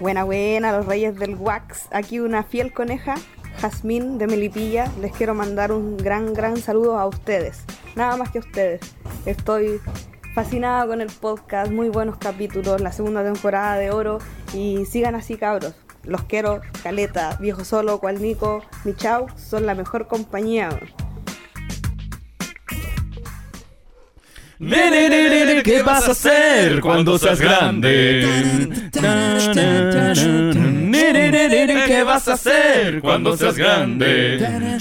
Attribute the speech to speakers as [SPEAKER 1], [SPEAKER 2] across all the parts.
[SPEAKER 1] Buena, buena, los reyes del wax. Aquí una fiel coneja, Jazmín de Melipilla. Les quiero mandar un gran, gran saludo a ustedes. Nada más que a ustedes. Estoy fascinada con el podcast, muy buenos capítulos, la segunda temporada de Oro. Y sigan así, cabros. Los quiero, Caleta, Viejo Solo, Cual Nico, mi chau, son la mejor compañía.
[SPEAKER 2] ¿Qué vas a hacer cuando seas grande? ¿qué vas a hacer cuando seas grande?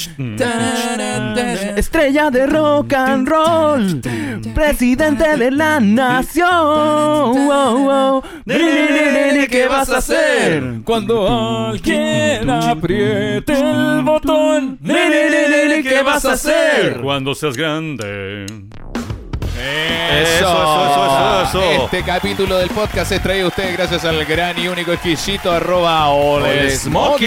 [SPEAKER 2] Estrella de rock and roll, presidente de la nación. Oh, oh. ¿qué vas a hacer cuando alguien apriete el botón? ¿qué vas a hacer cuando seas grande?
[SPEAKER 3] Eso,
[SPEAKER 2] Eso, eso, eso, eso.
[SPEAKER 3] Este capítulo del podcast es traído a ustedes gracias al gran y único exquisito arroba Olesmoky,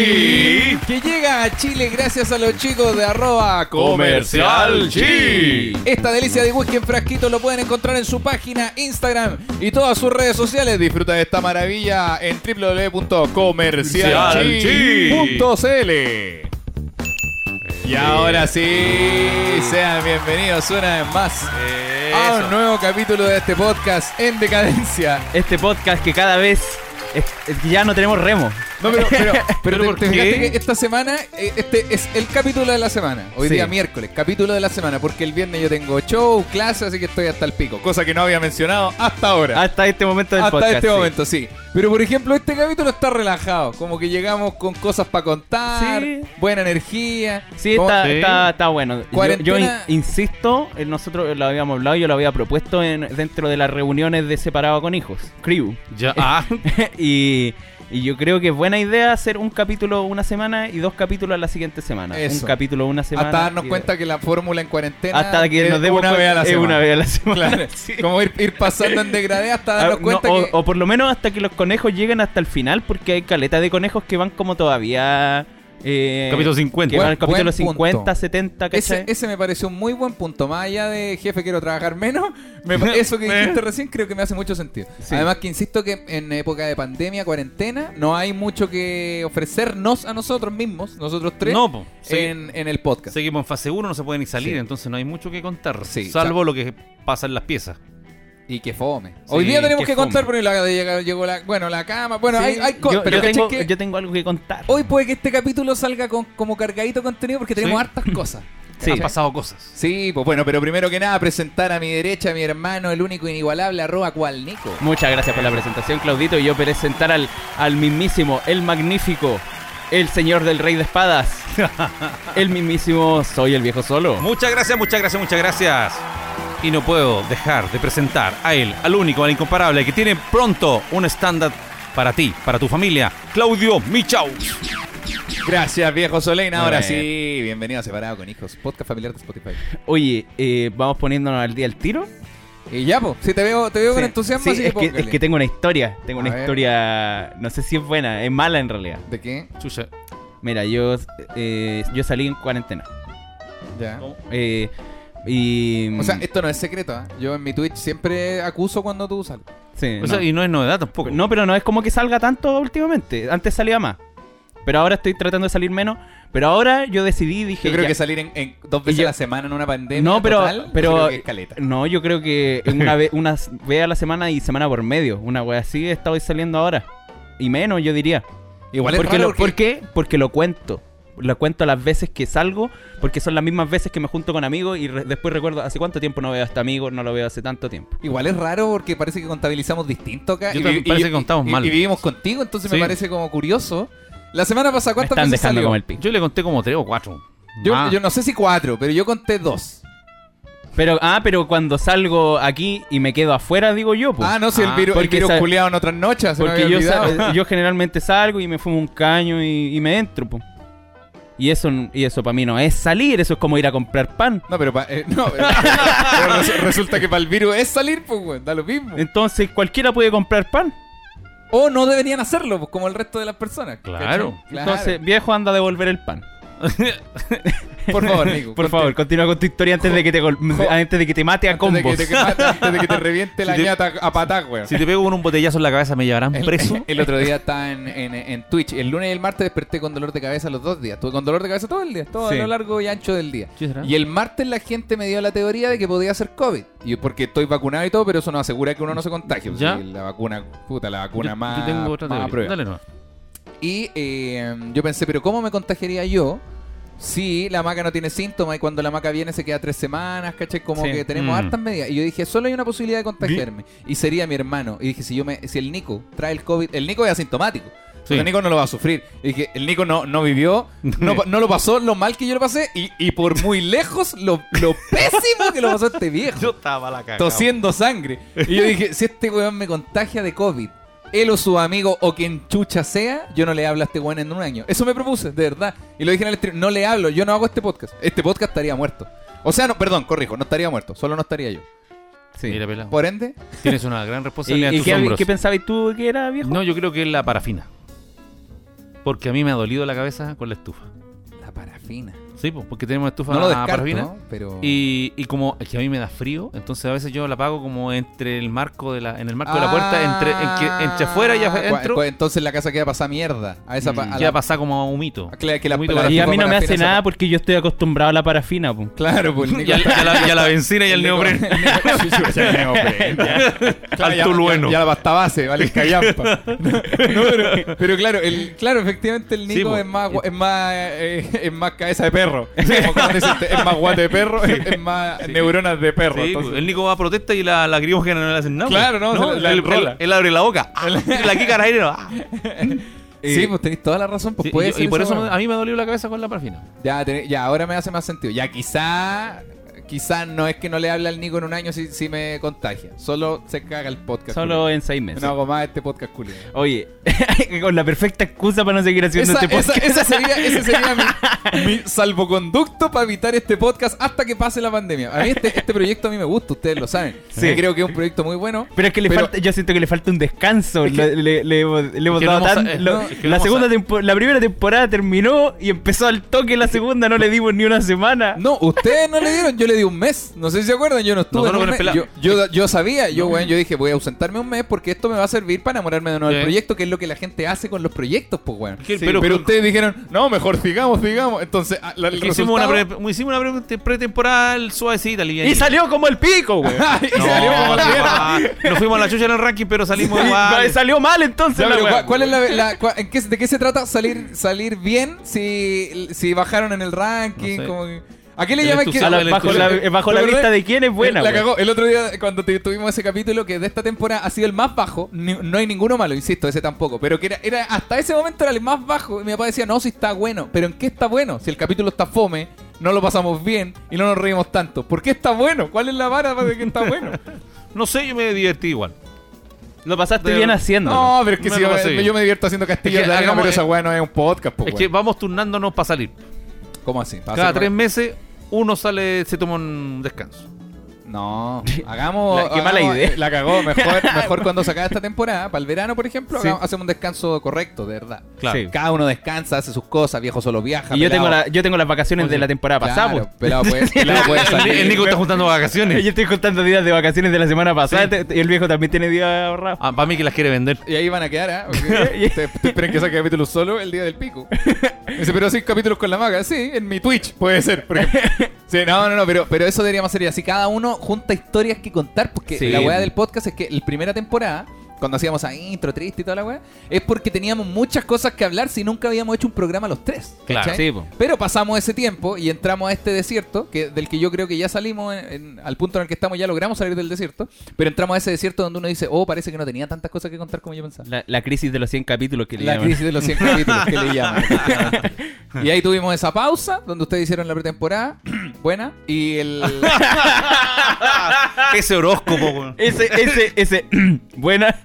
[SPEAKER 3] que llega a Chile gracias a los chicos de arroba
[SPEAKER 2] Comercial G.
[SPEAKER 3] Esta delicia de whisky en frasquito lo pueden encontrar en su página Instagram y todas sus redes sociales. Disfruta de esta maravilla en www.comercialg.cl. Y ahora sí, sean bienvenidos una vez más a un nuevo capítulo de este podcast en decadencia.
[SPEAKER 4] Este podcast que cada vez es- es que ya no tenemos remo.
[SPEAKER 3] No, pero, pero, pero
[SPEAKER 2] ¿Pero
[SPEAKER 3] te- te fijaste que esta semana, eh, este es el capítulo de la semana. Hoy
[SPEAKER 4] Sí.
[SPEAKER 3] día miércoles, capítulo de la semana, porque el viernes yo tengo show, clase, así que estoy hasta el pico. Cosa que no había mencionado hasta ahora.
[SPEAKER 4] Hasta este momento del
[SPEAKER 3] hasta
[SPEAKER 4] podcast.
[SPEAKER 3] este
[SPEAKER 4] sí.
[SPEAKER 3] momento, sí. Pero por ejemplo, este capítulo está relajado. Como que llegamos con cosas para contar,
[SPEAKER 4] Sí.
[SPEAKER 3] buena energía.
[SPEAKER 4] Sí, está,
[SPEAKER 2] Sí.
[SPEAKER 4] está, está bueno. Yo- Yo,
[SPEAKER 3] Cuarentena-
[SPEAKER 4] in- insisto, eh, nosotros lo habíamos hablado, yo lo había propuesto en, dentro de las reuniones de separado con hijos, crew.
[SPEAKER 2] Ya, ah,
[SPEAKER 4] y, y yo creo que es buena idea hacer un capítulo una semana y dos capítulos la siguiente semana.
[SPEAKER 3] Eso.
[SPEAKER 4] Un capítulo una semana.
[SPEAKER 3] Hasta darnos cuenta que la fórmula en cuarentena
[SPEAKER 4] hasta que nos demos
[SPEAKER 3] una vez a la
[SPEAKER 4] es
[SPEAKER 3] semana.
[SPEAKER 4] una vez a la semana.
[SPEAKER 3] Claro.
[SPEAKER 4] sí.
[SPEAKER 3] Como ir, ir pasando en degradé hasta darnos
[SPEAKER 4] Ah, no,
[SPEAKER 3] cuenta
[SPEAKER 4] o,
[SPEAKER 3] que...
[SPEAKER 4] o por lo menos hasta que los conejos lleguen hasta el final, porque hay caleta de conejos que van como todavía. Eh,
[SPEAKER 2] Capítulo 50.
[SPEAKER 4] Que van al
[SPEAKER 3] Buen-
[SPEAKER 4] capítulo
[SPEAKER 3] buen punto.
[SPEAKER 4] 50, 70,
[SPEAKER 3] Ese, ese me pareció un muy buen punto. Más allá de jefe, quiero trabajar menos. me eso que dijiste recién creo que me hace mucho sentido.
[SPEAKER 4] Sí.
[SPEAKER 3] Además, que insisto que en época de pandemia, cuarentena, no hay mucho que ofrecernos a nosotros mismos, nosotros tres,
[SPEAKER 2] no, po. Sí.
[SPEAKER 3] en, en el podcast.
[SPEAKER 2] Seguimos en fase 1, no se puede ni salir,
[SPEAKER 3] Sí.
[SPEAKER 2] entonces no hay mucho que contar.
[SPEAKER 3] Sí,
[SPEAKER 2] salvo
[SPEAKER 3] o sea-
[SPEAKER 2] lo que pasa en las piezas.
[SPEAKER 3] Y que fome. Hoy
[SPEAKER 2] Sí,
[SPEAKER 3] día tenemos
[SPEAKER 2] que
[SPEAKER 3] que contar, la, llegó, llegó la, bueno, la cama. Bueno,
[SPEAKER 4] Sí,
[SPEAKER 3] hay, hay
[SPEAKER 4] yo,
[SPEAKER 3] pero
[SPEAKER 4] yo
[SPEAKER 3] ¿cachai
[SPEAKER 4] tengo,
[SPEAKER 3] que
[SPEAKER 4] yo tengo algo que contar.
[SPEAKER 3] hoy puede que este capítulo salga con, como cargadito de contenido porque tenemos
[SPEAKER 2] Sí.
[SPEAKER 3] hartas cosas.
[SPEAKER 4] Sí.
[SPEAKER 2] Han pasado cosas.
[SPEAKER 3] Sí, pues bueno, pero primero que nada presentar a mi derecha a mi hermano, el único inigualable, arroba cual Nico.
[SPEAKER 4] Muchas gracias por la presentación, Claudito. Y yo presentar al, al mismísimo, el magnífico, el señor del rey de espadas. el mismísimo Soy el viejo solo.
[SPEAKER 2] Muchas gracias, muchas gracias, muchas gracias. Y no puedo dejar de presentar a él, al único, al incomparable, que tiene pronto un estándar para ti, para tu familia, Claudio Michau.
[SPEAKER 3] Gracias, viejo Solein. Ahora
[SPEAKER 4] bien.
[SPEAKER 3] sí, bienvenido a Separado con Hijos, podcast familiar de Spotify.
[SPEAKER 4] Oye, eh, vamos poniéndonos al día al tiro.
[SPEAKER 3] Y ya, pues, sí, te veo, te veo con entusiasmo,
[SPEAKER 4] sí,
[SPEAKER 3] así
[SPEAKER 4] es, que, es que tengo una historia. Tengo
[SPEAKER 3] A
[SPEAKER 4] una
[SPEAKER 3] ver.
[SPEAKER 4] historia. No sé si es buena, es mala en realidad.
[SPEAKER 3] ¿De qué?
[SPEAKER 2] Chucha.
[SPEAKER 4] Mira, yo, eh, yo salí en cuarentena.
[SPEAKER 3] Ya.
[SPEAKER 4] Eh, y.
[SPEAKER 3] O sea, esto no es secreto, ¿ah? Yo en mi Twitch siempre acuso cuando tú sales.
[SPEAKER 4] sí,
[SPEAKER 2] O sea,
[SPEAKER 4] no.
[SPEAKER 2] y no es novedad tampoco.
[SPEAKER 4] No, pero no es como que salga tanto últimamente. Antes salía más. Pero ahora estoy tratando de salir menos. Pero ahora yo decidí, dije.
[SPEAKER 3] Yo creo
[SPEAKER 4] ya-
[SPEAKER 3] que salir en, en dos veces
[SPEAKER 4] yo-
[SPEAKER 3] a la semana en una pandemia
[SPEAKER 4] No, pero.
[SPEAKER 3] total, yo
[SPEAKER 4] pero
[SPEAKER 3] creo que es caleta.
[SPEAKER 4] no, yo creo que en una vez una vez a la semana y semana por medio. Una wea así estoy saliendo ahora. Y menos, yo diría.
[SPEAKER 3] Igual es
[SPEAKER 4] porque
[SPEAKER 3] raro
[SPEAKER 4] lo, ¿Por qué? Porque lo cuento. Lo cuento las veces que salgo, porque son las mismas veces que me junto con amigos y re- después recuerdo, ¿hace cuánto tiempo no veo a este amigo? No lo veo hace tanto tiempo.
[SPEAKER 3] Igual es raro porque parece que contabilizamos distinto acá.
[SPEAKER 2] Yo
[SPEAKER 3] y,
[SPEAKER 2] parece
[SPEAKER 3] y-
[SPEAKER 2] que contamos
[SPEAKER 3] y-
[SPEAKER 2] mal.
[SPEAKER 3] Y vivimos contigo, entonces me parece como curioso. La semana pasada,
[SPEAKER 4] Me
[SPEAKER 3] ¿cuántas
[SPEAKER 4] están
[SPEAKER 3] veces
[SPEAKER 4] dejando
[SPEAKER 3] salió?
[SPEAKER 4] como el pico.
[SPEAKER 2] Yo le conté como tres o cuatro.
[SPEAKER 3] Yo, no sé si cuatro, pero yo conté dos.
[SPEAKER 4] Pero, ah, pero cuando salgo aquí y me quedo afuera, digo yo, pues.
[SPEAKER 3] Ah, no, si el
[SPEAKER 2] Ah,
[SPEAKER 3] virus, el
[SPEAKER 4] porque
[SPEAKER 3] virus culiado en otras noches,
[SPEAKER 4] Porque yo,
[SPEAKER 3] olvidado.
[SPEAKER 4] yo generalmente salgo y me fumo un caño y, y me entro, pues. Y eso, y eso para mí no es salir, eso es como ir a comprar pan.
[SPEAKER 3] No, pero, pa- eh, no, pero resu- resulta que para el virus es salir, pues, güey, da lo mismo.
[SPEAKER 4] Entonces cualquiera puede comprar pan.
[SPEAKER 3] O no deberían hacerlo, pues, como el resto de las personas.
[SPEAKER 2] Claro.
[SPEAKER 3] ¿cachai?
[SPEAKER 4] Entonces, viejo anda a devolver el pan.
[SPEAKER 3] Por favor, Nico.
[SPEAKER 4] Por favor, continúa con tu historia antes de que te, gol- antes de que te mate a
[SPEAKER 3] Antes de,
[SPEAKER 4] combos.
[SPEAKER 3] que te, mate- antes de que te reviente la
[SPEAKER 2] te-
[SPEAKER 3] ñata a patás, weón.
[SPEAKER 2] Si te pego con un botellazo en la cabeza, ¿me llevarán preso?
[SPEAKER 3] el otro día estaba en, en, en Twitch. El lunes y el martes desperté con dolor de cabeza los dos días. Estuve con dolor de cabeza todo el día, todo
[SPEAKER 4] Sí.
[SPEAKER 3] a lo largo y ancho del día. Y el martes la gente me dio la teoría de que podía ser COVID. Y porque estoy vacunado y todo, pero eso no asegura que uno no se contagie. Pues,
[SPEAKER 2] Ya.
[SPEAKER 3] La vacuna, puta, la vacuna
[SPEAKER 2] Yo-
[SPEAKER 3] más,
[SPEAKER 2] Yo tengo otra
[SPEAKER 3] más.
[SPEAKER 2] Dale.
[SPEAKER 3] Y eh, yo pensé, pero ¿cómo me contagiaría yo? Si la maca no tiene síntomas y cuando la maca viene se queda tres semanas, ¿cachai? Como
[SPEAKER 4] Sí.
[SPEAKER 3] que tenemos
[SPEAKER 2] Mm.
[SPEAKER 3] hartas medidas. Y yo dije, solo hay una posibilidad de contagiarme. Y sería mi hermano. Y dije, si yo me, si el Nico trae el COVID, el Nico es asintomático.
[SPEAKER 2] Sí.
[SPEAKER 3] El Nico no lo va a sufrir. Y dije, el Nico no, no vivió, no, pa- no lo pasó lo mal que yo lo pasé. Y, y por muy lejos, lo, lo pésimo que lo pasó este viejo
[SPEAKER 2] estaba la caga.
[SPEAKER 3] tosiendo sangre. Y yo dije, si este weón me contagia de COVID, él o su amigo o quien chucha sea, yo no le hablo a este weón en un año. Eso me propuse, de verdad. Y lo dije en el stream, no le hablo, yo no hago este podcast. Este podcast estaría muerto. O sea, no, perdón, corrijo, no estaría muerto, solo no estaría yo.
[SPEAKER 4] Sí.
[SPEAKER 2] Mira, pelado.
[SPEAKER 3] Por ende,
[SPEAKER 2] Tienes una gran
[SPEAKER 4] ¿Y,
[SPEAKER 2] responsabilidad en
[SPEAKER 4] y
[SPEAKER 2] tus
[SPEAKER 4] qué,
[SPEAKER 2] hombros.
[SPEAKER 4] qué pensabas tú que era, viejo?
[SPEAKER 2] No, yo creo que es la parafina. Porque a mí me ha dolido la cabeza con la estufa.
[SPEAKER 3] la parafina.
[SPEAKER 2] Sí, pues, porque tenemos estufa
[SPEAKER 3] No lo
[SPEAKER 2] a
[SPEAKER 3] descarto,
[SPEAKER 2] parafina.
[SPEAKER 3] ¿no? pero...
[SPEAKER 2] Y, y como es que a mí me da frío, entonces a veces yo la apago como entre el marco de la, en el marco de la puerta, entre, en que- entre afuera y
[SPEAKER 3] Ah,
[SPEAKER 2] adentro,
[SPEAKER 3] Entonces la casa queda pasada mierda. A esa pa- a la-
[SPEAKER 2] pasa como humito.
[SPEAKER 3] a que, que la,
[SPEAKER 2] Humito
[SPEAKER 3] la-
[SPEAKER 2] para
[SPEAKER 4] y a mí no me hace nada
[SPEAKER 3] esa-
[SPEAKER 4] porque yo estoy acostumbrado a la parafina. po.
[SPEAKER 3] Claro, pues está-
[SPEAKER 2] ya la, ya la benzina y el
[SPEAKER 3] Nico-
[SPEAKER 2] neopreno. Al tulueno.
[SPEAKER 3] Ya, la pasta base, vale, el callampa. No, pero, pero claro, el, claro, efectivamente el Nico
[SPEAKER 2] po.
[SPEAKER 3] es más gua- es más eh, es más cabeza de perro. Deciste, es más guate de perro, es, es más neuronas de perro.
[SPEAKER 2] Sí,
[SPEAKER 3] entonces-
[SPEAKER 2] el Nico va a protesta y la, la criógena no le hacen nada.
[SPEAKER 3] Claro, no, se la- la
[SPEAKER 2] él,
[SPEAKER 3] enrola.
[SPEAKER 2] él- él abre la boca. Ah, la quica aire. ah.
[SPEAKER 3] sí, pues tenéis toda la razón, pues
[SPEAKER 2] Sí,
[SPEAKER 3] puede
[SPEAKER 2] y, yo-
[SPEAKER 3] ser
[SPEAKER 2] y por eso a mí me dolió la cabeza con la parafina.
[SPEAKER 3] Ya, ya, ahora me hace más sentido. Ya, quizá quizá no es que no le hable al Nico en un año si, si me contagia. Solo se caga el podcast.
[SPEAKER 4] Solo
[SPEAKER 3] culiao.
[SPEAKER 4] en seis meses.
[SPEAKER 3] No hago más este podcast culiao.
[SPEAKER 4] Oye, con la perfecta excusa para no seguir haciendo
[SPEAKER 3] Esa,
[SPEAKER 4] este
[SPEAKER 3] esa-
[SPEAKER 4] podcast.
[SPEAKER 3] ese sería, ese sería mi, mi salvoconducto para evitar este podcast hasta que pase la pandemia. A mí este, este proyecto a mí me gusta, ustedes lo saben.
[SPEAKER 4] Sí.
[SPEAKER 3] Yo creo que es un proyecto muy bueno.
[SPEAKER 4] Pero es que le
[SPEAKER 3] Pero-
[SPEAKER 4] falta, yo siento que le falta un descanso.
[SPEAKER 3] Es que-
[SPEAKER 4] le, le- le hemos, le dado
[SPEAKER 2] a-
[SPEAKER 4] tan- lo-
[SPEAKER 2] no, es que
[SPEAKER 4] la segunda
[SPEAKER 2] a-
[SPEAKER 4] la primera temporada terminó y empezó al toque la segunda, no le dimos ni una semana.
[SPEAKER 3] No, ustedes no le dieron, yo le di un mes. No sé si se acuerdan, yo no estuve.
[SPEAKER 2] Nosotros
[SPEAKER 3] en un mes.
[SPEAKER 2] pelado.
[SPEAKER 3] Yo, yo, yo sabía, yo, weón, yo dije, voy a ausentarme un mes porque esto me va a servir para enamorarme de nuevo del
[SPEAKER 2] Sí.
[SPEAKER 3] proyecto, que es lo que la gente hace con los proyectos, pues, weón.
[SPEAKER 2] Que-
[SPEAKER 3] pero,
[SPEAKER 2] pero-
[SPEAKER 3] ustedes dijeron, no, mejor sigamos, sigamos. Entonces, ah, la- el
[SPEAKER 2] hicimos una,
[SPEAKER 3] resultado-
[SPEAKER 2] pre- hicimos una pre- pretemporal suavecita, livianita.
[SPEAKER 4] Y salió como el pico, güey.
[SPEAKER 3] y
[SPEAKER 2] No,
[SPEAKER 3] salió como la mierda.
[SPEAKER 2] nos fuimos a la chucha en el ranking, pero salimos
[SPEAKER 4] Y
[SPEAKER 2] igual.
[SPEAKER 4] salió mal entonces.
[SPEAKER 3] Ya,
[SPEAKER 4] la
[SPEAKER 3] pero
[SPEAKER 4] wea.
[SPEAKER 3] ¿cuál, cuál es la, la- cua- en qué- ¿De qué se trata salir salir bien si, si bajaron en el ranking?
[SPEAKER 2] No sé.
[SPEAKER 3] como que- ¿A qué le llaman que
[SPEAKER 4] la- bajo la, bajo
[SPEAKER 3] ¿Te
[SPEAKER 4] la vista de quién es buena,
[SPEAKER 3] La cagó. El otro día, cuando tuvimos ese capítulo que de esta temporada ha sido el más bajo, ni- no hay ninguno malo, insisto, ese tampoco. Pero que era, era hasta ese momento era el más bajo. Y mi papá decía, no, si está bueno. ¿Pero en qué está bueno? Si el capítulo está fome, no lo pasamos bien y no nos reímos tanto. ¿Por qué está bueno? ¿Cuál es la vara de que está bueno?
[SPEAKER 2] No sé, yo me divertí igual.
[SPEAKER 4] Lo pasaste
[SPEAKER 2] De-
[SPEAKER 4] bien haciendo.
[SPEAKER 3] No, pero es que
[SPEAKER 2] Me
[SPEAKER 3] si yo, yo me divierto haciendo castillos
[SPEAKER 2] Es que
[SPEAKER 3] de
[SPEAKER 2] hagamos-
[SPEAKER 3] pero esa weá no es un podcast, po,
[SPEAKER 2] Es que vamos turnándonos para salir.
[SPEAKER 3] ¿Cómo así? ¿Para
[SPEAKER 2] Cada tres meses, uno sale, se toma un descanso.
[SPEAKER 3] No, hagamos.
[SPEAKER 4] La- qué mala
[SPEAKER 3] hagamos-
[SPEAKER 4] idea.
[SPEAKER 3] La cagó. Mejor, mejor cuando se acabe esta temporada, para el verano, por ejemplo,
[SPEAKER 4] Sí.
[SPEAKER 3] hagamos- hacemos un descanso correcto, de verdad.
[SPEAKER 2] Claro.
[SPEAKER 4] Sí.
[SPEAKER 3] Cada uno descansa, hace sus cosas, viejo solo viaja.
[SPEAKER 4] Y yo tengo, la, yo tengo las vacaciones de la temporada pasada,
[SPEAKER 3] Claro,
[SPEAKER 4] pues.
[SPEAKER 3] pelado puede, pelado puede
[SPEAKER 2] El,
[SPEAKER 3] salir.
[SPEAKER 2] el Nico está juntando vacaciones.
[SPEAKER 4] Yo estoy contando días de vacaciones de la semana pasada
[SPEAKER 2] Sí.
[SPEAKER 4] y el viejo también tiene días ahorrados.
[SPEAKER 2] Ah, para mí que las quiere vender.
[SPEAKER 3] Y ahí van a quedar, ¿ah? Porque te, que saque capítulos solo el día del pico. Dice, pero sí, capítulos con la maga. Sí, en mi Twitch puede ser. por ejemplo. Sí, no, no, no, pero, pero eso deberíamos hacer así. Cada uno junta historias que contar. Porque
[SPEAKER 4] Sí.
[SPEAKER 3] la weá del podcast es que la primera temporada, cuando hacíamos a intro triste y toda la weá, es porque teníamos muchas cosas que hablar si nunca habíamos hecho un programa los tres.
[SPEAKER 2] Claro.
[SPEAKER 4] Sí, po.
[SPEAKER 3] Pero pasamos ese tiempo y entramos a este desierto, que del que yo creo que ya salimos en- en- al punto en el que estamos, ya logramos salir del desierto, pero entramos a ese desierto donde uno dice, oh, parece que no tenía tantas cosas que contar como yo pensaba.
[SPEAKER 4] La, la crisis de los 100 capítulos que le
[SPEAKER 3] La
[SPEAKER 4] llaman.
[SPEAKER 3] crisis de los 100 capítulos que le llaman. efectivamente. y ahí tuvimos esa pausa donde ustedes hicieron la pretemporada. Buena. Y el.
[SPEAKER 2] Ese horóscopo, weón.
[SPEAKER 4] Ese, ese, ese. buena.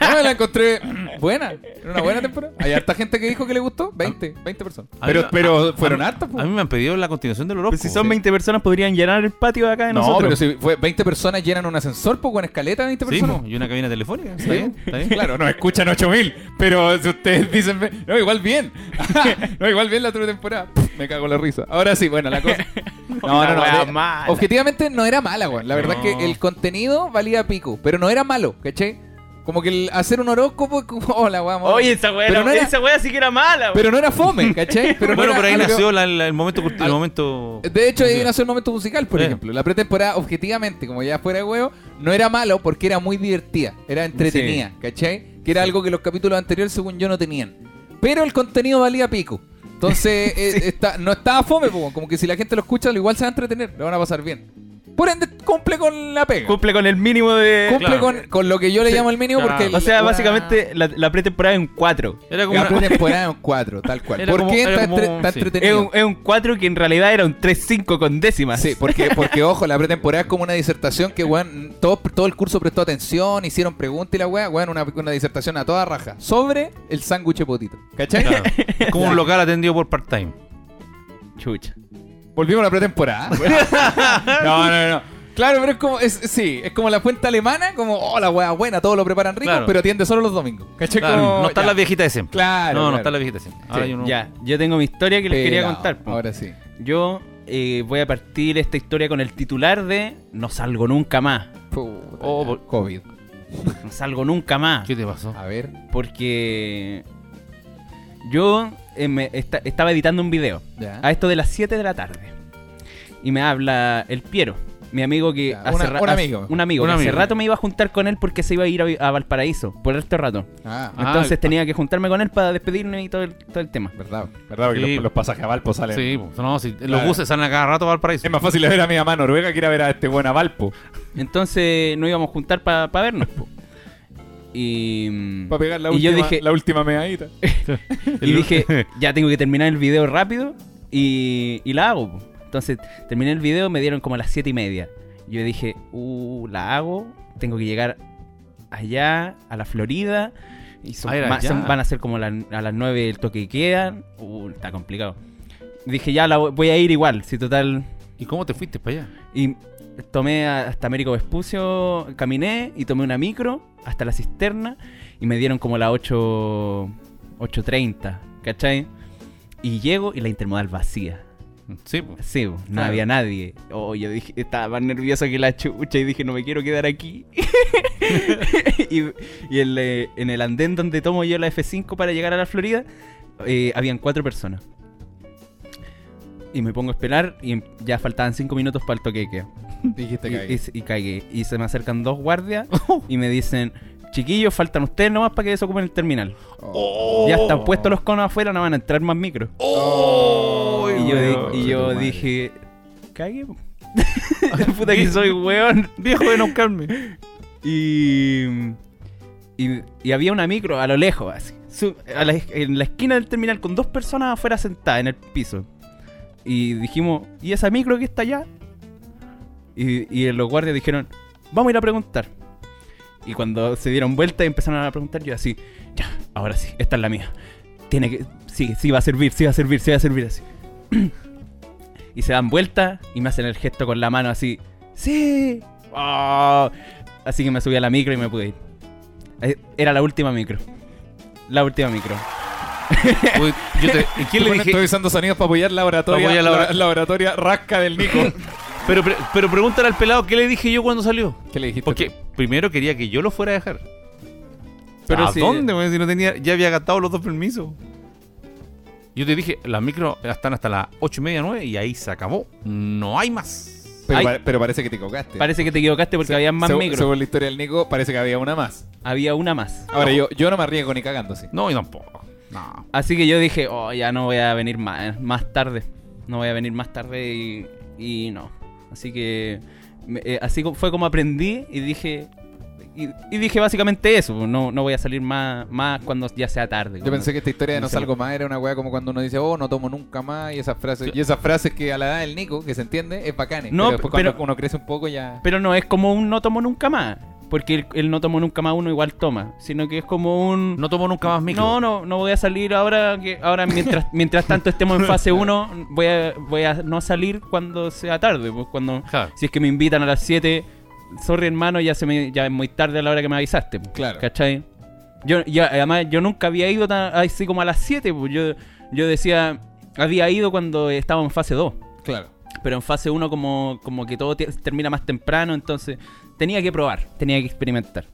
[SPEAKER 3] No, la encontré buena. Era una buena temporada. Hay harta gente que dijo que le gustó. 20, 20 personas.
[SPEAKER 2] A mí
[SPEAKER 3] Pero,
[SPEAKER 2] me-
[SPEAKER 3] pero fueron hartas, po.
[SPEAKER 2] A mí me han pedido la continuación del horóscopo.
[SPEAKER 4] Pues si son 20 personas podrían llenar el patio de acá de
[SPEAKER 3] No,
[SPEAKER 4] nosotros.
[SPEAKER 3] pero si fue 20 personas llenan un ascensor, pues con escaleta 20
[SPEAKER 2] Sí,
[SPEAKER 3] personas.
[SPEAKER 2] po, y una cabina telefónica. ¿Está
[SPEAKER 3] ¿Sí?
[SPEAKER 2] bien? ¿Está bien?
[SPEAKER 3] Claro, no escuchan 8000, pero si ustedes dicen, no, igual bien. no, igual bien la otra temporada. Me cago en la risa. Ahora sí, bueno, la cosa. No, no, no.
[SPEAKER 4] wea
[SPEAKER 3] de-
[SPEAKER 4] mala.
[SPEAKER 3] Objetivamente no era mala, weón. La verdad
[SPEAKER 5] No.
[SPEAKER 3] es que el contenido valía pico, pero no era malo, ¿cachai? Como que el hacer un horóscopo es como, hola, vamos.
[SPEAKER 4] Oye, esa wea,
[SPEAKER 3] Pero no era-
[SPEAKER 4] esa wea sí que era mala.
[SPEAKER 3] Pero no era fome, ¿cachai? Pero no
[SPEAKER 5] bueno,
[SPEAKER 3] era
[SPEAKER 5] por ahí
[SPEAKER 3] algo-
[SPEAKER 5] nació la- la- el momento. El
[SPEAKER 3] Al-
[SPEAKER 5] momento
[SPEAKER 3] De hecho, ahí nació el momento musical, por
[SPEAKER 5] Eh.
[SPEAKER 3] ejemplo. La pretemporada, objetivamente, como ya fuera de huevo, no era malo porque era muy divertida, era entretenida, ¿cachai? Que era algo que los capítulos anteriores, según yo, no tenían. Pero el contenido valía pico. Entonces, eh, está- no estaba fome, como que si la gente lo escucha, igual se va a entretener, lo van a pasar bien. Por ende, cumple con la pega.
[SPEAKER 4] Cumple con el mínimo de.
[SPEAKER 3] Cumple
[SPEAKER 5] claro.
[SPEAKER 3] con, con lo que yo le llamo el mínimo,
[SPEAKER 5] Claro.
[SPEAKER 3] porque...
[SPEAKER 4] O sea,
[SPEAKER 3] la-
[SPEAKER 4] básicamente la, la pretemporada es un 4.
[SPEAKER 5] Era como
[SPEAKER 3] La
[SPEAKER 5] una-
[SPEAKER 3] pretemporada es un 4, tal cual.
[SPEAKER 5] Era
[SPEAKER 3] ¿Por
[SPEAKER 5] como-
[SPEAKER 3] qué está,
[SPEAKER 5] como-
[SPEAKER 3] entre- está
[SPEAKER 5] sí.
[SPEAKER 4] Es
[SPEAKER 3] entretenido?
[SPEAKER 4] un, es un 4 que en realidad era un 3-5 con décimas.
[SPEAKER 3] Sí, porque, porque ojo, la pretemporada es como una disertación que, weón, todo, todo el curso prestó atención, hicieron preguntas y la weá, weón, una, una disertación a toda raja sobre el sándwich de potito. ¿Cachai?
[SPEAKER 5] Claro. Es como un local atendido por part-time.
[SPEAKER 4] Chucha.
[SPEAKER 3] Volvimos a la pretemporada. no, no, no. Claro, pero es como, es, sí, es como la fuente alemana, como, oh, la weá buena, todo lo preparan rico,
[SPEAKER 5] Claro.
[SPEAKER 3] pero atiende solo los domingos. ¿Cachai?
[SPEAKER 5] Claro,
[SPEAKER 3] Como,
[SPEAKER 5] no están
[SPEAKER 3] ya.
[SPEAKER 5] las viejitas de siempre.
[SPEAKER 3] Claro,
[SPEAKER 5] No, no
[SPEAKER 3] claro.
[SPEAKER 5] están las viejitas de siempre. Ahora
[SPEAKER 3] Sí,
[SPEAKER 5] hay uno-
[SPEAKER 4] Ya, yo tengo mi historia que les quería contar. po.
[SPEAKER 3] Ahora sí.
[SPEAKER 4] Yo eh, voy a partir esta historia con el titular de No salgo nunca más.
[SPEAKER 3] Puta,
[SPEAKER 5] Oh,
[SPEAKER 3] ya.
[SPEAKER 5] por-
[SPEAKER 3] COVID.
[SPEAKER 4] No salgo nunca más.
[SPEAKER 5] ¿Qué te pasó?
[SPEAKER 3] A ver.
[SPEAKER 4] Porque yo eh, me esta- estaba editando un video a esto de las 7 de la tarde. Y me habla el Piero, mi amigo que hace
[SPEAKER 3] una- un amigo.
[SPEAKER 4] un amigo
[SPEAKER 5] Un
[SPEAKER 4] que hace rato me iba a juntar con él porque se iba a ir a, a Valparaíso por este rato.
[SPEAKER 3] Ah,
[SPEAKER 5] Ah,
[SPEAKER 4] Entonces
[SPEAKER 5] el-
[SPEAKER 4] tenía que juntarme con él para despedirme y todo el, todo el tema.
[SPEAKER 3] verdad. Verdad, porque
[SPEAKER 5] Sí.
[SPEAKER 3] los, los pasajes a Valpo salen.
[SPEAKER 5] Sí, pues, no, si los
[SPEAKER 3] Claro.
[SPEAKER 5] buses salen a cada rato para el paraíso.
[SPEAKER 3] Es más fácil ver a mi mamá a Noruega que ir a ver a este buen a Valpo.
[SPEAKER 4] Entonces nos íbamos a juntar para vernos. Y, mm,
[SPEAKER 3] Para pegar la
[SPEAKER 4] y
[SPEAKER 3] última,
[SPEAKER 4] yo dije,
[SPEAKER 3] la última meadita.
[SPEAKER 4] y dije, ya tengo que terminar el video rápido y, y la hago. Entonces terminé el video, me dieron como a las 7 y media. Yo dije, uh, la hago, tengo que llegar allá, a la Florida. Y son
[SPEAKER 5] Ah,
[SPEAKER 4] más- son- van a ser como la- a las 9 el toque que quedan. Uh, está complicado. Dije, ya la voy- voy a ir igual, si total
[SPEAKER 5] ¿Y cómo te fuiste para allá?
[SPEAKER 4] y tomé hasta Américo Vespucio, caminé y tomé una micro hasta la cisterna y me dieron como las 8, 8.30, ¿cachai? Y llego y la intermodal vacía.
[SPEAKER 5] Sí.
[SPEAKER 4] Sí, no
[SPEAKER 5] Claro.
[SPEAKER 4] había nadie. Oh, yo dije, estaba más nervioso que la chucha y dije, no me quiero quedar aquí. y y el, eh, en el andén donde tomo yo la F5 para llegar a la Florida, eh, habían cuatro personas. Y me pongo a esperar y em- ya faltaban cinco minutos para el toque de queda.
[SPEAKER 3] Dijiste
[SPEAKER 4] Y, y, y cagué. Y se me acercan dos guardias y me dicen, chiquillos, faltan ustedes nomás para que desocupen el terminal. Ya están puestos los conos afuera, no van a entrar más micros.
[SPEAKER 5] Oh,
[SPEAKER 4] y yo,
[SPEAKER 3] weón,
[SPEAKER 4] y yo dije, cagué. po". Puta que soy weón.
[SPEAKER 5] Viejo de no.
[SPEAKER 4] Y, y, y había una micro a lo lejos, así. a la en la esquina del terminal con dos personas afuera sentadas en el piso. Y dijimos, ¿y esa micro que está allá? Y, y los guardias dijeron, vamos a ir a preguntar. Y cuando se dieron vuelta y empezaron a preguntar, yo así, ya, ahora sí, esta es la mía. Tiene que, sí, sí va a servir, sí va a servir, sí va a servir así. y se dan vuelta y me hacen el gesto con la mano así, sí. Oh. Así que me subí a la micro y me pude ir. Eh, Era la última micro. La última micro.
[SPEAKER 5] Uy, yo te- ¿y quién le dije?
[SPEAKER 3] Estoy usando sonidos para apoyar la oratoria,
[SPEAKER 5] Para apoyar la
[SPEAKER 3] la oratoria rasca del Nico.
[SPEAKER 5] Pero, pero, pero pregúntale al pelado qué le dije yo cuando salió.
[SPEAKER 3] ¿Qué le dijiste?
[SPEAKER 5] Porque primero quería que yo lo fuera a dejar.
[SPEAKER 4] Pero
[SPEAKER 5] ¿A dónde, güey? Si no tenía, ya había gastado los dos permisos. Yo te dije, las micros están hasta las ocho y media, nueve, y ahí se acabó. No hay más.
[SPEAKER 3] Pero,
[SPEAKER 4] Ay.
[SPEAKER 3] pa- pero parece que te equivocaste.
[SPEAKER 4] Parece que te equivocaste porque
[SPEAKER 3] Se-
[SPEAKER 4] había más
[SPEAKER 3] según-
[SPEAKER 4] micros.
[SPEAKER 3] Según la historia del Nico, parece que había una más.
[SPEAKER 4] Había una más.
[SPEAKER 3] Ahora, yo, yo no me arriesgo ni cagando, sí.
[SPEAKER 5] No, y tampoco. No.
[SPEAKER 4] Así que yo dije, oh, ya no voy a venir más, más tarde. No voy a venir más tarde y, y no. Así que eh, así fue como aprendí y dije y, y dije básicamente eso. No, no voy a salir más, más cuando ya sea tarde.
[SPEAKER 3] Yo pensé que esta historia de no salgo más era una weá como cuando uno dice, oh, no tomo nunca más. Y esas frases, y esas frases que a la edad del Nico, que se entiende, es bacán.
[SPEAKER 4] No,
[SPEAKER 3] pero después cuando
[SPEAKER 4] pero-
[SPEAKER 3] uno crece un poco ya.
[SPEAKER 4] Pero no es como un no tomo nunca más. Porque el, el no tomo nunca más uno igual toma. Sino que es como un...
[SPEAKER 5] No tomo nunca más micro.
[SPEAKER 4] No, no, no voy a salir ahora que ahora mientras mientras tanto estemos en fase 1 voy a voy a no salir cuando sea tarde, pues cuando
[SPEAKER 5] Claro.
[SPEAKER 4] si es que me invitan a las 7, sorry hermano, ya se me ya es muy tarde a la hora que me avisaste, pues,
[SPEAKER 3] Claro.
[SPEAKER 4] ¿Cachai? Yo ya además yo nunca había ido tan, así como a las 7, pues yo yo decía había ido cuando estaba en fase 2.
[SPEAKER 3] Claro.
[SPEAKER 4] Pero en fase 1 como, como que todo te- termina más temprano, entonces tenía que probar, tenía que experimentar.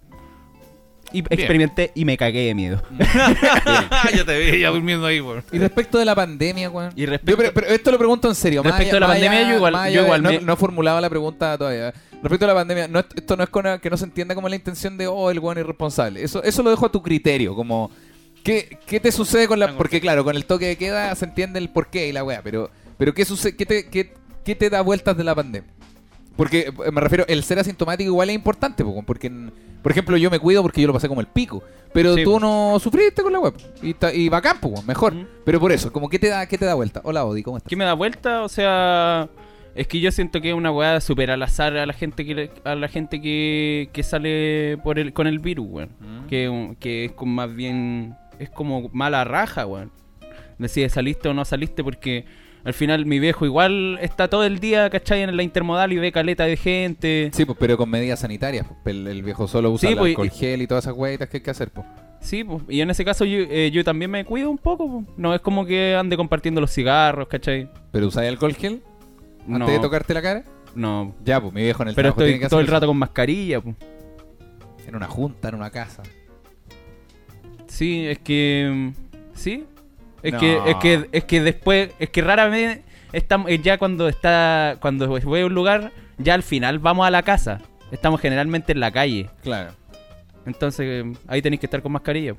[SPEAKER 4] Y experimenté y me cagué de miedo.
[SPEAKER 5] ya te vi ya durmiendo ahí, weón.
[SPEAKER 3] Y respecto de la pandemia, weón.
[SPEAKER 4] Y respecto-
[SPEAKER 3] Yo, pero, pero esto lo pregunto en serio.
[SPEAKER 4] Respecto de la pandemia,
[SPEAKER 3] allá-
[SPEAKER 4] yo igual- yo igual
[SPEAKER 3] no,
[SPEAKER 4] me-
[SPEAKER 3] no he formulado la pregunta todavía. Respecto a la pandemia, no, esto no es con- que no se entienda como la intención de, oh, el weón irresponsable. Eso, eso lo dejo a tu criterio, como... ¿Qué, qué te sucede con la...? Porque claro, con el toque de queda se entiende el porqué y la weá, pero, pero ¿qué, sucede, qué, te, qué, qué te da vueltas de la pandemia? Porque eh, me refiero, el ser asintomático igual es importante, po, porque, por ejemplo, yo me cuido porque yo lo pasé como el pico, pero
[SPEAKER 4] Sí,
[SPEAKER 3] tú no sufriste con la web y, y bacán, po, mejor.
[SPEAKER 4] Mm.
[SPEAKER 3] Pero por eso, como ¿qué te da, qué te da vuelta? Hola, Odi, ¿cómo estás?
[SPEAKER 4] ¿Qué me da vuelta? O sea, es que yo siento que es una weá súper al azar a la gente que a la gente que, que sale por el con el virus, weón.
[SPEAKER 3] Mm.
[SPEAKER 4] Que, que es como más bien es como mala raja, weón. Decide saliste o no saliste porque al final mi viejo igual está todo el día, ¿cachai? En la intermodal y ve caleta de gente.
[SPEAKER 3] Sí, pues, pero con medidas sanitarias. po. El, el viejo solo usa
[SPEAKER 4] Sí,
[SPEAKER 3] el
[SPEAKER 4] pues,
[SPEAKER 3] alcohol
[SPEAKER 4] y-
[SPEAKER 3] gel y todas esas hueitas que hay que hacer, pues.
[SPEAKER 4] Sí, pues, y en ese caso yo, eh, yo también me cuido un poco, pues. No es como que ande compartiendo los cigarros, ¿cachai?
[SPEAKER 3] ¿Pero usáis alcohol gel antes
[SPEAKER 4] No,
[SPEAKER 3] de tocarte la cara?
[SPEAKER 4] no.
[SPEAKER 3] Ya, pues, mi viejo en el
[SPEAKER 4] Pero
[SPEAKER 3] trabajo tiene
[SPEAKER 4] estoy
[SPEAKER 3] que
[SPEAKER 4] todo el rato con mascarilla, pues.
[SPEAKER 3] En una junta, en una casa.
[SPEAKER 4] Sí, es que. mm, Sí. Es
[SPEAKER 3] No.
[SPEAKER 4] que, es que, es que después, es que raramente estamos, eh, ya cuando está, cuando voy a un lugar, ya al final vamos a la casa. Estamos generalmente en la calle.
[SPEAKER 3] Claro.
[SPEAKER 4] Entonces, eh, ahí tenéis que estar con mascarilla.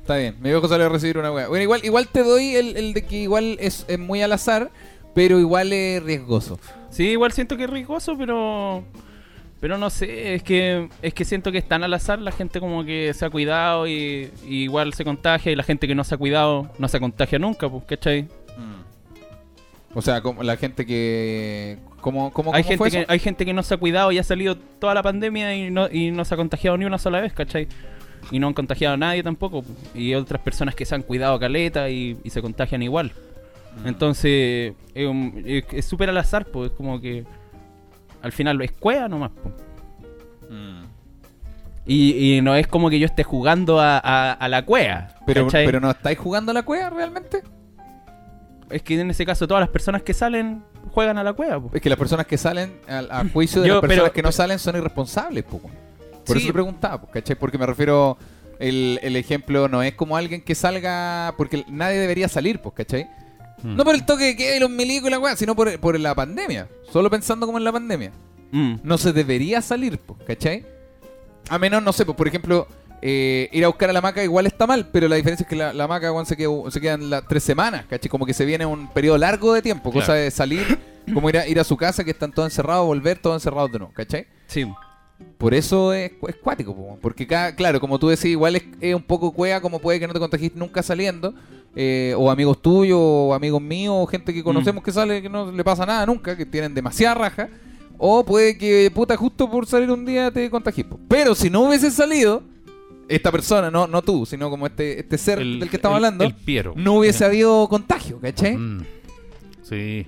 [SPEAKER 3] Está bien, mi viejo salió a recibir una hueá. Bueno, igual, igual te doy el, el de que igual es, es muy al azar, pero igual es riesgoso.
[SPEAKER 4] Sí, igual siento que es riesgoso, pero. Pero no sé, es que es que siento que es tan al azar, la gente como que se ha cuidado y, y igual se contagia y la gente que no se ha cuidado no se contagia nunca, pues, ¿cachai?
[SPEAKER 3] O sea, como la gente que... ¿Cómo, cómo,
[SPEAKER 4] Hay
[SPEAKER 3] cómo
[SPEAKER 4] gente,
[SPEAKER 3] fue
[SPEAKER 4] que,
[SPEAKER 3] eso?
[SPEAKER 4] hay gente que no se ha cuidado y ha salido toda la pandemia y no, y no se ha contagiado ni una sola vez, ¿cachai? Y no han contagiado a nadie tampoco. Y otras personas que se han cuidado caleta y, y se contagian igual.
[SPEAKER 3] Mm.
[SPEAKER 4] Entonces, es súper al azar, pues es como que al final es cueva nomás.
[SPEAKER 3] Mm.
[SPEAKER 4] Y, y no es como que yo esté jugando a, a- a la cueva.
[SPEAKER 3] Pero,
[SPEAKER 4] ¿cachai?
[SPEAKER 3] pero no estáis jugando a la cueva realmente.
[SPEAKER 4] Es que en ese caso todas las personas que salen juegan a la cueva. pues.
[SPEAKER 3] Es que las personas que salen al- a, juicio de
[SPEAKER 4] Yo,
[SPEAKER 3] las personas
[SPEAKER 4] pero-
[SPEAKER 3] que no salen son irresponsables, po. Por
[SPEAKER 4] Sí.
[SPEAKER 3] eso te preguntaba, po, ¿cachai? Porque me refiero, el, el ejemplo no es como alguien que salga, porque nadie debería salir, pues, ¿cachai?
[SPEAKER 5] Mm.
[SPEAKER 3] No por el toque de queda y los milicos y la weá, sino por, por la pandemia. Solo pensando como en la pandemia.
[SPEAKER 4] Mm.
[SPEAKER 3] No se debería salir, pues, ¿cachai? A menos, no sé, pues, por ejemplo, eh, ir a buscar a la maca igual está mal, pero la diferencia es que la, la maca weón, se, queda, se quedan las tres semanas, ¿cachai? Como que se viene un periodo largo de tiempo, cosa
[SPEAKER 5] Claro.
[SPEAKER 3] de salir, como ir a, ir a su casa, que están todos encerrados, volver todos encerrados de nuevo, ¿cachai?
[SPEAKER 4] Sí.
[SPEAKER 3] Por eso es, es cuático, po, porque cada, claro, como tú decís, igual es, es un poco cuea, como puede que no te contagies nunca saliendo, eh, o amigos tuyos, o amigos míos, o gente que conocemos que sale que no le pasa nada nunca, que tienen demasiada raja, o puede que, puta, justo por salir un día te contagies. Pero si no hubiese salido, esta persona, no, no tú, sino como este, este ser
[SPEAKER 5] El-
[SPEAKER 3] del que estamos
[SPEAKER 5] el-
[SPEAKER 3] hablando,
[SPEAKER 5] El Piero.
[SPEAKER 3] no hubiese habido contagio, ¿cachai?
[SPEAKER 5] Mm. Sí.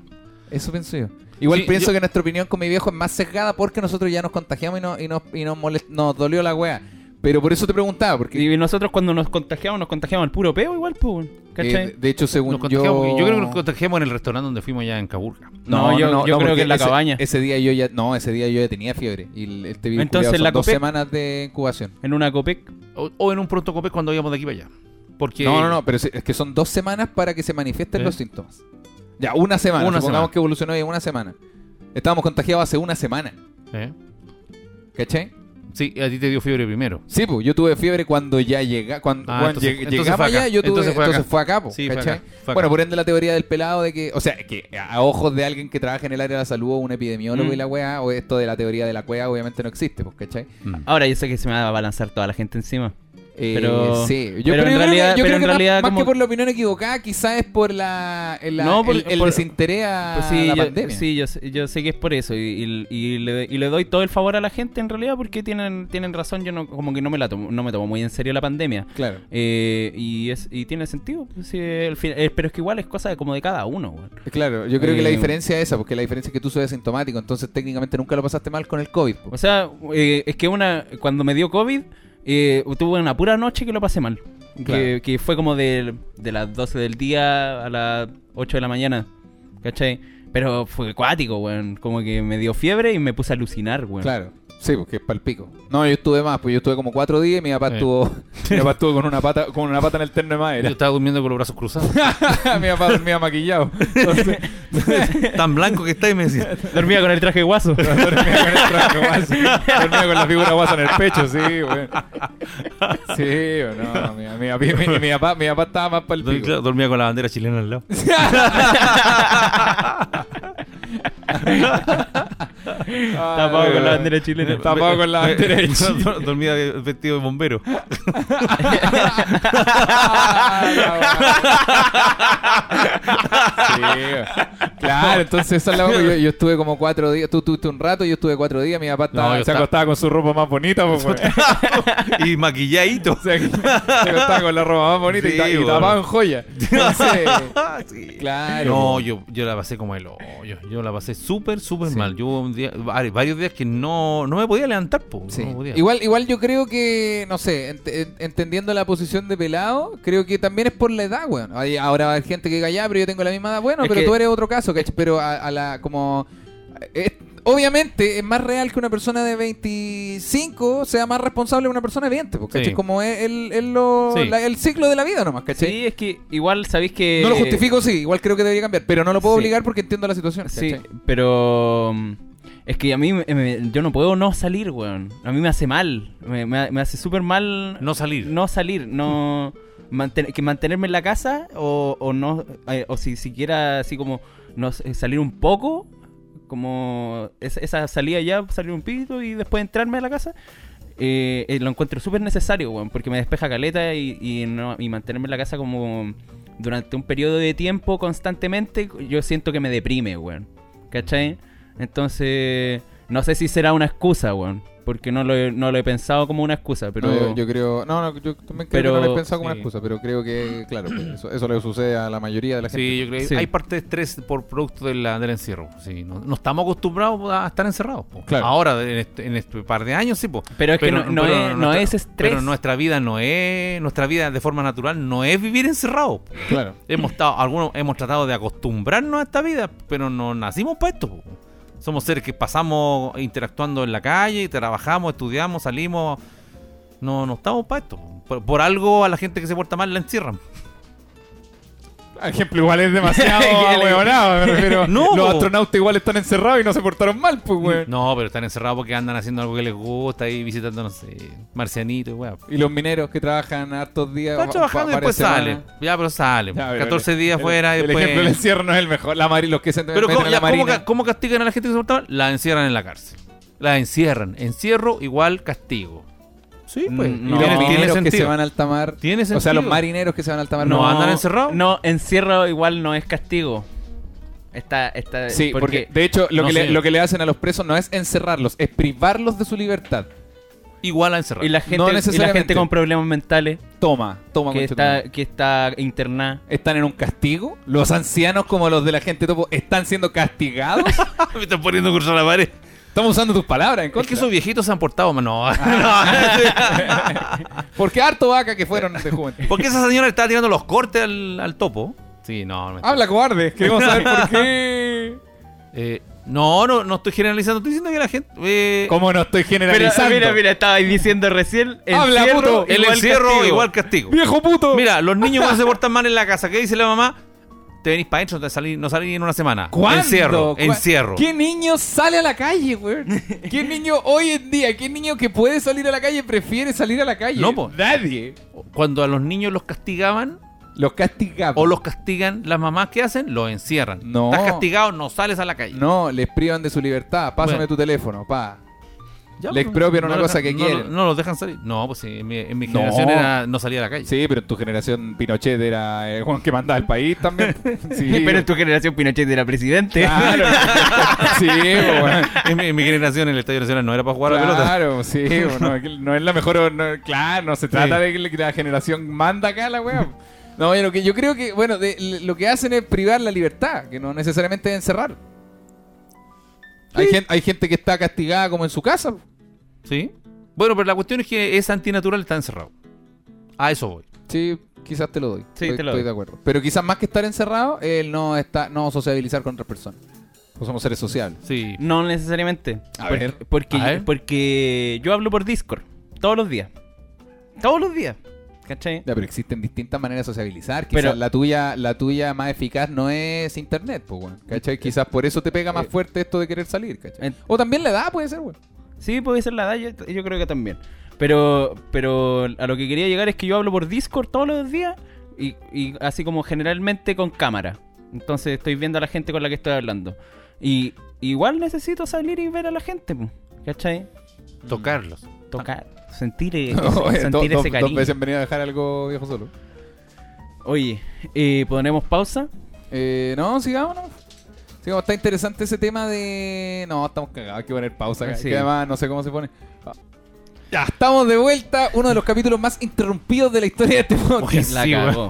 [SPEAKER 3] Eso pienso yo. Igual
[SPEAKER 5] Sí,
[SPEAKER 3] pienso
[SPEAKER 5] yo-
[SPEAKER 3] que nuestra opinión con mi viejo es más sesgada porque nosotros ya nos contagiamos y, no, y, nos, y nos, molest- nos dolió la wea. Pero por eso te preguntaba, porque
[SPEAKER 4] Y nosotros cuando nos contagiamos, nos contagiamos al puro peo igual, pues. ¿Cachai?
[SPEAKER 3] eh, de hecho, según
[SPEAKER 5] Nos
[SPEAKER 3] yo...
[SPEAKER 5] contagiamos- yo... creo que nos contagiamos en el restaurante donde fuimos allá en Caburga.
[SPEAKER 4] No, yo- yo creo que en la
[SPEAKER 3] ese-
[SPEAKER 4] cabaña.
[SPEAKER 3] Ese día yo ya... No, ese día yo ya tenía fiebre. Y este virus
[SPEAKER 4] Entonces, la
[SPEAKER 3] dos
[SPEAKER 4] Copec-
[SPEAKER 3] semanas de incubación.
[SPEAKER 4] En una Copec.
[SPEAKER 5] O, o en un pronto copé cuando íbamos de aquí para allá. Porque
[SPEAKER 3] No, no, no, pero es es que son dos semanas para que se manifiesten
[SPEAKER 5] ¿Eh?
[SPEAKER 3] los síntomas. Ya, una semana.
[SPEAKER 5] Una
[SPEAKER 3] supongamos
[SPEAKER 5] semana.
[SPEAKER 3] que evolucionó en una semana. Estábamos contagiados hace una semana.
[SPEAKER 5] ¿Eh?
[SPEAKER 3] ¿Cachai?
[SPEAKER 5] Sí, a ti te dio fiebre primero.
[SPEAKER 3] Sí, pues yo tuve fiebre cuando ya llega, cuando,
[SPEAKER 5] Ah,
[SPEAKER 3] cuando
[SPEAKER 5] entonces-
[SPEAKER 3] lleg-
[SPEAKER 5] entonces
[SPEAKER 3] llegaba
[SPEAKER 5] fue acá.
[SPEAKER 3] allá, yo tuve,
[SPEAKER 5] Entonces fue
[SPEAKER 3] entonces
[SPEAKER 5] acá.
[SPEAKER 3] fue acá, po,
[SPEAKER 5] Sí, fue
[SPEAKER 3] ¿cachai?
[SPEAKER 5] acá, fue
[SPEAKER 3] Bueno, por ende la teoría del pelado de que, o sea, que a ojos de alguien que trabaja en el área de la salud o un epidemiólogo
[SPEAKER 4] Mm.
[SPEAKER 3] y la weá, o esto de la teoría de la cueva obviamente no existe, pues, ¿cachai?
[SPEAKER 5] Mm.
[SPEAKER 4] Ahora yo sé que se me va a balanzar toda la gente encima.
[SPEAKER 3] Eh,
[SPEAKER 4] Pero-
[SPEAKER 3] sí, yo,
[SPEAKER 4] pero
[SPEAKER 3] pero
[SPEAKER 4] en realidad-
[SPEAKER 3] que, yo
[SPEAKER 4] pero
[SPEAKER 3] creo
[SPEAKER 4] en
[SPEAKER 3] que más-
[SPEAKER 4] realidad
[SPEAKER 3] más,
[SPEAKER 4] como-
[SPEAKER 3] que por la opinión equivocada, quizás es por la, el,
[SPEAKER 4] No, por-
[SPEAKER 3] el, el
[SPEAKER 4] por-
[SPEAKER 3] desinterés a
[SPEAKER 4] Pues sí,
[SPEAKER 3] la
[SPEAKER 4] yo,
[SPEAKER 3] pandemia.
[SPEAKER 4] sí yo, sé- yo sé que es por eso. Y, y- y le, y le doy todo el favor a la gente en realidad porque tienen, tienen razón. Yo no, como que no me la tomo, no me tomo muy en serio la pandemia.
[SPEAKER 3] Claro.
[SPEAKER 4] Eh, y es y tiene sentido. pues, sí, el fin- eh, pero es que igual es cosa de, como de cada uno. weón.
[SPEAKER 3] Claro, yo creo que la
[SPEAKER 4] Eh,
[SPEAKER 3] diferencia es esa, porque la diferencia es que tú soy asintomático, entonces técnicamente nunca lo pasaste mal con el COVID.
[SPEAKER 4] O sea, eh, es que una cuando me dio COVID, eh, tuve una pura noche que lo pasé mal. Que, que fue como de, de las 12 del día a las 8 de la mañana. ¿Cachai? Pero fue acuático, weón. Como que me dio fiebre y me puse a alucinar, weón.
[SPEAKER 3] Claro. Sí, porque es palpico. No, yo estuve más, pues yo estuve como cuatro días y mi papá estuvo, mi papá estuvo con una pata, con una pata en el terno de
[SPEAKER 2] Yo
[SPEAKER 3] madera.
[SPEAKER 2] estaba durmiendo con los brazos cruzados.
[SPEAKER 3] mi papá dormía maquillado. Entonces,
[SPEAKER 2] Tan blanco que está y me decía.
[SPEAKER 4] Dormía con el traje guaso.
[SPEAKER 3] dormía con el traje guaso. Dormía con la figura guasa en el pecho, sí, güey. Sí, o no, mi, mi, mi, mi- mi papá, mi papá estaba más palpico.
[SPEAKER 2] claro, Dormía con la bandera chilena al lado.
[SPEAKER 4] Tapado con la bandera chilena.
[SPEAKER 3] Tapado con la bandera de Chile.
[SPEAKER 2] Dormía vestido de bombero.
[SPEAKER 3] Sí, güey. claro, entonces esa es la yo, yo estuve como cuatro días, tú estuviste un rato, yo estuve cuatro días, mi papá estaba-
[SPEAKER 2] No,
[SPEAKER 3] se acostaba con su ropa más bonita,
[SPEAKER 2] y maquilladito.
[SPEAKER 3] se, acostaba con la ropa más bonita y,
[SPEAKER 2] Sí,
[SPEAKER 3] y tapado en joya. Entonces,
[SPEAKER 2] Sí.
[SPEAKER 3] claro.
[SPEAKER 2] No, yo, yo la pasé como el hoyo. Yo la pasé súper, súper mal. Yo un día, vari- varios días que no, no me podía levantar, po.
[SPEAKER 3] Sí.
[SPEAKER 2] No podía.
[SPEAKER 3] Igual, igual yo creo que, no sé, ent- en- entendiendo la posición de pelado, creo que también es por la edad, weón. Hay- Ahora haber gente que diga, ya, pero yo tengo la misma edad. Bueno,
[SPEAKER 4] Es
[SPEAKER 3] pero
[SPEAKER 4] que-
[SPEAKER 3] tú eres otro caso, ¿cachai? Pero a, a la, como... es- obviamente es más real que una persona de 25 sea más responsable que una persona de 20, porque
[SPEAKER 2] Sí.
[SPEAKER 3] como es el, el lo-
[SPEAKER 2] Sí.
[SPEAKER 3] la- el ciclo de la vida nomás, ¿cachai?
[SPEAKER 4] Sí, es que igual sabéis que.
[SPEAKER 3] No lo justifico, sí, igual creo que debería cambiar, pero no lo puedo
[SPEAKER 4] Sí.
[SPEAKER 3] obligar porque entiendo la situación.
[SPEAKER 4] Sí, pero. Es que a mí me- me- yo no puedo no salir, weón. A mí me hace mal. Me, hace súper mal
[SPEAKER 2] No salir.
[SPEAKER 4] no salir, no manten- que mantenerme en la casa o, o no eh, o si siquiera así como no salir un poco, como esa, esa salida ya, salir un pito y después entrarme a la casa. eh, eh, lo encuentro súper necesario, weón, porque me despeja caleta y, y, no- y mantenerme en la casa como durante un periodo de tiempo constantemente, yo siento que me deprime, weón. ¿Cachai? Entonces, no sé si será una excusa, weón. Porque no lo he, no lo he pensado como una excusa, pero...
[SPEAKER 3] No, yo, yo creo, no, no, yo también creo
[SPEAKER 4] Pero-
[SPEAKER 3] que no lo he pensado como una excusa, pero creo que, claro, pues, eso, eso le sucede a la mayoría de la gente.
[SPEAKER 2] Sí, yo creo que
[SPEAKER 4] Sí.
[SPEAKER 2] hay parte de estrés por producto de la- del encierro. Sí, no, no estamos acostumbrados a estar encerrados. po.
[SPEAKER 3] Claro.
[SPEAKER 2] Ahora, en este, en este par de años, sí. po.
[SPEAKER 4] Pero es que no- no es- no
[SPEAKER 2] nuestra-
[SPEAKER 4] es estrés.
[SPEAKER 2] Pero nuestra vida no es, nuestra vida de forma natural no es vivir encerrado. po.
[SPEAKER 3] Claro.
[SPEAKER 2] Hemos estado, algunos hemos tratado de acostumbrarnos a esta vida, pero no nacimos para esto. po. Somos seres que pasamos interactuando en la calle, trabajamos, estudiamos, salimos. No, no estamos para esto. po. Por, por algo a la gente que se porta mal la encierran.
[SPEAKER 3] Ejemplo igual es demasiado ahueonado, me refiero.
[SPEAKER 2] No,
[SPEAKER 3] Los
[SPEAKER 2] po.
[SPEAKER 3] astronautas igual están encerrados y no se portaron mal, pues, weón.
[SPEAKER 2] No, pero están encerrados porque andan haciendo algo que les gusta ahí visitando, no sé, marcianitos, weón.
[SPEAKER 3] Y los mineros que trabajan hartos días.
[SPEAKER 2] Están trabajando y después salen. Ya, pero salen.
[SPEAKER 3] Ya, pero
[SPEAKER 2] 14
[SPEAKER 3] el-
[SPEAKER 2] días
[SPEAKER 3] el-
[SPEAKER 2] fuera y
[SPEAKER 3] El
[SPEAKER 2] después.
[SPEAKER 3] ejemplo del encierro no es el mejor. La mari- los que se
[SPEAKER 2] Pero ¿cómo,
[SPEAKER 3] en
[SPEAKER 2] ya,
[SPEAKER 3] la
[SPEAKER 2] ¿cómo ca- cómo castigan a la gente que se porta mal? La encierran en la cárcel. La encierran. Encierro igual castigo. Sí,
[SPEAKER 4] pues.
[SPEAKER 3] Y
[SPEAKER 4] No.
[SPEAKER 3] los
[SPEAKER 2] Tiene, tiene
[SPEAKER 3] marineros que se van al tamar.
[SPEAKER 2] Tiene
[SPEAKER 3] O sea, los marineros que se van al tamar.
[SPEAKER 2] No, andan encerrados.
[SPEAKER 4] No, encierro igual no es castigo. Está, está,
[SPEAKER 3] Sí, porque, de hecho lo,
[SPEAKER 2] No
[SPEAKER 3] que le, lo que le hacen a los presos no es encerrarlos, es privarlos de su libertad.
[SPEAKER 2] Igual a encerrar.
[SPEAKER 4] y la gente,
[SPEAKER 3] no
[SPEAKER 4] y la
[SPEAKER 3] necesariamente.
[SPEAKER 4] gente con problemas mentales
[SPEAKER 3] Toma, toma,
[SPEAKER 4] que está, que está internada.
[SPEAKER 3] ¿Están en un castigo? ¿Los ancianos como los de la gente topo están siendo castigados?
[SPEAKER 2] Me están poniendo curso a la pared.
[SPEAKER 3] Estamos usando tus palabras en
[SPEAKER 2] Es
[SPEAKER 3] contra.
[SPEAKER 2] que esos viejitos se han portado mal. No.
[SPEAKER 3] Porque harto vaca que fueron de juventud.
[SPEAKER 2] Porque esa señora le estaba tirando los cortes al, al topo. Sí, no. no,
[SPEAKER 3] Habla cobarde, queremos saber por qué.
[SPEAKER 2] Eh, no, no, no estoy generalizando. Estoy diciendo que la gente. eh,
[SPEAKER 3] ¿Cómo no estoy
[SPEAKER 4] Pero,
[SPEAKER 3] generalizando?
[SPEAKER 4] mira, mira, estabais diciendo recién.
[SPEAKER 3] Habla,
[SPEAKER 4] encierro
[SPEAKER 3] puto.
[SPEAKER 2] el
[SPEAKER 4] igual
[SPEAKER 2] encierro
[SPEAKER 4] castigo.
[SPEAKER 2] igual castigo.
[SPEAKER 3] ¡Viejo puto!
[SPEAKER 2] Mira, los niños cuando se portan mal en la casa, ¿qué dice la mamá? Te venís para adentro, te salí, no salí en una semana.
[SPEAKER 3] ¿Cuándo?
[SPEAKER 2] Encierro,
[SPEAKER 3] ¿Cu-
[SPEAKER 2] encierro.
[SPEAKER 3] ¿Qué niño sale a la calle, güey? ¿Qué niño hoy en día, qué niño que puede salir a la calle prefiere salir a la calle?
[SPEAKER 2] No, po.
[SPEAKER 3] Nadie.
[SPEAKER 2] Cuando a los niños los castigaban
[SPEAKER 3] Los castigamos.
[SPEAKER 2] o los castigan, las mamás, ¿qué hacen? Los encierran.
[SPEAKER 3] No.
[SPEAKER 2] Estás castigado, no sales a la calle.
[SPEAKER 3] No, les privan de su libertad. Pásame
[SPEAKER 2] Bueno.
[SPEAKER 3] tu teléfono, pa.
[SPEAKER 2] Ya,
[SPEAKER 3] Le
[SPEAKER 2] pues,
[SPEAKER 3] expropian una
[SPEAKER 2] lo
[SPEAKER 3] cosa
[SPEAKER 2] dejan-
[SPEAKER 3] que
[SPEAKER 2] no,
[SPEAKER 3] quieren.
[SPEAKER 2] No, los dejan salir. No, pues sí, en mi, en mi
[SPEAKER 3] No.
[SPEAKER 2] generación era no salir a la calle.
[SPEAKER 3] Sí, pero en tu generación Pinochet era el Juan que mandaba el país también. Sí,
[SPEAKER 4] Pero en tu generación Pinochet era presidente.
[SPEAKER 3] Claro. sí, bueno.
[SPEAKER 2] En, mi, en mi generación el Estadio Nacional no era para jugar a la pelota.
[SPEAKER 3] Claro, sí, no, es no la mejor. no, claro, no se trata
[SPEAKER 2] Sí.
[SPEAKER 3] de que la generación manda acá la weá. No, lo que, yo creo que, bueno, de- lo que hacen es privar la libertad, que no necesariamente es encerrar. Hay, gente, hay gente que está castigada como en su casa.
[SPEAKER 2] Sí. Bueno, pero la cuestión es que es antinatural está encerrado. A eso voy.
[SPEAKER 3] Sí, quizás te lo doy.
[SPEAKER 4] Sí,
[SPEAKER 3] estoy,
[SPEAKER 4] te lo
[SPEAKER 3] estoy
[SPEAKER 4] doy.
[SPEAKER 3] de acuerdo. Pero quizás más que estar encerrado, el no está, no sociabilizar con otras personas. Pues somos seres sociables.
[SPEAKER 2] Sí.
[SPEAKER 4] No necesariamente.
[SPEAKER 3] A
[SPEAKER 4] Por-
[SPEAKER 3] ver.
[SPEAKER 4] Porque,
[SPEAKER 2] A ver.
[SPEAKER 4] porque yo hablo por Discord. Todos los días. Todos los días. ¿Cachai?
[SPEAKER 3] Ya, pero existen distintas maneras de sociabilizar. Quizás
[SPEAKER 4] Pero-
[SPEAKER 3] la tuya, la tuya más eficaz no es internet, pues, weón. ¿Cachai? Quizás por eso te pega más
[SPEAKER 4] Eh,
[SPEAKER 3] fuerte esto de querer salir, ¿cachai?
[SPEAKER 4] en-
[SPEAKER 3] O también la edad puede ser, weón.
[SPEAKER 4] Sí, puede ser la edad, yo, yo creo que también. Pero, pero a lo que quería llegar es que yo hablo por Discord todos los días y, y así como generalmente con cámara. Entonces estoy viendo a la gente con la que estoy hablando. Y igual necesito salir y ver a la gente, ¿cachai?
[SPEAKER 2] Tocarlos.
[SPEAKER 4] Tocar, sentir, e-
[SPEAKER 3] eh,
[SPEAKER 4] sentir ese
[SPEAKER 3] dos- dos
[SPEAKER 4] cariño.
[SPEAKER 3] veces venido a dejar algo viejo solo.
[SPEAKER 4] Oye, eh, ¿ponemos pausa?
[SPEAKER 3] Eh, no, sigamos. Sigamos, está interesante ese tema de... No, estamos cagados, hay que poner pausa.
[SPEAKER 4] Sí.
[SPEAKER 3] Que además no sé cómo se pone. Ah. Ya, estamos de vuelta. Uno de los capítulos más interrumpidos de la historia de este podcast.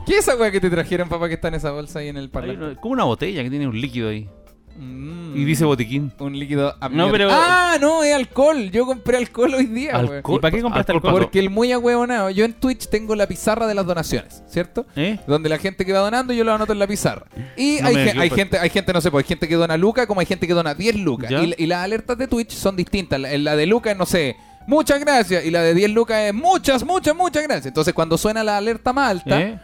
[SPEAKER 3] ¿Qué es esa weá que te trajeron, papá, que está en esa bolsa ahí en el
[SPEAKER 2] una- como una botella que tiene un líquido ahí.
[SPEAKER 3] Mm.
[SPEAKER 2] Y dice botiquín.
[SPEAKER 3] Un líquido
[SPEAKER 4] No, pero-
[SPEAKER 3] Ah, no, es alcohol. Yo compré alcohol hoy día, weón.
[SPEAKER 2] Alcohol.
[SPEAKER 4] ¿Y para qué compraste
[SPEAKER 2] Alcohol
[SPEAKER 4] alcohol?
[SPEAKER 3] Porque el muy ahueonado. Yo en Twitch tengo la pizarra de las donaciones, ¿cierto?
[SPEAKER 2] ¿Eh?
[SPEAKER 3] Donde la gente que va donando yo lo anoto en la pizarra. Y
[SPEAKER 2] No
[SPEAKER 3] hay, gen- hay gente, hay gente, no sé, pues hay gente que dona Luca como hay gente que dona 10 lucas. Y, y las alertas de Twitch son distintas. La, la de Luca es, no sé, muchas gracias. Y la de 10 lucas es muchas, muchas, muchas gracias. Entonces cuando suena la alerta más alta,
[SPEAKER 2] ¿Eh?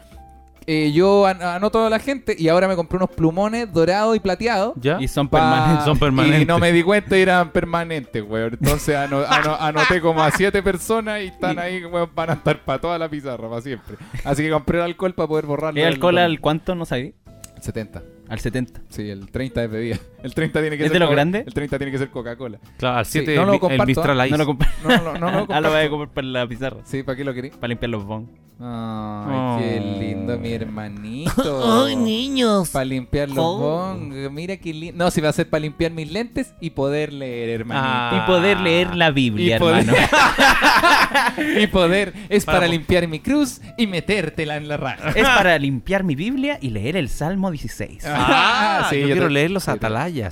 [SPEAKER 3] Eh, yo an- anoto a la gente y ahora me compré unos plumones dorados y plateados.
[SPEAKER 2] ¿Ya?
[SPEAKER 4] Y son permanentes.
[SPEAKER 2] Son permanentes.
[SPEAKER 3] Y no me di cuenta y eran permanentes, weón. Entonces ano- ano- anoté como a siete personas y están ahí, weón, van a estar para toda la pizarra, para siempre. Así que compré el alcohol para poder borrarlo.
[SPEAKER 4] ¿Es
[SPEAKER 3] del-
[SPEAKER 4] alcohol al cuánto? No sabía.
[SPEAKER 3] 70.
[SPEAKER 4] Al 70.
[SPEAKER 3] Sí, el 30 es bebida. El 30 tiene que
[SPEAKER 4] ¿Es
[SPEAKER 3] ser.
[SPEAKER 4] de los
[SPEAKER 3] Coca-
[SPEAKER 4] grandes?
[SPEAKER 3] El 30 tiene que ser Coca-Cola.
[SPEAKER 2] Claro, al
[SPEAKER 3] Sí,
[SPEAKER 2] 7
[SPEAKER 3] no lo
[SPEAKER 2] el,
[SPEAKER 3] comparto,
[SPEAKER 2] Mistral
[SPEAKER 3] ¿ah?
[SPEAKER 2] Ice.
[SPEAKER 4] No lo.
[SPEAKER 3] No, no, no, no.
[SPEAKER 4] ah, lo
[SPEAKER 3] comparto.
[SPEAKER 4] voy a comprar para la pizarra.
[SPEAKER 3] Sí, ¿para qué lo querí?
[SPEAKER 4] Para limpiar los bons.
[SPEAKER 3] Ay, qué
[SPEAKER 2] Oh.
[SPEAKER 3] lindo, mi hermanito.
[SPEAKER 6] Ay, niños.
[SPEAKER 3] Para limpiar los
[SPEAKER 6] Oh.
[SPEAKER 3] bong. Mira qué lindo. No, si va a ser para limpiar mis lentes y poder leer, hermanito.
[SPEAKER 2] Ah.
[SPEAKER 4] Y poder leer la Biblia,
[SPEAKER 3] y poder,
[SPEAKER 4] hermano.
[SPEAKER 3] y poder es para,
[SPEAKER 2] Para po-
[SPEAKER 3] limpiar mi cruz y metértela en la raja.
[SPEAKER 4] es para limpiar mi Biblia y leer el Salmo 16.
[SPEAKER 2] Ah,
[SPEAKER 3] Sí,
[SPEAKER 2] yo,
[SPEAKER 3] yo
[SPEAKER 2] quiero
[SPEAKER 3] te-
[SPEAKER 2] leer los
[SPEAKER 3] sí, te-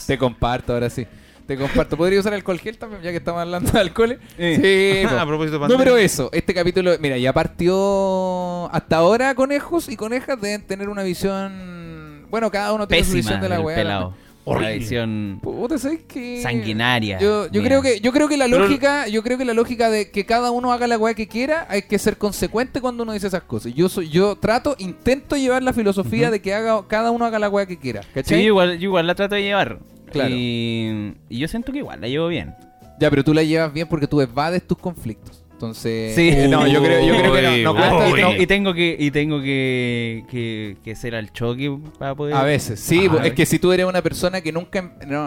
[SPEAKER 3] Te comparto ahora sí. Te comparto. ¿Podría usar alcohol gel también, ya que estamos hablando de alcohol?
[SPEAKER 4] Eh.
[SPEAKER 3] Sí.
[SPEAKER 2] a propósito de
[SPEAKER 3] No, pero eso, este capítulo, mira, ya partió. Hasta ahora, conejos y conejas deben tener una visión. Bueno, cada uno tiene su
[SPEAKER 4] Pésima
[SPEAKER 3] visión de la
[SPEAKER 4] del
[SPEAKER 3] weá.
[SPEAKER 2] Horrible.
[SPEAKER 4] visión
[SPEAKER 3] Puta, ¿sabes qué?
[SPEAKER 4] sanguinaria.
[SPEAKER 3] Yo, yo creo que yo creo que la
[SPEAKER 2] Pero-
[SPEAKER 3] lógica yo creo que la lógica de que cada uno haga la weá que quiera hay que ser consecuente cuando uno dice esas cosas yo soy yo trato intento llevar la filosofía de que haga cada uno haga la weá que quiera
[SPEAKER 4] Sí,
[SPEAKER 3] ¿cachai?
[SPEAKER 4] igual, yo igual la trato de llevar.
[SPEAKER 3] Claro.
[SPEAKER 4] Y, y yo siento que igual la llevo bien.
[SPEAKER 3] ya pero tú la llevas bien porque tú evades tus conflictos entonces
[SPEAKER 4] Sí.
[SPEAKER 3] no yo creo yo creo que no, no
[SPEAKER 2] Uy,
[SPEAKER 3] cuesta-
[SPEAKER 2] uy.
[SPEAKER 3] no-
[SPEAKER 4] y tengo que y tengo que, que, que ser al choque para poder
[SPEAKER 3] a veces sí
[SPEAKER 4] Ah,
[SPEAKER 3] es que si tú eres una persona que nunca em- no,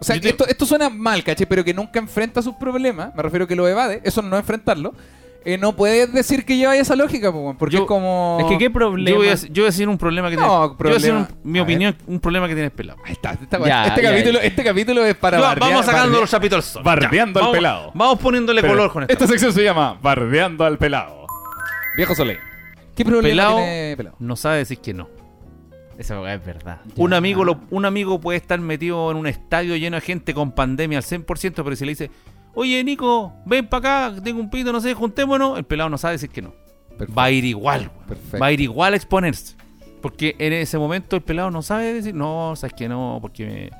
[SPEAKER 3] o sea
[SPEAKER 2] Yo
[SPEAKER 3] que
[SPEAKER 2] te-
[SPEAKER 3] esto, esto suena mal ¿cachai? pero que nunca enfrenta sus problemas me refiero que lo evade eso no es enfrentarlo eh, no puedes decir que lleva esa lógica po, porque
[SPEAKER 2] Yo-
[SPEAKER 3] es como
[SPEAKER 4] Es que qué problema.
[SPEAKER 2] Yo voy, a, yo voy a decir un problema que
[SPEAKER 3] No,
[SPEAKER 2] tiene. yo voy a decir
[SPEAKER 3] problema-
[SPEAKER 2] un- mi
[SPEAKER 3] a
[SPEAKER 2] opinión, un problema que tiene el pelado.
[SPEAKER 3] Ahí está, esta-
[SPEAKER 4] Ya,
[SPEAKER 3] este,
[SPEAKER 4] ya,
[SPEAKER 3] capítulo,
[SPEAKER 4] ya.
[SPEAKER 3] este capítulo es para bardear-
[SPEAKER 2] vamos sacando
[SPEAKER 3] bardear-
[SPEAKER 2] los chapitos
[SPEAKER 3] bardeando al pelado.
[SPEAKER 2] Vamos poniéndole
[SPEAKER 3] Pero
[SPEAKER 2] color con esto.
[SPEAKER 3] Esta sección se llama Bardeando al pelado. Viejo Soleil. ¿Qué problema
[SPEAKER 2] Pelado,
[SPEAKER 3] tiene pelado?
[SPEAKER 2] no sabe decir que no.
[SPEAKER 4] Esa es verdad.
[SPEAKER 2] Un amigo, lo- un amigo puede estar metido en un estadio lleno de gente con pandemia al 100%, pero si le dice, oye Nico, ven para acá, tengo un pito, no sé, juntémonos, el pelado no sabe decir que no.
[SPEAKER 3] Perfecto.
[SPEAKER 2] Va a ir igual, weón.
[SPEAKER 3] Perfecto.
[SPEAKER 2] va a ir igual a exponerse. Porque en ese momento el pelado no sabe decir, no, sabes que no, porque me-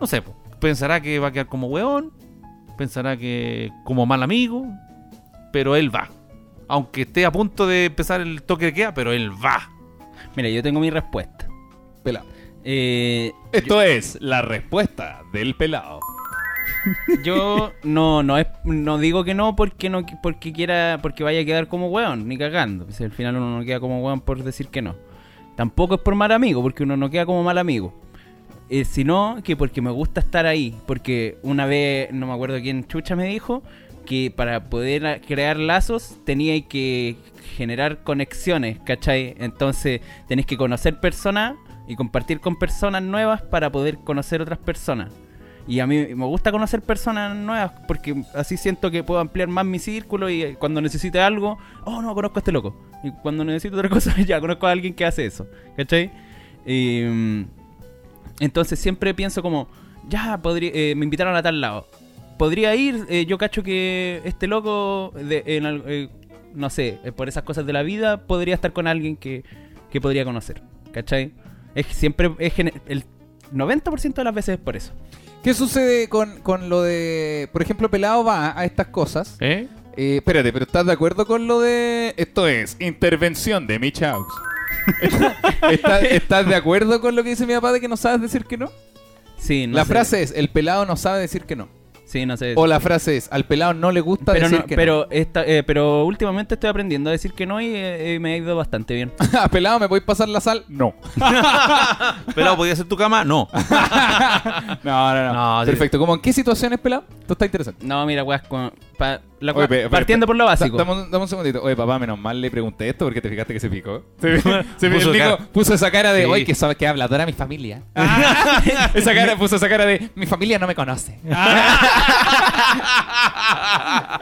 [SPEAKER 2] no sé, pensará que va a quedar como weón, pensará que como mal amigo, pero él va. Aunque esté a punto de empezar el toque de queda, pero él va.
[SPEAKER 4] Mira, yo tengo mi respuesta.
[SPEAKER 3] Pelado.
[SPEAKER 4] Eh,
[SPEAKER 5] Esto es la respuesta del pelado.
[SPEAKER 4] Yo no no es no digo que no porque no porque quiera porque vaya a quedar como weón, ni cagando. Si al final uno no queda como weón por decir que no. Tampoco es por mal amigo, porque uno no queda como mal amigo. Eh, sino que porque me gusta estar ahí. Porque una vez, no me acuerdo quién chucha me dijo, que para poder crear lazos tenía que generar conexiones, ¿cachai? Entonces tenés que conocer personas y compartir con personas nuevas para poder conocer otras personas. Y a mí me gusta conocer personas nuevas porque así siento que puedo ampliar más mi círculo y eh, cuando necesite algo, oh no, conozco a este loco. Y cuando necesito otra cosa, ya conozco a alguien que hace eso. ¿Cachai? Y, mm, entonces siempre pienso como, ya, podría, eh, me invitaron a tal lado. Podría ir, eh, yo cacho que este loco de- en eh, no sé, eh, por esas cosas de la vida, podría estar con alguien que, que podría conocer. ¿Cachai? Es siempre, es el 90% de las veces es por eso.
[SPEAKER 3] ¿Qué sucede con, con lo de. Por ejemplo, Pelado va a estas cosas.
[SPEAKER 2] ¿Eh?
[SPEAKER 3] Eh, espérate, pero ¿estás de acuerdo con lo de. Esto es intervención de Mitch Aux? ¿Estás, estás de acuerdo con lo que dice mi papá de que no sabes decir que no?
[SPEAKER 4] Sí, no
[SPEAKER 3] la
[SPEAKER 4] sé.
[SPEAKER 3] frase es: el pelado no sabe decir que no.
[SPEAKER 4] Sí, no sé.
[SPEAKER 3] O la frase es: al pelado no le gusta
[SPEAKER 4] pero,
[SPEAKER 3] decir
[SPEAKER 4] no-
[SPEAKER 3] que
[SPEAKER 4] pero, esta- eh, pero últimamente estoy aprendiendo a decir que no y eh, me ha ido bastante bien.
[SPEAKER 3] no. ¿A pelado me podéis pasar la sal? No.
[SPEAKER 2] ¿Pelado podía ser tu cama? No.
[SPEAKER 3] No, no, no.
[SPEAKER 2] No, sí.
[SPEAKER 3] Perfecto. ¿Cómo en qué situaciones, pelado? Esto está interesante.
[SPEAKER 4] No, mira, weas, con- pa- la
[SPEAKER 3] Oye,
[SPEAKER 4] wea-
[SPEAKER 3] pe- pe-
[SPEAKER 4] partiendo
[SPEAKER 3] pe-
[SPEAKER 4] por lo básico.
[SPEAKER 3] Dame un, dame un segundito. Oye, papá, menos mal le pregunté esto porque te fijaste que se picó. Se, se-
[SPEAKER 2] Puso
[SPEAKER 3] el esa cara de,
[SPEAKER 2] Sí.
[SPEAKER 3] oye, que sabe que habladora mi familia. esa cara, puso esa cara de, mi familia no me conoce.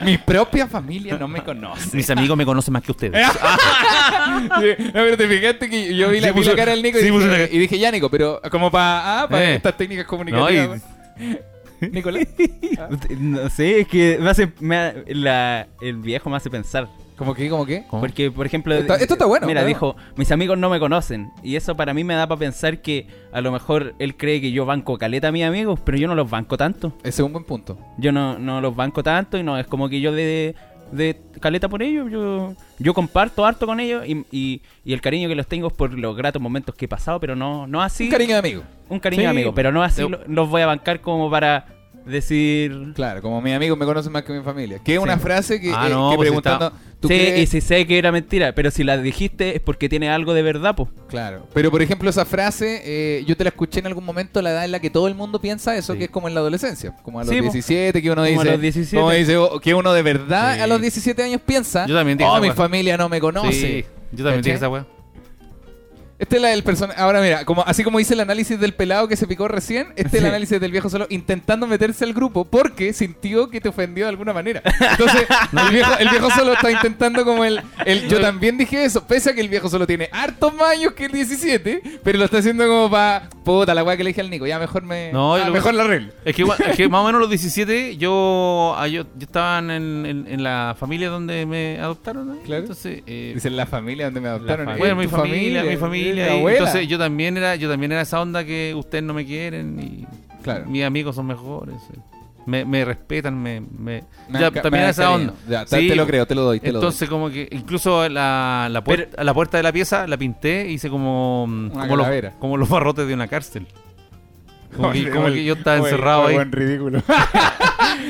[SPEAKER 3] mi propia familia no me conoce.
[SPEAKER 2] Mis amigos me conocen más que ustedes.
[SPEAKER 3] Sí, no, pero te fijaste que yo vi la,
[SPEAKER 2] Sí,
[SPEAKER 3] vi
[SPEAKER 2] puso-
[SPEAKER 3] la cara del Nico y, dije,
[SPEAKER 2] una-
[SPEAKER 3] y dije, ya, Nico, pero como para ah, para
[SPEAKER 2] Eh.
[SPEAKER 3] estas técnicas
[SPEAKER 2] No,
[SPEAKER 3] comunicativas.
[SPEAKER 2] y-
[SPEAKER 3] Nicolás.
[SPEAKER 4] No sé, es que me hace, me ha- la- el viejo me hace pensar.
[SPEAKER 3] ¿Cómo que? ¿Cómo que?
[SPEAKER 2] ¿Cómo?
[SPEAKER 4] Porque, por ejemplo,
[SPEAKER 3] Está- esto está bueno,
[SPEAKER 4] Mira,
[SPEAKER 3] está
[SPEAKER 4] dijo, mis amigos no me conocen. Y eso para mí me da para pensar que a lo mejor él cree que yo banco caleta a mis amigos, pero yo no los banco tanto.
[SPEAKER 3] Ese es un buen punto.
[SPEAKER 4] Yo no, no los banco tanto y no es como que yo de, de caleta por ellos. Yo, yo comparto harto con ellos y, y- y el cariño que los tengo es por los gratos momentos que he pasado, pero no, no así.
[SPEAKER 3] Un cariño de amigo.
[SPEAKER 4] un cariño
[SPEAKER 2] Sí.
[SPEAKER 4] de amigo, pero no así
[SPEAKER 2] Yo-
[SPEAKER 4] lo- los voy a bancar como para decir.
[SPEAKER 3] Claro, como mis amigos me conocen más que mi familia. Que es una frase que,
[SPEAKER 2] Ah,
[SPEAKER 3] eh,
[SPEAKER 2] no,
[SPEAKER 3] que
[SPEAKER 2] pues
[SPEAKER 3] preguntando.
[SPEAKER 2] está-
[SPEAKER 3] ¿tú
[SPEAKER 4] Sí,
[SPEAKER 3] crees?
[SPEAKER 4] y si sé que era mentira, pero si la dijiste es porque tiene algo de verdad, pues.
[SPEAKER 3] Claro. Pero por ejemplo, esa frase, eh, yo te la escuché en algún momento, la edad en la que todo el mundo piensa eso,
[SPEAKER 2] Sí.
[SPEAKER 3] que es como en la adolescencia. Como a los
[SPEAKER 4] Sí, po.
[SPEAKER 3] 17, que uno
[SPEAKER 4] Como a
[SPEAKER 3] dice.
[SPEAKER 4] los 17.
[SPEAKER 3] como dice, oh, que uno de verdad a los 17 años piensa.
[SPEAKER 2] Yo también dije
[SPEAKER 3] Oh, mi familia no me conoce.
[SPEAKER 2] Sí, yo también dije esa weá.
[SPEAKER 3] Este es la del personaje. Ahora mira, como, así como hice el análisis del pelado que se picó recién, este es el análisis del viejo solo intentando meterse al grupo porque sintió que te ofendió de alguna manera. Entonces, el, viejo, el viejo solo está intentando como el, el. Yo también dije eso, pese a que el viejo solo tiene hartos más años que el 17, pero lo está haciendo como para. Puta, la weá que le dije al Nico, ya mejor me.
[SPEAKER 2] No,
[SPEAKER 3] ah, mejor la arreglo.
[SPEAKER 2] Es que, igual- es que más o menos los 17 yo, ah, yo, yo estaba en, en- en la familia donde me adoptaron. ¿eh?
[SPEAKER 3] Claro.
[SPEAKER 2] Entonces, eh,
[SPEAKER 3] Dice la familia donde me adoptaron. eh,
[SPEAKER 2] bueno, mi familia, mi
[SPEAKER 3] eh,
[SPEAKER 2] familia. y
[SPEAKER 3] abuela.
[SPEAKER 2] entonces yo también era, yo también era esa onda que ustedes no me quieren y
[SPEAKER 3] Claro.
[SPEAKER 2] mis amigos son mejores. eh. Me, me respetan, me, me-
[SPEAKER 3] Me
[SPEAKER 2] ya, también esa
[SPEAKER 3] cariño.
[SPEAKER 2] onda.
[SPEAKER 3] Ya, te-
[SPEAKER 2] Sí,
[SPEAKER 3] te lo creo, te lo doy, te lo doy.
[SPEAKER 2] Entonces como que incluso la, la, puerta, la puerta de la pieza la pinté, hice como, como, los, como los barrotes de una cárcel. Como, que,
[SPEAKER 3] Oye,
[SPEAKER 2] como
[SPEAKER 3] oye,
[SPEAKER 2] que yo estaba encerrado
[SPEAKER 3] oye,
[SPEAKER 2] ahí.
[SPEAKER 3] buen ridículo.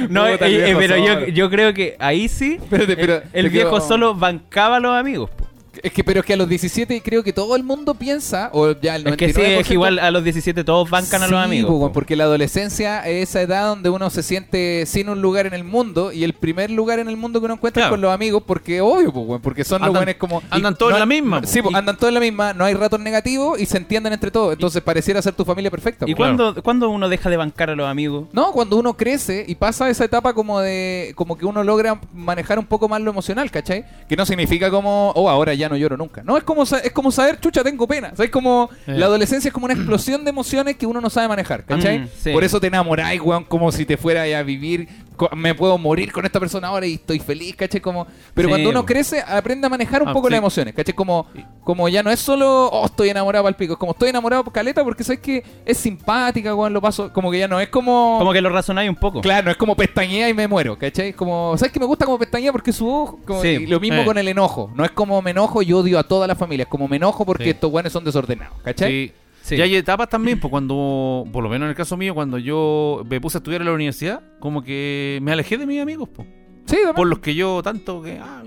[SPEAKER 4] No, eh, eh, pero yo, yo creo que ahí sí
[SPEAKER 3] Espérate, pero
[SPEAKER 4] el, viejo
[SPEAKER 3] quedo-
[SPEAKER 4] solo bancaba a los amigos. po.
[SPEAKER 3] Es que, pero es que a los 17 creo que todo el mundo piensa, o ya el 99%...
[SPEAKER 4] Es que sí, es que igual a los 17 todos bancan a los amigos.
[SPEAKER 3] po,
[SPEAKER 4] po.
[SPEAKER 3] porque la adolescencia es esa edad donde uno se siente sin un lugar en el mundo y el primer lugar en el mundo que uno encuentra es
[SPEAKER 2] Claro.
[SPEAKER 3] con los amigos porque obvio, po, porque son los
[SPEAKER 2] Andan-
[SPEAKER 3] buenos como...
[SPEAKER 2] andan todos
[SPEAKER 3] no
[SPEAKER 2] en la misma,
[SPEAKER 3] sí,
[SPEAKER 2] Y-
[SPEAKER 3] andan todos en la misma, no hay ratos negativos y se entienden entre todos, entonces pareciera ser tu familia perfecta.
[SPEAKER 4] ¿Y
[SPEAKER 3] po.
[SPEAKER 4] cuándo, cuándo uno deja de bancar a los amigos?
[SPEAKER 3] No, cuando uno crece y pasa esa etapa como de como que uno logra manejar un poco más lo emocional, ¿cachai? Que no significa como, oh, ahora ya no lloro nunca. No, es como es como saber, chucha, tengo pena. ¿Sabes? Como
[SPEAKER 2] Eh.
[SPEAKER 3] la adolescencia es como una explosión de emociones que uno no sabe manejar, ¿cachai?
[SPEAKER 4] Mm, sí.
[SPEAKER 3] Por eso te enamoráis, weón, como si te fuera a vivir, me puedo morir con esta persona ahora y estoy feliz, ¿cachai? Como, pero
[SPEAKER 4] Sí,
[SPEAKER 3] cuando uno crece, aprende a manejar un
[SPEAKER 2] Ah,
[SPEAKER 3] poco
[SPEAKER 2] sí.
[SPEAKER 3] las emociones, ¿cachai? Como, como ya no es solo, oh, estoy enamorado al pico, es como estoy enamorado por Caleta porque sabes que es simpática, weón, lo paso, como que ya no es como...
[SPEAKER 4] Como que lo razonáis un poco.
[SPEAKER 3] Claro, no es como pestañea y me muero, ¿cachai? Como, ¿sabes que me gusta como pestañea porque su ojo? Como-
[SPEAKER 4] Sí.
[SPEAKER 3] y lo mismo
[SPEAKER 2] Eh.
[SPEAKER 3] con el enojo. No es como me enojo y odio a toda la familia. Es como me enojo porque estos guanes son desordenados, ¿cachai?
[SPEAKER 2] Sí. Y hay etapas también, pues cuando, por lo menos en el caso mío, cuando yo me puse a estudiar en la universidad, como que me alejé de mis amigos, pues.
[SPEAKER 3] Sí, también.
[SPEAKER 2] Por los que yo tanto que... ah,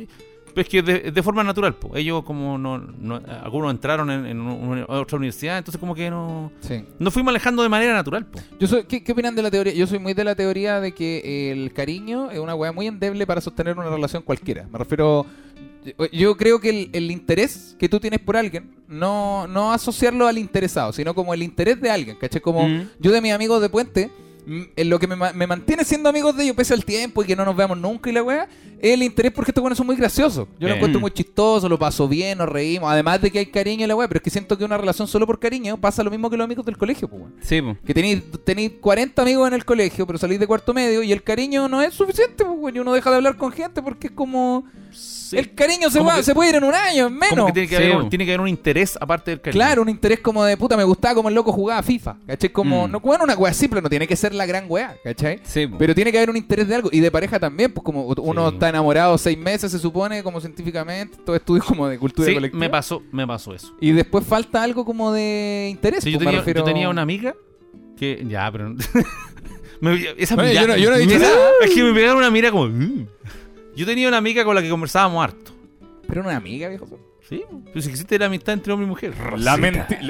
[SPEAKER 2] es que de, de forma natural, pues. Ellos como no, no- Algunos entraron en, en una- otra universidad, entonces como que no...
[SPEAKER 3] Sí.
[SPEAKER 2] Nos fuimos alejando de manera natural, pues.
[SPEAKER 3] Yo soy, ¿qué, qué opinan de la teoría? Yo soy muy de la teoría de que el cariño es una weá muy endeble para sostener una relación cualquiera. Me refiero. Yo- creo que el, el interés que tú tienes por alguien, no, no asociarlo al interesado, sino como el interés de alguien, ¿cachai? Como
[SPEAKER 4] Mm.
[SPEAKER 3] yo de mis amigos de Puente, mm, en lo que me, me mantiene siendo amigos de ellos pese al tiempo y que no nos veamos nunca y la weá, es el interés porque estos buenos son muy graciosos. Yo lo
[SPEAKER 2] Eh.
[SPEAKER 3] encuentro
[SPEAKER 4] Mm.
[SPEAKER 3] muy chistoso, lo paso bien, nos reímos, además de que hay cariño y la weá, pero es que siento que una relación solo por cariño pasa lo mismo que los amigos del colegio, pues.
[SPEAKER 4] Sí, po.
[SPEAKER 3] Que tenéis, tenéis 40 amigos en el colegio, pero salís de cuarto medio y el cariño no es suficiente, pues, y uno deja de hablar con gente porque es como... El cariño se,
[SPEAKER 2] Como
[SPEAKER 3] va,
[SPEAKER 2] que-
[SPEAKER 3] se puede ir en un año, en menos.
[SPEAKER 2] que tiene que,
[SPEAKER 4] Sí,
[SPEAKER 2] haber, un, tiene que haber un interés aparte del cariño.
[SPEAKER 3] Claro, un interés como de puta, me gustaba como el loco jugaba FIFA, ¿cachai? Como,
[SPEAKER 4] Mm.
[SPEAKER 3] no, bueno, una wea simple, no tiene que ser la gran wea, ¿cachai?
[SPEAKER 4] Sí.
[SPEAKER 3] Pero tiene que haber un interés de algo. Y de pareja también, pues como uno
[SPEAKER 2] Sí.
[SPEAKER 3] está enamorado seis meses, se supone, como científicamente, todo estudio como de cultura
[SPEAKER 2] Sí,
[SPEAKER 3] colectiva.
[SPEAKER 2] me pasó, me pasó eso.
[SPEAKER 3] Y después falta algo como de interés.
[SPEAKER 2] Sí, yo,
[SPEAKER 3] pues,
[SPEAKER 2] tenía,
[SPEAKER 3] refiero-
[SPEAKER 2] yo tenía una amiga que. Ya, pero. me- esa
[SPEAKER 3] Oye,
[SPEAKER 2] mirada-
[SPEAKER 3] yo no- yo no he dicho nada.
[SPEAKER 2] Es que me pegaron una mira como. "Mm". Yo tenía una amiga con la que conversábamos harto.
[SPEAKER 3] Pero una amiga, viejo.
[SPEAKER 2] Sí, pues existe la amistad entre hombre y mujer.
[SPEAKER 5] La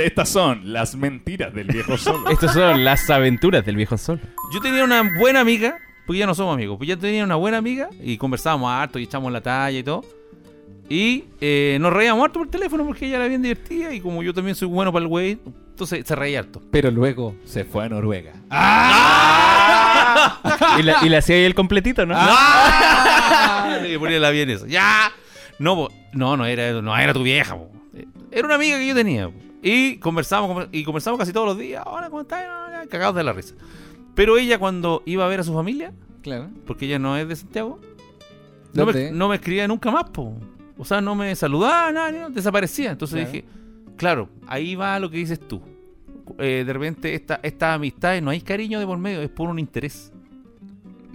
[SPEAKER 5] estas son las mentiras del viejo solo.
[SPEAKER 4] Estas son las aventuras del viejo sol.
[SPEAKER 2] Yo tenía una buena amiga, porque ya no somos amigos, pues ya tenía una buena amiga y conversábamos harto y echamos la talla y todo. Y eh, nos reíamos harto por teléfono porque ella era bien divertida y como yo también soy bueno para el güey, entonces se reía harto.
[SPEAKER 3] Pero luego se fue a Noruega.
[SPEAKER 4] Y, la, y le hacía ahí el completito, ¿no?
[SPEAKER 2] ¡Ah! Le ponía la bien eso. ¡Ya! No, no, no era, no era tu vieja. po. Era una amiga que yo tenía. po. Y conversamos, conver- y conversamos casi todos los días. Hola, ¿cómo estás? Cagados de la risa. Pero ella cuando iba a ver a su familia,
[SPEAKER 3] Claro.
[SPEAKER 2] porque ella no es de Santiago, no me, no me escribía nunca más, po. O sea, no me saludaba, nada, desaparecía. Entonces
[SPEAKER 3] Claro.
[SPEAKER 2] dije, claro, ahí va lo que dices tú. Eh, de repente, esta, estas amistades no hay cariño de por medio, es por un interés.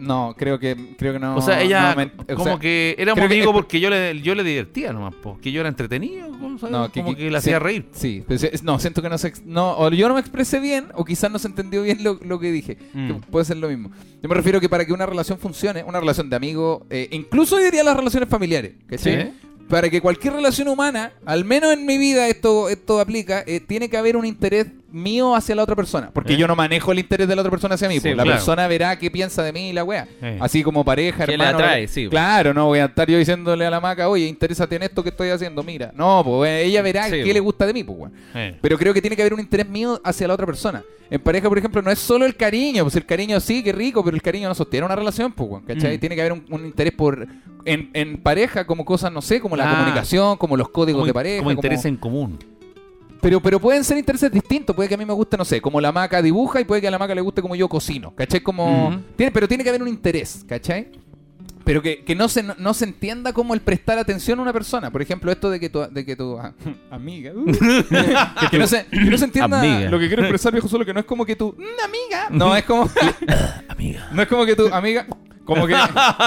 [SPEAKER 3] No, creo que, creo que no.
[SPEAKER 2] o sea, ella
[SPEAKER 3] no me- o
[SPEAKER 2] como
[SPEAKER 3] sea,
[SPEAKER 2] que
[SPEAKER 3] que
[SPEAKER 2] amigos
[SPEAKER 3] es-
[SPEAKER 2] porque yo le, yo le divertía nomás, porque yo era entretenido.
[SPEAKER 3] No, que-
[SPEAKER 2] como
[SPEAKER 3] que- sí.
[SPEAKER 2] hacía reír.
[SPEAKER 3] Sí, pero sí, no, siento que no se. No, o yo no me expresé bien, o quizás no se entendió bien lo, lo que dije.
[SPEAKER 4] Mm.
[SPEAKER 3] Que puede ser lo mismo. Yo me refiero que para que una relación funcione, una relación de amigo, eh, incluso yo diría las relaciones familiares, ¿cachai?
[SPEAKER 2] Sí.
[SPEAKER 3] Para que cualquier relación humana, al menos en mi vida esto, esto aplica, eh, tiene que haber un interés mío hacia la otra persona. Porque
[SPEAKER 2] Eh.
[SPEAKER 3] yo no manejo el interés de la otra persona hacia mí.
[SPEAKER 4] Sí,
[SPEAKER 3] pues, la
[SPEAKER 2] claro.
[SPEAKER 3] persona verá qué piensa de mí y la wea.
[SPEAKER 2] Eh.
[SPEAKER 3] Así como pareja,
[SPEAKER 4] ¿Qué le
[SPEAKER 3] hermano.
[SPEAKER 4] atrae? Sí.
[SPEAKER 3] Claro, no voy a estar yo diciéndole a la maca, oye, interésate en esto que estoy haciendo, mira. No, pues ella verá
[SPEAKER 4] Sí,
[SPEAKER 3] qué
[SPEAKER 4] pues.
[SPEAKER 3] le gusta de mí, pues, weón.
[SPEAKER 2] Eh.
[SPEAKER 3] Pero creo que tiene que haber un interés mío hacia la otra persona. En pareja, por ejemplo, no es solo el cariño, pues el cariño sí, qué rico, pero el cariño no sostiene una relación, pues, weón, ¿cachai?
[SPEAKER 4] Mm.
[SPEAKER 3] Tiene que haber un, un interés por en, en pareja como cosas, no sé, como la
[SPEAKER 2] Ah.
[SPEAKER 3] comunicación, como los códigos
[SPEAKER 2] Como,
[SPEAKER 3] de pareja.
[SPEAKER 2] como interés en común.
[SPEAKER 3] Pero, pero pueden ser intereses distintos. Puede que a mí me guste, no sé, como la maca dibuja y puede que a la maca le guste como yo cocino. ¿Cachai? Como.
[SPEAKER 2] Ujú.
[SPEAKER 3] tiene, pero tiene que haber un interés, ¿cachai? Pero que, que no, se, no, se entienda como el prestar atención a una persona. Por ejemplo, esto de que tu, de que tu ah, amiga. uh, que, no se, que no se entienda
[SPEAKER 4] Amiga.
[SPEAKER 3] lo que quiero expresar, viejo, solo que no es como que tu "Mm, amiga. No, es como.
[SPEAKER 2] Amiga.
[SPEAKER 3] No es como que tu amiga. Como que.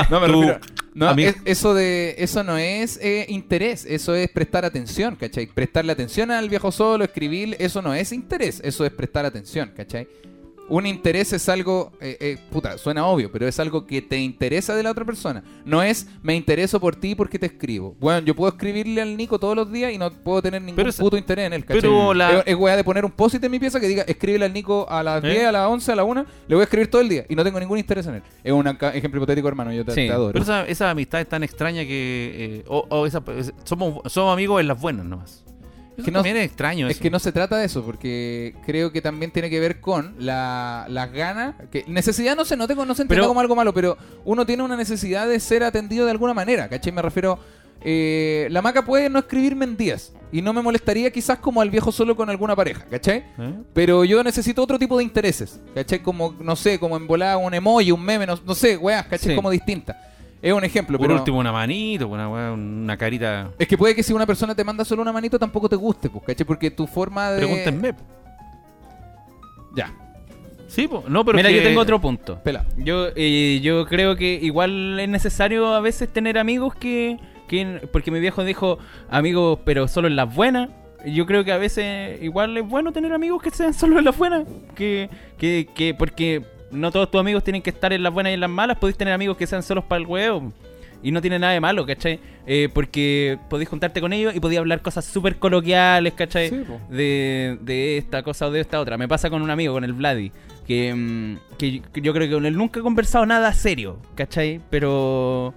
[SPEAKER 3] No me refiero. No,
[SPEAKER 2] amiga.
[SPEAKER 3] es- eso de eso no es eh, interés, eso es prestar atención, ¿cachai? Prestarle atención al viejo solo, escribir, eso no es interés, eso es prestar atención, ¿cachai? Un interés es algo, eh, eh, puta, suena obvio, pero es algo que te interesa de la otra persona. No es me intereso por ti porque te escribo. Bueno, yo puedo escribirle al Nico todos los días y no puedo tener ningún
[SPEAKER 2] Pero
[SPEAKER 3] puto interés en él, ¿cachai?
[SPEAKER 2] pero la-
[SPEAKER 3] Es, es weá de poner un post en mi pieza que diga escríbele al Nico a las
[SPEAKER 2] ¿Eh?
[SPEAKER 3] 10, a las 11, a la 1, le voy a escribir todo el día y no tengo ningún interés en él. Es un ejemplo hipotético, hermano, yo te,
[SPEAKER 4] Sí,
[SPEAKER 3] te adoro.
[SPEAKER 2] Pero esa, esa amistad es tan extraña que. eh, o, o esa- es- somos, somos amigos en las buenas nomás. Eso
[SPEAKER 3] Que no-
[SPEAKER 2] también es extraño.
[SPEAKER 3] Es
[SPEAKER 2] eso.
[SPEAKER 3] que no se trata de eso, porque creo que también tiene que ver con la- las ganas. Que necesidad no se note, no se entienda
[SPEAKER 4] Pero-
[SPEAKER 3] como algo malo, pero uno tiene una necesidad de ser atendido de alguna manera, ¿cachai? Me refiero. eh, la maca puede no escribirme en días y no me molestaría quizás como al viejo solo con alguna pareja, ¿cachai?
[SPEAKER 2] ¿Eh?
[SPEAKER 3] Pero yo necesito otro tipo de intereses, ¿cachai? Como, no sé, como en volada un emoji, un meme, no, no sé, weas, ¿cachai?
[SPEAKER 4] Sí.
[SPEAKER 3] Como distinta. Es un ejemplo,
[SPEAKER 2] Por
[SPEAKER 3] pero.
[SPEAKER 2] último, una manito, una, una carita.
[SPEAKER 3] Es que puede que si una persona te manda solo una manito tampoco te guste, pues, ¿cachai? Porque tu forma de.
[SPEAKER 2] Pregúntenme. po.
[SPEAKER 3] Ya,
[SPEAKER 2] Sí, po. no, pero
[SPEAKER 4] Mira, yo tengo otro punto.
[SPEAKER 3] pela.
[SPEAKER 4] Yo, eh, yo creo que igual es necesario a veces tener amigos que, que- Porque mi viejo dijo amigos, pero solo en las buenas. Yo creo que a veces igual es bueno tener amigos que sean solo en las buenas. Que, que, que porque no todos tus amigos tienen que estar en las buenas y en las malas. Podéis tener amigos que sean solos para el huevo. Y no tiene nada de malo, ¿cachai? Eh, porque podéis juntarte con ellos y podéis hablar cosas súper coloquiales, ¿cachai?
[SPEAKER 3] Sí,
[SPEAKER 4] de, de esta cosa o de esta otra. Me pasa con un amigo, con el Vladi, que, mm, que yo creo que con él nunca he conversado nada serio, ¿cachai? Pero...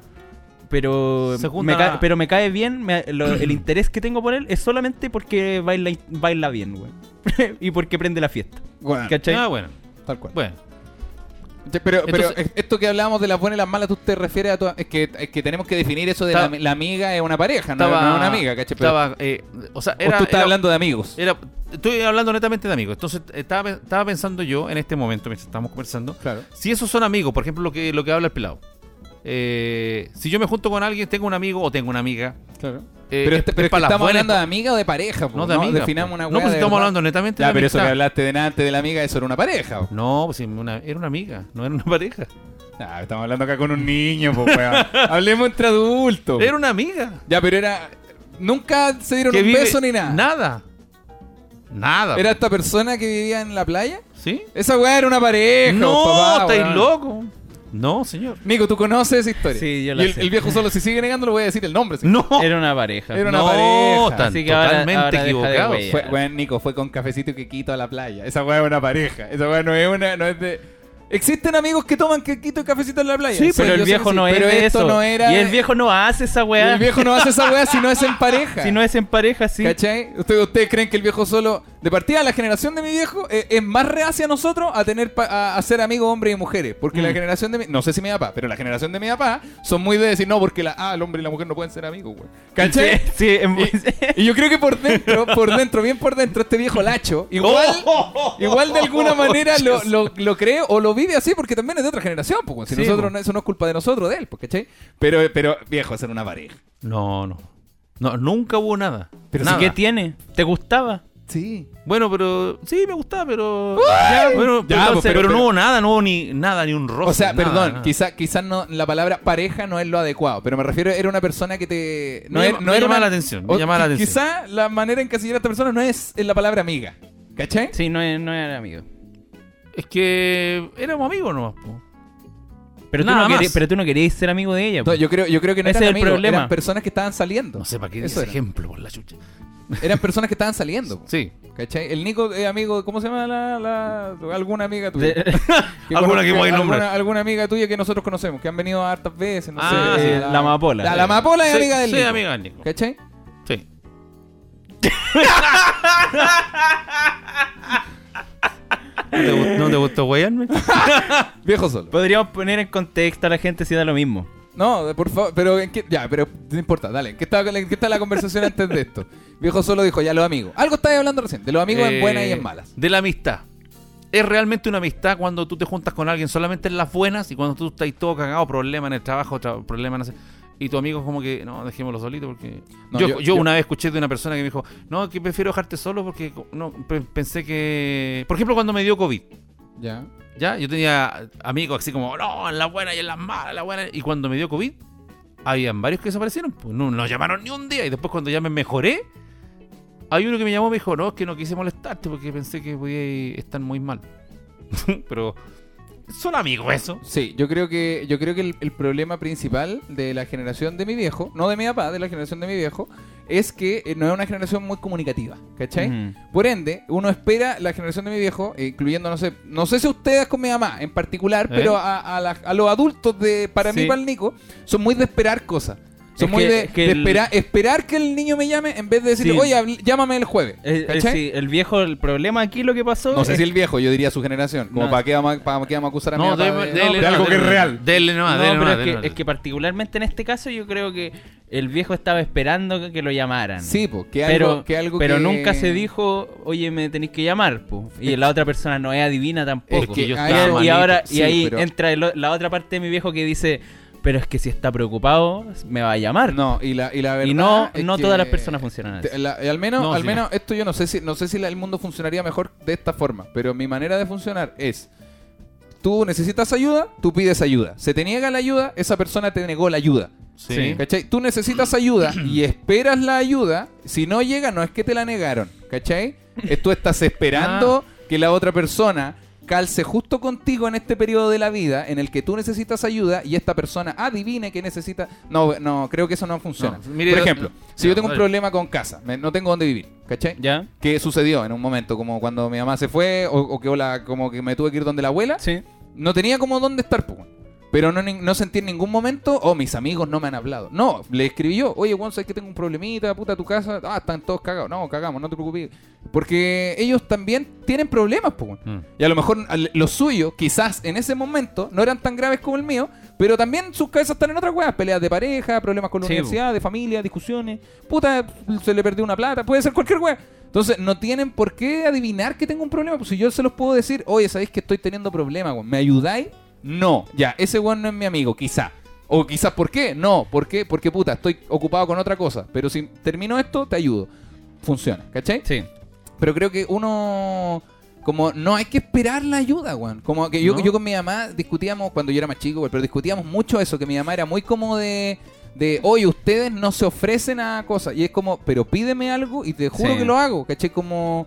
[SPEAKER 4] Pero
[SPEAKER 2] Se
[SPEAKER 4] me, cae, pero me cae bien, me- lo- el interés que tengo por él es solamente porque baila, baila bien, güey. y porque prende la fiesta,
[SPEAKER 3] Bueno,
[SPEAKER 4] ¿cachai?
[SPEAKER 2] Ah, bueno.
[SPEAKER 3] tal cual.
[SPEAKER 2] Bueno.
[SPEAKER 3] Pero,
[SPEAKER 2] Entonces-
[SPEAKER 3] esto que hablábamos de las buenas y las malas, tú te refieres a tu, es que, es que tenemos que definir eso de
[SPEAKER 2] Estaba-
[SPEAKER 3] la, la amiga es una pareja, no,
[SPEAKER 2] Estaba,
[SPEAKER 3] no es una amiga, ¿cachai? Pero-
[SPEAKER 2] Estaba, eh, o sea,
[SPEAKER 3] o tú estás
[SPEAKER 2] era-
[SPEAKER 3] hablando de amigos.
[SPEAKER 2] era- estoy hablando netamente de amigos. Entonces, estaba, estaba pensando yo en este momento, mientras estamos conversando,
[SPEAKER 3] claro.
[SPEAKER 2] si esos son amigos, por ejemplo, lo que, lo que habla el pelado. Eh, si yo me junto con alguien, tengo un amigo o tengo una amiga.
[SPEAKER 3] Claro.
[SPEAKER 2] eh,
[SPEAKER 3] pero
[SPEAKER 2] es-
[SPEAKER 3] este- pero es que estamos
[SPEAKER 2] buenas
[SPEAKER 3] hablando de amiga o de pareja, po,
[SPEAKER 2] No, de amiga.
[SPEAKER 3] Definamos
[SPEAKER 2] po.
[SPEAKER 3] una
[SPEAKER 2] No, pues estamos
[SPEAKER 3] verdad.
[SPEAKER 2] hablando netamente
[SPEAKER 3] Ya,
[SPEAKER 2] de
[SPEAKER 3] pero eso que
[SPEAKER 2] amistad.
[SPEAKER 3] hablaste delante de la amiga, eso era una pareja. po.
[SPEAKER 2] No, pues una- era una amiga, no era una pareja.
[SPEAKER 3] Ah, estamos hablando acá con un niño, po, weón. Hablemos entre adultos.
[SPEAKER 2] Era una amiga.
[SPEAKER 3] Ya, pero era. Nunca se dieron
[SPEAKER 2] que
[SPEAKER 3] un
[SPEAKER 2] vive-
[SPEAKER 3] beso ni nada.
[SPEAKER 2] Nada. Nada.
[SPEAKER 3] ¿Era esta persona que vivía en la playa?
[SPEAKER 2] ¿Sí?
[SPEAKER 3] Esa weá era una pareja.
[SPEAKER 2] No,
[SPEAKER 3] papá,
[SPEAKER 2] estáis
[SPEAKER 3] weón.
[SPEAKER 2] No, señor.
[SPEAKER 3] Nico, ¿tú conoces esa historia?
[SPEAKER 4] Sí, yo
[SPEAKER 3] Y
[SPEAKER 4] la
[SPEAKER 3] el,
[SPEAKER 4] sé.
[SPEAKER 3] el viejo solo, si sigue negando, le voy a decir el nombre.
[SPEAKER 2] No.
[SPEAKER 4] Era una pareja.
[SPEAKER 3] Era una
[SPEAKER 2] no,
[SPEAKER 3] pareja.
[SPEAKER 4] Así que ahora-
[SPEAKER 2] totalmente
[SPEAKER 4] ahora deja de
[SPEAKER 2] equivocado.
[SPEAKER 3] Fue, weón, Nico, fue con cafecito y quequito a la playa. Esa weá es una pareja. Esa weá no es una. No es de... Existen amigos que toman quequito y cafecito en la playa.
[SPEAKER 4] Sí, pero
[SPEAKER 3] yo
[SPEAKER 4] el
[SPEAKER 3] sé
[SPEAKER 4] viejo
[SPEAKER 3] que
[SPEAKER 4] no es
[SPEAKER 3] pero
[SPEAKER 4] de
[SPEAKER 3] esto
[SPEAKER 4] eso.
[SPEAKER 3] no era.
[SPEAKER 4] Y el viejo no hace esa
[SPEAKER 3] y
[SPEAKER 4] weá.
[SPEAKER 3] el viejo no hace esa weá si no es en pareja.
[SPEAKER 4] Si no es en pareja, sí.
[SPEAKER 3] ¿Cachai? ¿Ustedes, ¿Ustedes creen que el viejo solo, de partida, la generación de mi viejo eh, es más reacia a nosotros a tener pa- a, a ser amigos hombres y mujeres? Porque la
[SPEAKER 4] Mm.
[SPEAKER 3] generación de mi, no sé si mi papá, pero la generación de mi papá son muy de decir no, porque la, ah, el hombre y la mujer no pueden ser amigos, güey. ¿Cachai?
[SPEAKER 4] Sí, sí,
[SPEAKER 3] Y, y yo creo que por dentro, por dentro, bien por dentro, este viejo lacho, igual, igual de alguna manera lo, lo, lo cree o lo vive así porque también es de otra generación, pues, si
[SPEAKER 4] Sí,
[SPEAKER 3] nosotros no, eso no es culpa de nosotros, de él, pues, ¿cachai? Pero, pero viejo, hacer una pareja.
[SPEAKER 2] No, no. No, nunca hubo nada.
[SPEAKER 3] Pero
[SPEAKER 2] nada.
[SPEAKER 4] ¿Qué tiene? ¿Te gustaba?
[SPEAKER 3] Sí.
[SPEAKER 2] Bueno, pero sí me gustaba, pero ya, bueno,
[SPEAKER 3] Ya,
[SPEAKER 2] pero,
[SPEAKER 3] pues,
[SPEAKER 2] pero
[SPEAKER 3] pero-
[SPEAKER 2] no hubo nada, no hubo ni nada, ni un roce.
[SPEAKER 3] O sea,
[SPEAKER 2] nada,
[SPEAKER 3] perdón, quizás quizás no la palabra pareja no es lo adecuado, pero me refiero era una persona que te no
[SPEAKER 2] Me
[SPEAKER 3] era-
[SPEAKER 2] llama-
[SPEAKER 3] no
[SPEAKER 2] me
[SPEAKER 3] era
[SPEAKER 2] llamaba
[SPEAKER 3] una-
[SPEAKER 2] la atención, me llamaba la atención.
[SPEAKER 3] Quizá la manera en que se a esta persona no es en la palabra amiga. ¿Cachai?
[SPEAKER 4] Sí, no, es- no era amigo.
[SPEAKER 2] Es que éramos amigos nomás, po.
[SPEAKER 4] Pero tú, no pero tú no querías ser amigo de ella.
[SPEAKER 3] No,
[SPEAKER 4] po.
[SPEAKER 3] yo creo yo creo que no
[SPEAKER 4] Ese
[SPEAKER 3] eran
[SPEAKER 4] es el
[SPEAKER 3] amigos,
[SPEAKER 4] problema.
[SPEAKER 3] eran personas que estaban saliendo.
[SPEAKER 2] No sé para qué
[SPEAKER 3] Eso
[SPEAKER 2] ese ejemplo, por la chucha.
[SPEAKER 3] Eran personas que estaban saliendo.
[SPEAKER 2] Sí.
[SPEAKER 3] ¿Cachai? El Nico es amigo, ¿cómo se llama la, la- alguna amiga tuya? Que
[SPEAKER 2] Alguna que voy a nombrar.
[SPEAKER 3] alguna, alguna amiga tuya que nosotros conocemos, que han venido hartas veces, no
[SPEAKER 2] Ah,
[SPEAKER 3] sé.
[SPEAKER 2] sí,
[SPEAKER 3] eh,
[SPEAKER 4] la amapola.
[SPEAKER 3] La, la amapola es
[SPEAKER 2] Sí,
[SPEAKER 3] amiga del
[SPEAKER 2] sí,
[SPEAKER 3] Nico.
[SPEAKER 2] amiga del Nico.
[SPEAKER 3] ¿Cachai?
[SPEAKER 2] Sí. ¿No te, no te gustó guayarme?
[SPEAKER 3] Viejo solo.
[SPEAKER 4] Podríamos poner en contexto a la gente si da lo mismo.
[SPEAKER 3] No, por favor, pero ¿en qué? Ya, pero no importa, dale. ¿Qué está, ¿Qué está la conversación antes de esto? Viejo solo dijo, ya los amigos. Algo estabas hablando recién, de los amigos en
[SPEAKER 2] Eh,
[SPEAKER 3] buenas y en malas.
[SPEAKER 2] De la amistad. Es realmente una amistad cuando tú te juntas con alguien solamente en las buenas y cuando tú estás todo cagado, problema en el trabajo, tra- problema sé. Y tu amigo es como que, no, dejémoslo solito porque...
[SPEAKER 3] No,
[SPEAKER 2] yo,
[SPEAKER 3] yo-
[SPEAKER 2] yo una vez escuché de una persona que me dijo, no, que prefiero dejarte solo porque no pe- pensé que... Por ejemplo, cuando me dio COVID,
[SPEAKER 3] Ya.
[SPEAKER 2] ¿ya? Yo tenía amigos así como, no, en las buenas y en las malas, en las buenas. Y cuando me dio COVID, habían varios que desaparecieron. Pues no nos llamaron ni un día. Y después cuando ya me mejoré, hay uno que me llamó y me dijo, no, es que no quise molestarte porque pensé que podía estar muy mal. Pero son amigos eso.
[SPEAKER 3] Sí, yo creo que yo creo que el, el problema principal de la generación de mi viejo, no de mi papá, de la generación de mi viejo, es que eh, no es una generación muy comunicativa, ¿cachai? Por ende, uno espera la generación de mi viejo, eh, incluyendo, no sé, no sé si ustedes con mi mamá en particular,
[SPEAKER 2] ¿Eh?
[SPEAKER 3] pero a, a la- a los adultos de, para mí, para el Nico, son muy de esperar cosas. Son
[SPEAKER 4] Es
[SPEAKER 3] muy
[SPEAKER 4] que-
[SPEAKER 3] de,
[SPEAKER 4] es que
[SPEAKER 3] de
[SPEAKER 4] el-
[SPEAKER 3] esperar, esperar que el niño me llame en vez de decirle,
[SPEAKER 4] Sí.
[SPEAKER 3] oye, habl- llámame el jueves.
[SPEAKER 4] Eh, eh, sí, el viejo, el problema aquí lo que pasó.
[SPEAKER 3] No sé
[SPEAKER 4] es-
[SPEAKER 3] si el viejo, yo diría su generación. Como
[SPEAKER 4] No.
[SPEAKER 3] para, qué vamos, a- para qué vamos a acusar a mi
[SPEAKER 2] No,
[SPEAKER 3] papá
[SPEAKER 2] dele-
[SPEAKER 3] de, de
[SPEAKER 2] nomás,
[SPEAKER 3] algo que es real.
[SPEAKER 2] Dele nomás,
[SPEAKER 4] No,
[SPEAKER 2] dele
[SPEAKER 4] pero
[SPEAKER 2] nomás,
[SPEAKER 4] es, que, es que particularmente en este caso yo creo que el viejo estaba esperando que, que lo llamaran.
[SPEAKER 3] Sí, pues, que
[SPEAKER 4] pero,
[SPEAKER 3] algo, que algo
[SPEAKER 4] pero
[SPEAKER 3] que-
[SPEAKER 4] nunca se dijo, oye, me tenéis que llamar, po. y la otra persona no es adivina tampoco.
[SPEAKER 3] Es que
[SPEAKER 2] yo
[SPEAKER 4] y, ahora, y ahí
[SPEAKER 3] pero-
[SPEAKER 4] entra el la otra parte de mi viejo que dice, pero es que si está preocupado, me va a llamar.
[SPEAKER 3] No, y la, y la verdad
[SPEAKER 4] y no,
[SPEAKER 3] es
[SPEAKER 4] no
[SPEAKER 3] que-
[SPEAKER 4] todas las personas funcionan así.
[SPEAKER 3] la- al menos,
[SPEAKER 2] No,
[SPEAKER 3] al
[SPEAKER 2] sí.
[SPEAKER 3] menos esto yo no sé si no sé si la- el mundo funcionaría mejor de esta forma, pero mi manera de funcionar es tú necesitas ayuda, tú pides ayuda. Se te niega la ayuda, esa persona te negó la ayuda.
[SPEAKER 2] Sí.
[SPEAKER 3] ¿Cachai? Tú necesitas ayuda y esperas la ayuda. Si no llega, no es que te la negaron. ¿Cachai? Es- Tú estás esperando
[SPEAKER 2] Ah.
[SPEAKER 3] que la otra persona calce justo contigo en este periodo de la vida en el que tú necesitas ayuda y esta persona adivine que necesita. No, no, creo que eso no funciona.
[SPEAKER 2] No, mire,
[SPEAKER 3] Por ejemplo, si yo tengo un problema con casa, me- no tengo dónde vivir, ¿cachai?
[SPEAKER 4] ¿Ya?
[SPEAKER 3] ¿Qué sucedió en un momento? Como cuando mi mamá se fue o, o que hola, como que me tuve que ir donde la abuela
[SPEAKER 4] Sí.
[SPEAKER 3] no tenía como dónde estar, weón. Pero no, no sentí en ningún momento, oh, mis amigos no me han hablado. No, le escribí yo, oye, Juan, sabes que tengo un problemita, puta, tu casa. Ah, están todos cagados. No, cagamos, no te preocupes. Porque ellos también tienen problemas, weón.
[SPEAKER 2] Mm.
[SPEAKER 3] Y a lo mejor los suyos, quizás en ese momento, no eran tan graves como el mío, pero también sus cabezas están en otras weas. Peleas de pareja, problemas con la
[SPEAKER 4] Sí,
[SPEAKER 3] universidad, de familia, discusiones. Puta, se le perdió una plata, puede ser cualquier wea. Entonces, no tienen por qué adivinar que tengo un problema. Pues si yo se los puedo decir, oye, ¿sabéis que estoy teniendo problemas, weón? ¿Me ayudáis? No, ya, ese weón no es mi amigo, quizá. O quizás, ¿por qué? No, ¿por qué? Porque puta, estoy ocupado con otra cosa. Pero si termino esto, te ayudo. Funciona, ¿cachai?
[SPEAKER 4] Sí.
[SPEAKER 3] Pero creo que uno. Como no hay que esperar la ayuda, weón. Como que yo,
[SPEAKER 2] No.
[SPEAKER 3] yo con mi mamá discutíamos cuando yo era más chico, pero discutíamos mucho eso, que mi mamá era muy como de. De, oye, ustedes no se ofrecen a cosas. Y es como, pero pídeme algo y te juro
[SPEAKER 4] Sí.
[SPEAKER 3] que lo hago, ¿cachai? Como.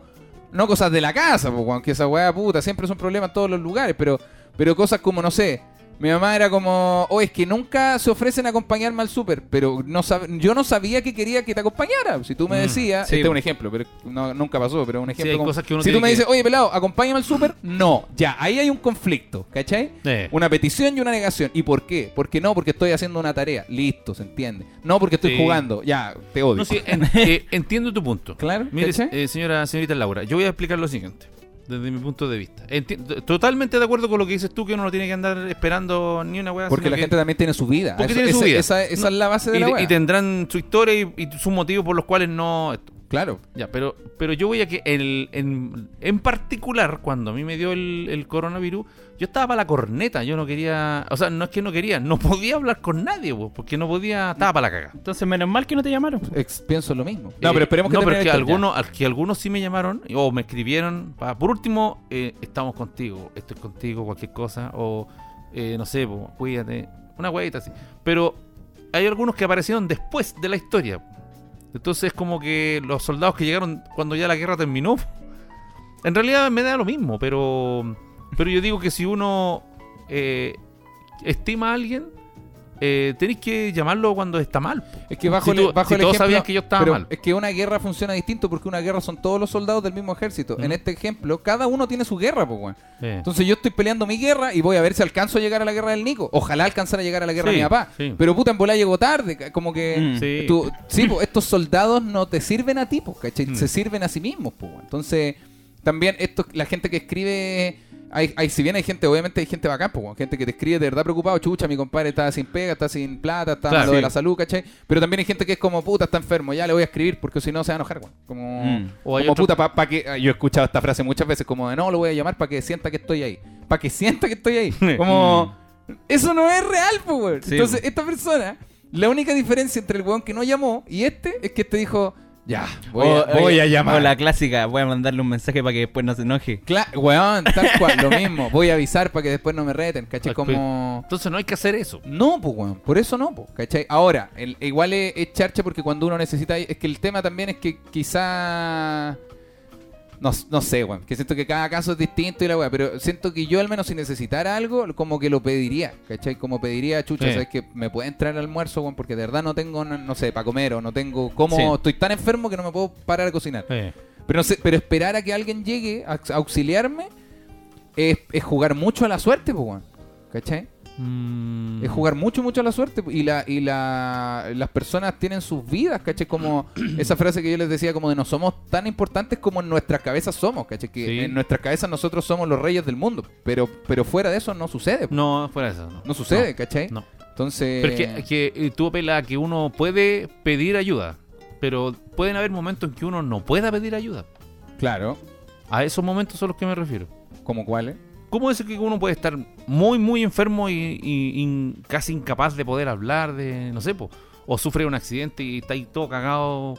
[SPEAKER 3] No cosas de la casa, pues, weón, que esa weá puta siempre es un problema en todos los lugares, pero, pero cosas como, no sé. Mi mamá era como, oye, es que nunca se ofrecen a acompañarme al súper, pero no sab- yo no sabía que quería que te acompañara. Si tú me
[SPEAKER 2] Mm,
[SPEAKER 3] decías,
[SPEAKER 4] sí.
[SPEAKER 3] este es un ejemplo, pero no- nunca pasó, pero un ejemplo. como-
[SPEAKER 2] cosas que uno
[SPEAKER 3] si tú me
[SPEAKER 2] que-
[SPEAKER 3] dices, oye, pelado, acompáñame al súper, no, ya, ahí hay un conflicto, ¿cachai?
[SPEAKER 2] Eh.
[SPEAKER 3] Una petición y una negación. ¿Y por qué? Porque no, porque estoy haciendo una tarea. Listo, se entiende. No, porque estoy
[SPEAKER 2] Sí.
[SPEAKER 3] jugando. Ya, te odio.
[SPEAKER 2] No, sí, en- eh, entiendo tu punto.
[SPEAKER 3] Claro,
[SPEAKER 2] Mire, eh, señora, señorita Laura, yo voy a explicar lo siguiente, desde mi punto de vista. Enti- totalmente de acuerdo con lo que dices tú, que uno no tiene que andar esperando ni una weá.
[SPEAKER 3] Porque la
[SPEAKER 2] que-
[SPEAKER 3] gente también tiene su vida.
[SPEAKER 2] Porque
[SPEAKER 3] Eso-
[SPEAKER 2] tiene su
[SPEAKER 3] esa,
[SPEAKER 2] vida.
[SPEAKER 3] Esa, esa
[SPEAKER 2] No,
[SPEAKER 3] es la base de
[SPEAKER 2] y,
[SPEAKER 3] la wea.
[SPEAKER 2] y tendrán su historia y, y sus motivos por los cuales no...
[SPEAKER 3] Claro.
[SPEAKER 2] Ya, pero, pero yo voy a que el, en, en particular, cuando a mí me dio el, el coronavirus, yo estaba para la corneta, yo no quería, o sea, no es que no quería, no podía hablar con nadie, po, porque no podía, estaba para la caga.
[SPEAKER 4] Entonces, menos mal que no te llamaron.
[SPEAKER 3] Ex- pienso lo mismo. No,
[SPEAKER 2] Eh,
[SPEAKER 3] pero esperemos que
[SPEAKER 2] no, pero que algunos, al- que algunos sí me llamaron o me escribieron, pa- por último, eh, estamos contigo, estoy contigo, cualquier cosa, o eh, no sé, cuídate, una huevita así. Pero hay algunos que aparecieron después de la historia. Entonces es como que los soldados que llegaron cuando ya la guerra terminó, en realidad me da lo mismo, pero, pero yo digo que si uno eh, estima a alguien, eh, tenéis que llamarlo cuando está mal. po.
[SPEAKER 3] Es que bajo
[SPEAKER 2] Si
[SPEAKER 3] el,
[SPEAKER 2] tú-
[SPEAKER 3] bajo
[SPEAKER 2] si
[SPEAKER 3] el
[SPEAKER 2] todos
[SPEAKER 3] ejemplo,
[SPEAKER 2] sabían que yo estaba
[SPEAKER 3] pero
[SPEAKER 2] mal.
[SPEAKER 3] Es que una guerra funciona distinto porque una guerra son todos los soldados del mismo ejército.
[SPEAKER 2] Mm.
[SPEAKER 3] En este ejemplo, cada uno tiene su guerra, pues, weón.
[SPEAKER 2] Eh.
[SPEAKER 3] Entonces yo estoy peleando mi guerra y voy a ver si alcanzo a llegar a la guerra del Nico. Ojalá alcanzar a llegar a la guerra
[SPEAKER 2] Sí,
[SPEAKER 3] de mi papá.
[SPEAKER 2] sí.
[SPEAKER 3] Pero puta, en bola llegó tarde. Como que
[SPEAKER 4] Mm.
[SPEAKER 2] Sí.
[SPEAKER 3] tú- sí, pues, estos soldados no te sirven a ti, pues, ¿cachai?
[SPEAKER 2] Mm.
[SPEAKER 3] Se sirven a sí mismos, pues. Entonces, también esto, la gente que escribe... Hay, hay, si bien hay gente, obviamente hay gente bacán, pues, gente que te escribe de verdad preocupado, chucha, mi compadre está sin pega, está sin plata, está
[SPEAKER 2] Claro,
[SPEAKER 3] malo de la salud, ¿cachai? Pero también hay gente que es como, puta, está enfermo, ya le voy a escribir porque si no se va a enojar, weón. Como,
[SPEAKER 4] Mm.
[SPEAKER 2] O hay
[SPEAKER 3] como
[SPEAKER 2] otro-
[SPEAKER 3] puta, para pa que... Yo he escuchado esta frase muchas veces, como de, no, lo voy a llamar para que sienta que estoy ahí. Para que sienta que estoy ahí. Como, eso no es real, pues.
[SPEAKER 4] Sí,
[SPEAKER 3] Entonces, esta persona, la única diferencia entre el weón que no llamó y este es que este dijo, ya, voy, a,
[SPEAKER 4] O-
[SPEAKER 3] voy
[SPEAKER 4] oye,
[SPEAKER 3] a llamar.
[SPEAKER 4] O la clásica, voy a mandarle un mensaje para que después no se enoje.
[SPEAKER 3] Cla- weón, tal cual, lo mismo. Voy a avisar para que después no me reten, ¿cachai? Como...
[SPEAKER 2] Entonces no hay que hacer eso.
[SPEAKER 3] No, pues, weón. Por eso no, pues, ¿cachai? Ahora, el- igual es, es charcha porque cuando uno necesita... Es que el tema también es que quizá... No, no sé, weón. Que siento que cada caso es distinto y la weá. Pero siento que yo al menos si necesitara algo, como que lo pediría, ¿cachai? Como pediría, chucha,
[SPEAKER 2] Sí.
[SPEAKER 3] ¿sabes que Me puede entrar al almuerzo, weón, porque de verdad no tengo, no, no sé, para comer o no tengo... como
[SPEAKER 4] Sí.
[SPEAKER 3] Estoy tan enfermo que no me puedo parar a cocinar. Pero no sé, pero esperar a que alguien llegue a a auxiliarme es, es jugar mucho a la suerte, pues, weón. ¿Cachai?
[SPEAKER 2] Mm.
[SPEAKER 3] Es jugar mucho, mucho a la suerte. Y la y la, las personas tienen sus vidas, ¿cachai? Como esa frase que yo les decía, como de no somos tan importantes como en nuestras cabezas somos, ¿cachai? Que
[SPEAKER 2] Sí.
[SPEAKER 3] en nuestras cabezas nosotros somos los reyes del mundo. Pero, pero fuera de eso no sucede.
[SPEAKER 2] No, fuera de eso. No,
[SPEAKER 3] No sucede,
[SPEAKER 2] No,
[SPEAKER 3] ¿cachai?
[SPEAKER 2] No.
[SPEAKER 3] Entonces...
[SPEAKER 2] Pero es que, que, eh, tú apelas a que uno puede pedir ayuda, pero pueden haber momentos en que uno no pueda pedir ayuda.
[SPEAKER 3] Claro.
[SPEAKER 2] A esos momentos son los que me refiero.
[SPEAKER 3] ¿Como cuáles?
[SPEAKER 2] ¿Cómo es que uno puede estar muy, muy enfermo y, y- y casi incapaz de poder hablar de, no sé, po, o sufre un accidente y está ahí todo cagado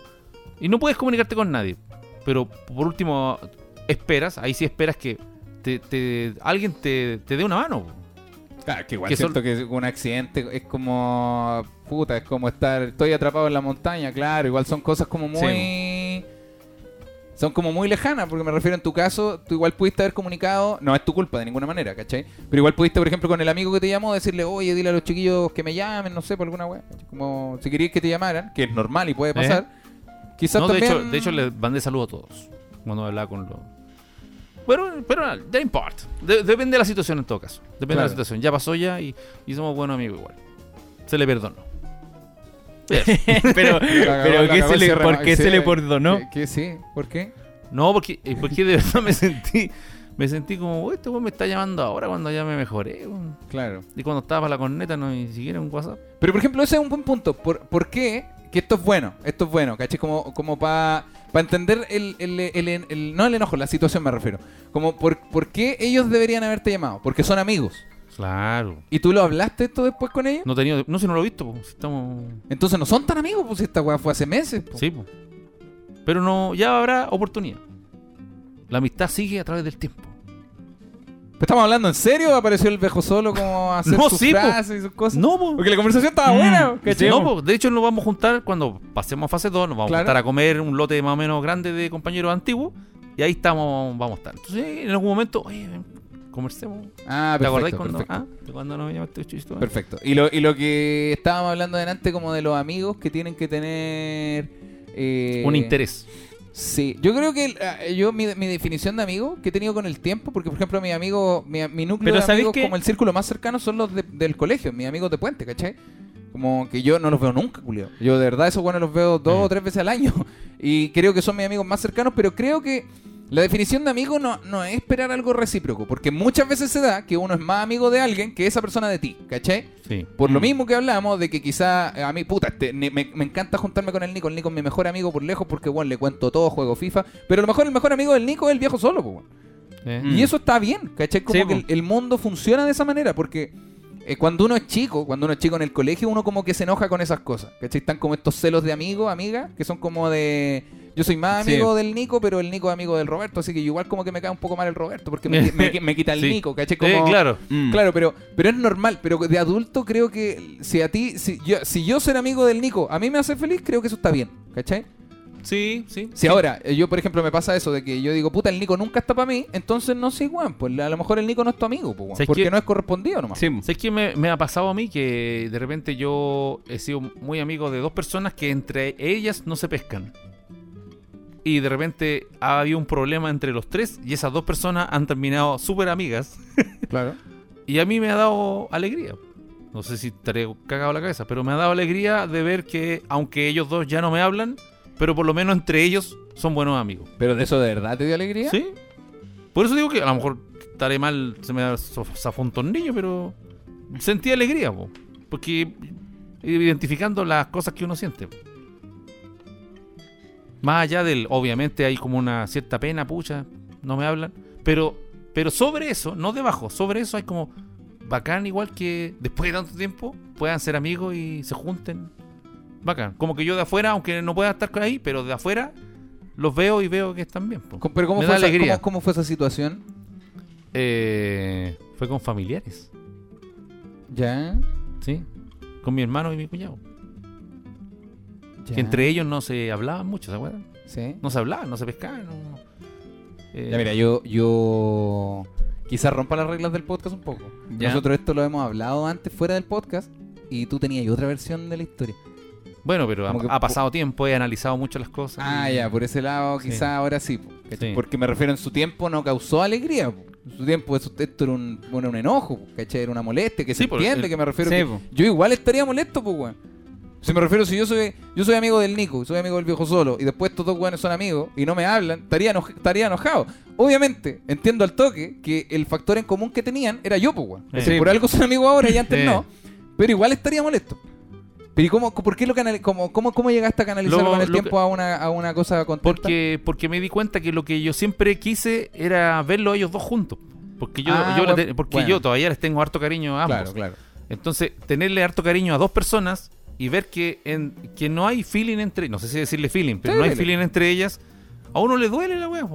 [SPEAKER 2] y no puedes comunicarte con nadie? Pero por último, esperas, ahí sí esperas que te, te- alguien te, te dé una mano.
[SPEAKER 3] Claro, que igual
[SPEAKER 2] Que
[SPEAKER 3] siento que un accidente es como. Puta, es como estar. Estoy atrapado en la montaña, claro. Igual son cosas como muy. Son como muy lejanas, porque me refiero en tu caso, tú igual pudiste haber comunicado, no es tu culpa de ninguna manera, ¿cachai? Pero igual pudiste, por ejemplo, con el amigo que te llamó, decirle, oye, dile a los chiquillos que me llamen, no sé, por alguna wea. ¿cachai? Como si querías que te llamaran, que es normal y puede pasar. Quizás
[SPEAKER 2] ¿Eh? No, de
[SPEAKER 3] también.
[SPEAKER 2] hecho, de hecho, les mandé saludo a todos cuando hablaba con los. Pero, pero no importa. De- depende de la situación en todo caso. Depende de la situación. Ya pasó ya y, y somos buenos amigos igual. Se le perdonó.
[SPEAKER 4] Pero, pero ¿qué se le, ¿por qué se le perdonó?
[SPEAKER 3] ¿Qué, qué sí? ¿Por qué?
[SPEAKER 2] No, porque, porque de verdad me sentí. Me sentí como, "Uy, este weón me está llamando ahora cuando ya me mejoré. weón".
[SPEAKER 3] Claro.
[SPEAKER 2] Y cuando estaba para la corneta, no ni siquiera un WhatsApp.
[SPEAKER 3] Pero por ejemplo, ese es un buen punto. ¿Por, por qué? Que esto es bueno, esto es bueno, ¿cachai? Como, como para entender el, el- el- el- el- No el enojo, la situación me refiero. Como, por, ¿por qué ellos deberían haberte llamado? Porque son amigos.
[SPEAKER 2] Claro.
[SPEAKER 3] ¿Y tú lo hablaste esto después con ella?
[SPEAKER 2] No tenía, no sé, no lo he visto, po. Estamos.
[SPEAKER 3] Entonces no son tan amigos, pues si esta weá fue hace meses. po.
[SPEAKER 2] Sí, po. Pero no, ya habrá oportunidad. La amistad sigue a través del tiempo.
[SPEAKER 3] ¿Estamos hablando en serio apareció el viejo solo como a hacer
[SPEAKER 2] No,
[SPEAKER 3] sus
[SPEAKER 2] sí, po.
[SPEAKER 3] frases y sus cosas?
[SPEAKER 2] No, po.
[SPEAKER 3] Porque la conversación estaba buena. ¿cachai?
[SPEAKER 2] No, po. de hecho nos vamos a juntar cuando pasemos a fase 2, nos vamos
[SPEAKER 3] Claro.
[SPEAKER 2] a juntar a comer un lote más o menos grande de compañeros antiguos y ahí estamos, vamos a estar. Entonces, en algún momento, oye, conversemos.
[SPEAKER 3] Ah,
[SPEAKER 2] ¿Te
[SPEAKER 3] perfecto.
[SPEAKER 2] acordáis cuando,
[SPEAKER 3] perfecto.
[SPEAKER 2] ah, cuando nos llamaste?
[SPEAKER 3] Perfecto. Y lo, y lo que estábamos hablando delante como de los amigos que tienen que tener... eh,
[SPEAKER 2] Un interés.
[SPEAKER 3] Sí, yo creo que eh, yo mi, mi definición de amigo que he tenido con el tiempo, porque por ejemplo mi amigo, mi, mi núcleo
[SPEAKER 4] Pero
[SPEAKER 3] de
[SPEAKER 4] ¿sabéis
[SPEAKER 3] amigos como el círculo más cercano son los de- del colegio, mis amigos de puente, ¿cachai? Como que yo no los veo nunca, Julio. Yo de verdad esos buenos los veo dos
[SPEAKER 2] Mm.
[SPEAKER 3] o tres veces al año. Y creo que son mis amigos más cercanos, pero creo que la definición de amigo no, no es esperar algo recíproco, porque muchas veces se da que uno es más amigo de alguien que esa persona de ti, ¿cachai?
[SPEAKER 2] Sí.
[SPEAKER 3] Por lo
[SPEAKER 4] Mm.
[SPEAKER 3] mismo que hablamos de que quizá eh, a mí, puta, este, me, me encanta juntarme con el Nico. El Nico es mi mejor amigo por lejos porque, bueno, le cuento todo, juego FIFA. Pero a lo mejor el mejor amigo del Nico es el viejo solo, pues, weón.
[SPEAKER 2] Eh.
[SPEAKER 4] Mm.
[SPEAKER 3] Y eso está bien, ¿cachai? Como
[SPEAKER 4] Sí,
[SPEAKER 3] que el mundo funciona de esa manera porque eh, cuando uno es chico, cuando uno es chico en el colegio, uno como que se enoja con esas cosas, ¿cachai? Están como estos celos de amigo, amiga, que son como de... Yo soy más
[SPEAKER 4] Sí.
[SPEAKER 3] amigo del Nico, pero el Nico es amigo del Roberto, así que igual como que me cae un poco mal el Roberto porque me, me- me quita el
[SPEAKER 2] Sí.
[SPEAKER 3] Nico, ¿cachai?
[SPEAKER 2] Eh,
[SPEAKER 3] Como,
[SPEAKER 2] claro.
[SPEAKER 4] Mm.
[SPEAKER 3] Claro, pero, pero es normal. Pero de adulto creo que si a ti, si yo, si yo ser amigo del Nico, a mí me hace feliz, creo que eso está bien. ¿Cachai?
[SPEAKER 2] Sí, sí.
[SPEAKER 3] Si ahora, eh, yo por ejemplo me pasa eso de que yo digo, puta, el Nico nunca está para mí, entonces no sé, weón, pues a lo mejor el Nico no es tu amigo, pues, weón,
[SPEAKER 2] ¿Sabes
[SPEAKER 3] porque no es correspondido nomás.
[SPEAKER 4] Sí,
[SPEAKER 2] ¿Sabes qué me, me ha pasado a mí? Que de repente yo he sido muy amigo de dos personas que entre ellas no se pescan. Y de repente ha habido un problema entre los tres y esas dos personas han terminado súper amigas.
[SPEAKER 3] Claro.
[SPEAKER 2] Y a mí me ha dado alegría. No sé si estaré cagado la cabeza, pero me ha dado alegría de ver que, aunque ellos dos ya no me hablan, pero por lo menos entre ellos son buenos amigos.
[SPEAKER 3] Pero de eso de verdad te dio alegría.
[SPEAKER 2] ¿Sí? Por eso digo que a lo mejor estaré mal, se me zafó un tornillo, pero sentí alegría, po, porque identificando las cosas que uno siente. po. Más allá del, obviamente hay como una cierta pena, pucha, no me hablan, pero, pero sobre eso, no debajo, sobre eso hay como bacán igual que después de tanto tiempo puedan ser amigos y se junten. Bacán. Como que yo de afuera, aunque no pueda estar ahí, pero de afuera los veo y veo que están bien. po.
[SPEAKER 3] Pero ¿cómo
[SPEAKER 2] Me
[SPEAKER 3] fue,
[SPEAKER 2] da
[SPEAKER 3] esa,
[SPEAKER 2] alegría.
[SPEAKER 3] cómo- cómo fue esa situación?
[SPEAKER 2] Eh, fue con familiares,
[SPEAKER 3] Ya.
[SPEAKER 2] ¿sí? Con mi hermano y mi cuñado.
[SPEAKER 3] ya.
[SPEAKER 2] Que entre ellos no se hablaban mucho, ¿se acuerdan?
[SPEAKER 3] Sí.
[SPEAKER 2] No se hablaban, no se pescaban. no- Eh,
[SPEAKER 3] Ya mira, yo, yo quizás rompa las reglas del podcast un poco.
[SPEAKER 4] Ya.
[SPEAKER 3] Nosotros esto lo hemos hablado antes fuera del podcast y tú tenías otra versión de la historia.
[SPEAKER 2] Bueno, pero ha,
[SPEAKER 3] como que
[SPEAKER 2] ha pasado tiempo, he analizado mucho las cosas.
[SPEAKER 3] Ah,
[SPEAKER 2] y-
[SPEAKER 3] ya, por ese lado
[SPEAKER 2] Sí.
[SPEAKER 3] quizás ahora sí.
[SPEAKER 2] Sí.
[SPEAKER 3] Porque me refiero en su tiempo no causó alegría. po. En su tiempo eso- esto era un, bueno, un enojo, po, ¿cachai? Era una molestia, que
[SPEAKER 2] Sí,
[SPEAKER 3] se entiende,
[SPEAKER 2] el-
[SPEAKER 3] que me refiero que yo igual estaría molesto, pues, weón. Si me refiero, si yo soy yo soy amigo del Nico, soy amigo del viejo solo, y después estos dos weones son amigos y no me hablan, estaría, enoj- estaría enojado. Obviamente, entiendo al toque que el factor en común que tenían era yo, pues, weón. Por algo son amigos ahora y antes no. Pero igual estaría molesto. Pero ¿y cómo, por qué lo canal, cómo, cómo, cómo llegaste a canalizarlo
[SPEAKER 2] Lo-
[SPEAKER 3] con el tiempo a una, a una cosa contenta?
[SPEAKER 2] Porque, porque me di cuenta que lo que yo siempre quise era verlos ellos dos juntos. Porque yo,
[SPEAKER 3] Ah,
[SPEAKER 2] yo
[SPEAKER 3] bueno,
[SPEAKER 2] porque
[SPEAKER 3] bueno.
[SPEAKER 2] yo todavía les tengo harto cariño a ambos.
[SPEAKER 3] Claro, claro.
[SPEAKER 2] Entonces, tenerle harto cariño a dos personas y ver que, en, que no hay feeling entre no sé si decirle feeling, pero
[SPEAKER 3] Sí,
[SPEAKER 2] no hay feeling entre ellas, a uno le duele la wea.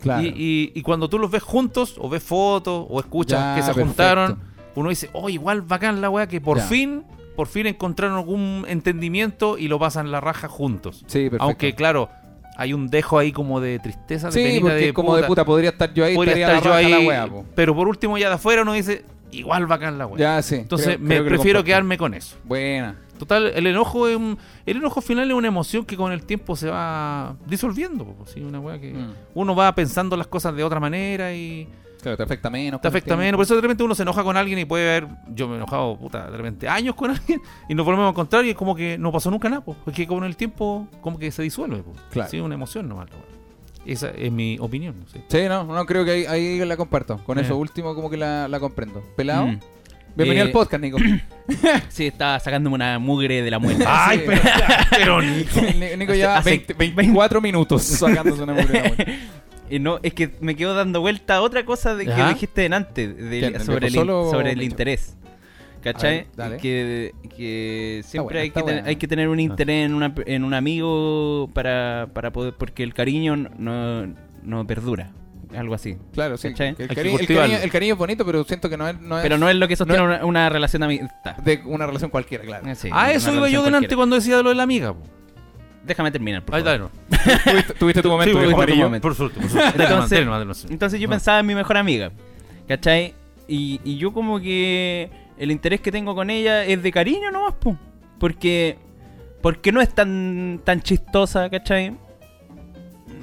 [SPEAKER 3] Claro.
[SPEAKER 2] Y, y- y cuando tú los ves juntos, o ves fotos, o escuchas
[SPEAKER 3] Ya,
[SPEAKER 2] que se
[SPEAKER 3] perfecto.
[SPEAKER 2] juntaron, uno dice, oh, igual bacán la wea, que por
[SPEAKER 3] Ya.
[SPEAKER 2] fin, por fin encontraron algún entendimiento y lo pasan la raja juntos.
[SPEAKER 3] Sí, perfecto.
[SPEAKER 2] Aunque, claro, hay un dejo ahí como de tristeza, de
[SPEAKER 3] sí, porque
[SPEAKER 2] de
[SPEAKER 3] como de puta podría estar yo ahí,
[SPEAKER 2] podría estar yo ahí,
[SPEAKER 3] la wea, po.
[SPEAKER 2] pero por último ya de afuera uno dice, igual bacán la wea.
[SPEAKER 3] Ya, sí.
[SPEAKER 2] Entonces
[SPEAKER 3] creo-
[SPEAKER 2] me
[SPEAKER 3] creo que lo
[SPEAKER 2] prefiero quedarme con eso.
[SPEAKER 3] Buena.
[SPEAKER 2] Total, el enojo es un- el enojo al final es una emoción que con el tiempo se va disolviendo, po, ¿sí? una weá que
[SPEAKER 3] Mm.
[SPEAKER 2] uno va pensando las cosas de otra manera y
[SPEAKER 3] Claro, te afecta menos.
[SPEAKER 2] te afecta menos. Por eso de repente uno se enoja con alguien y puede ver, yo me he enojado, puta, de repente años con alguien y nos volvemos a encontrar y es como que no pasó nunca nada, po, porque con el tiempo como que se disuelve, po.
[SPEAKER 3] Claro.
[SPEAKER 2] Sí, una emoción nomás. Esa es mi opinión. ¿sí?
[SPEAKER 3] Sí, no, no creo que ahí, ahí la comparto. Con
[SPEAKER 2] Eh.
[SPEAKER 3] eso último como que la, la comprendo. ¿Pelado?
[SPEAKER 4] Mm.
[SPEAKER 3] Bienvenido
[SPEAKER 4] Eh,
[SPEAKER 3] al podcast, Nico.
[SPEAKER 4] Sí, estaba sacándome una mugre de la muela.
[SPEAKER 2] Ay,
[SPEAKER 3] Sí.
[SPEAKER 2] pero, pero Nico.
[SPEAKER 3] Ni- Nico lleva
[SPEAKER 4] hace-
[SPEAKER 3] 20 24 minutos sacándose una mugre de la muela.
[SPEAKER 4] Y no, es que me quedo dando vuelta a otra cosa de que
[SPEAKER 2] Ajá.
[SPEAKER 4] dijiste en antes, de-
[SPEAKER 3] ¿Quién, el
[SPEAKER 4] sobre, el, in- sobre el interés. ¿Cachai?
[SPEAKER 3] Ver,
[SPEAKER 4] que, que siempre
[SPEAKER 3] buena,
[SPEAKER 4] hay, que ten- hay que tener un interés en, una, en un amigo para, para poder, porque el cariño no, no perdura. Algo así.
[SPEAKER 3] Claro, sí. El, cari- el cariño, el cariño es bonito, pero siento que no es, no es
[SPEAKER 4] Pero no es lo que sostiene
[SPEAKER 3] no
[SPEAKER 4] una, una relación de amistad.
[SPEAKER 3] de una relación cualquiera, claro.
[SPEAKER 4] Eh, sí,
[SPEAKER 2] ah, eso iba yo delante
[SPEAKER 4] cualquiera.
[SPEAKER 2] cuando decía lo de la amiga. po.
[SPEAKER 4] Déjame terminar, por
[SPEAKER 2] Ahí
[SPEAKER 4] favor.
[SPEAKER 2] está, no.
[SPEAKER 3] ¿Tuviste, tuviste tu momento,
[SPEAKER 2] Sí,
[SPEAKER 3] amarillo?
[SPEAKER 4] momento.
[SPEAKER 2] por suerte, por suerte.
[SPEAKER 4] Entonces-
[SPEAKER 2] Dale dale.
[SPEAKER 4] Entonces yo pensaba en mi mejor amiga, ¿cachai? Y, y yo como que el interés que tengo con ella es de cariño nomás, po. Porque, porque no es tan, tan chistosa, ¿cachai?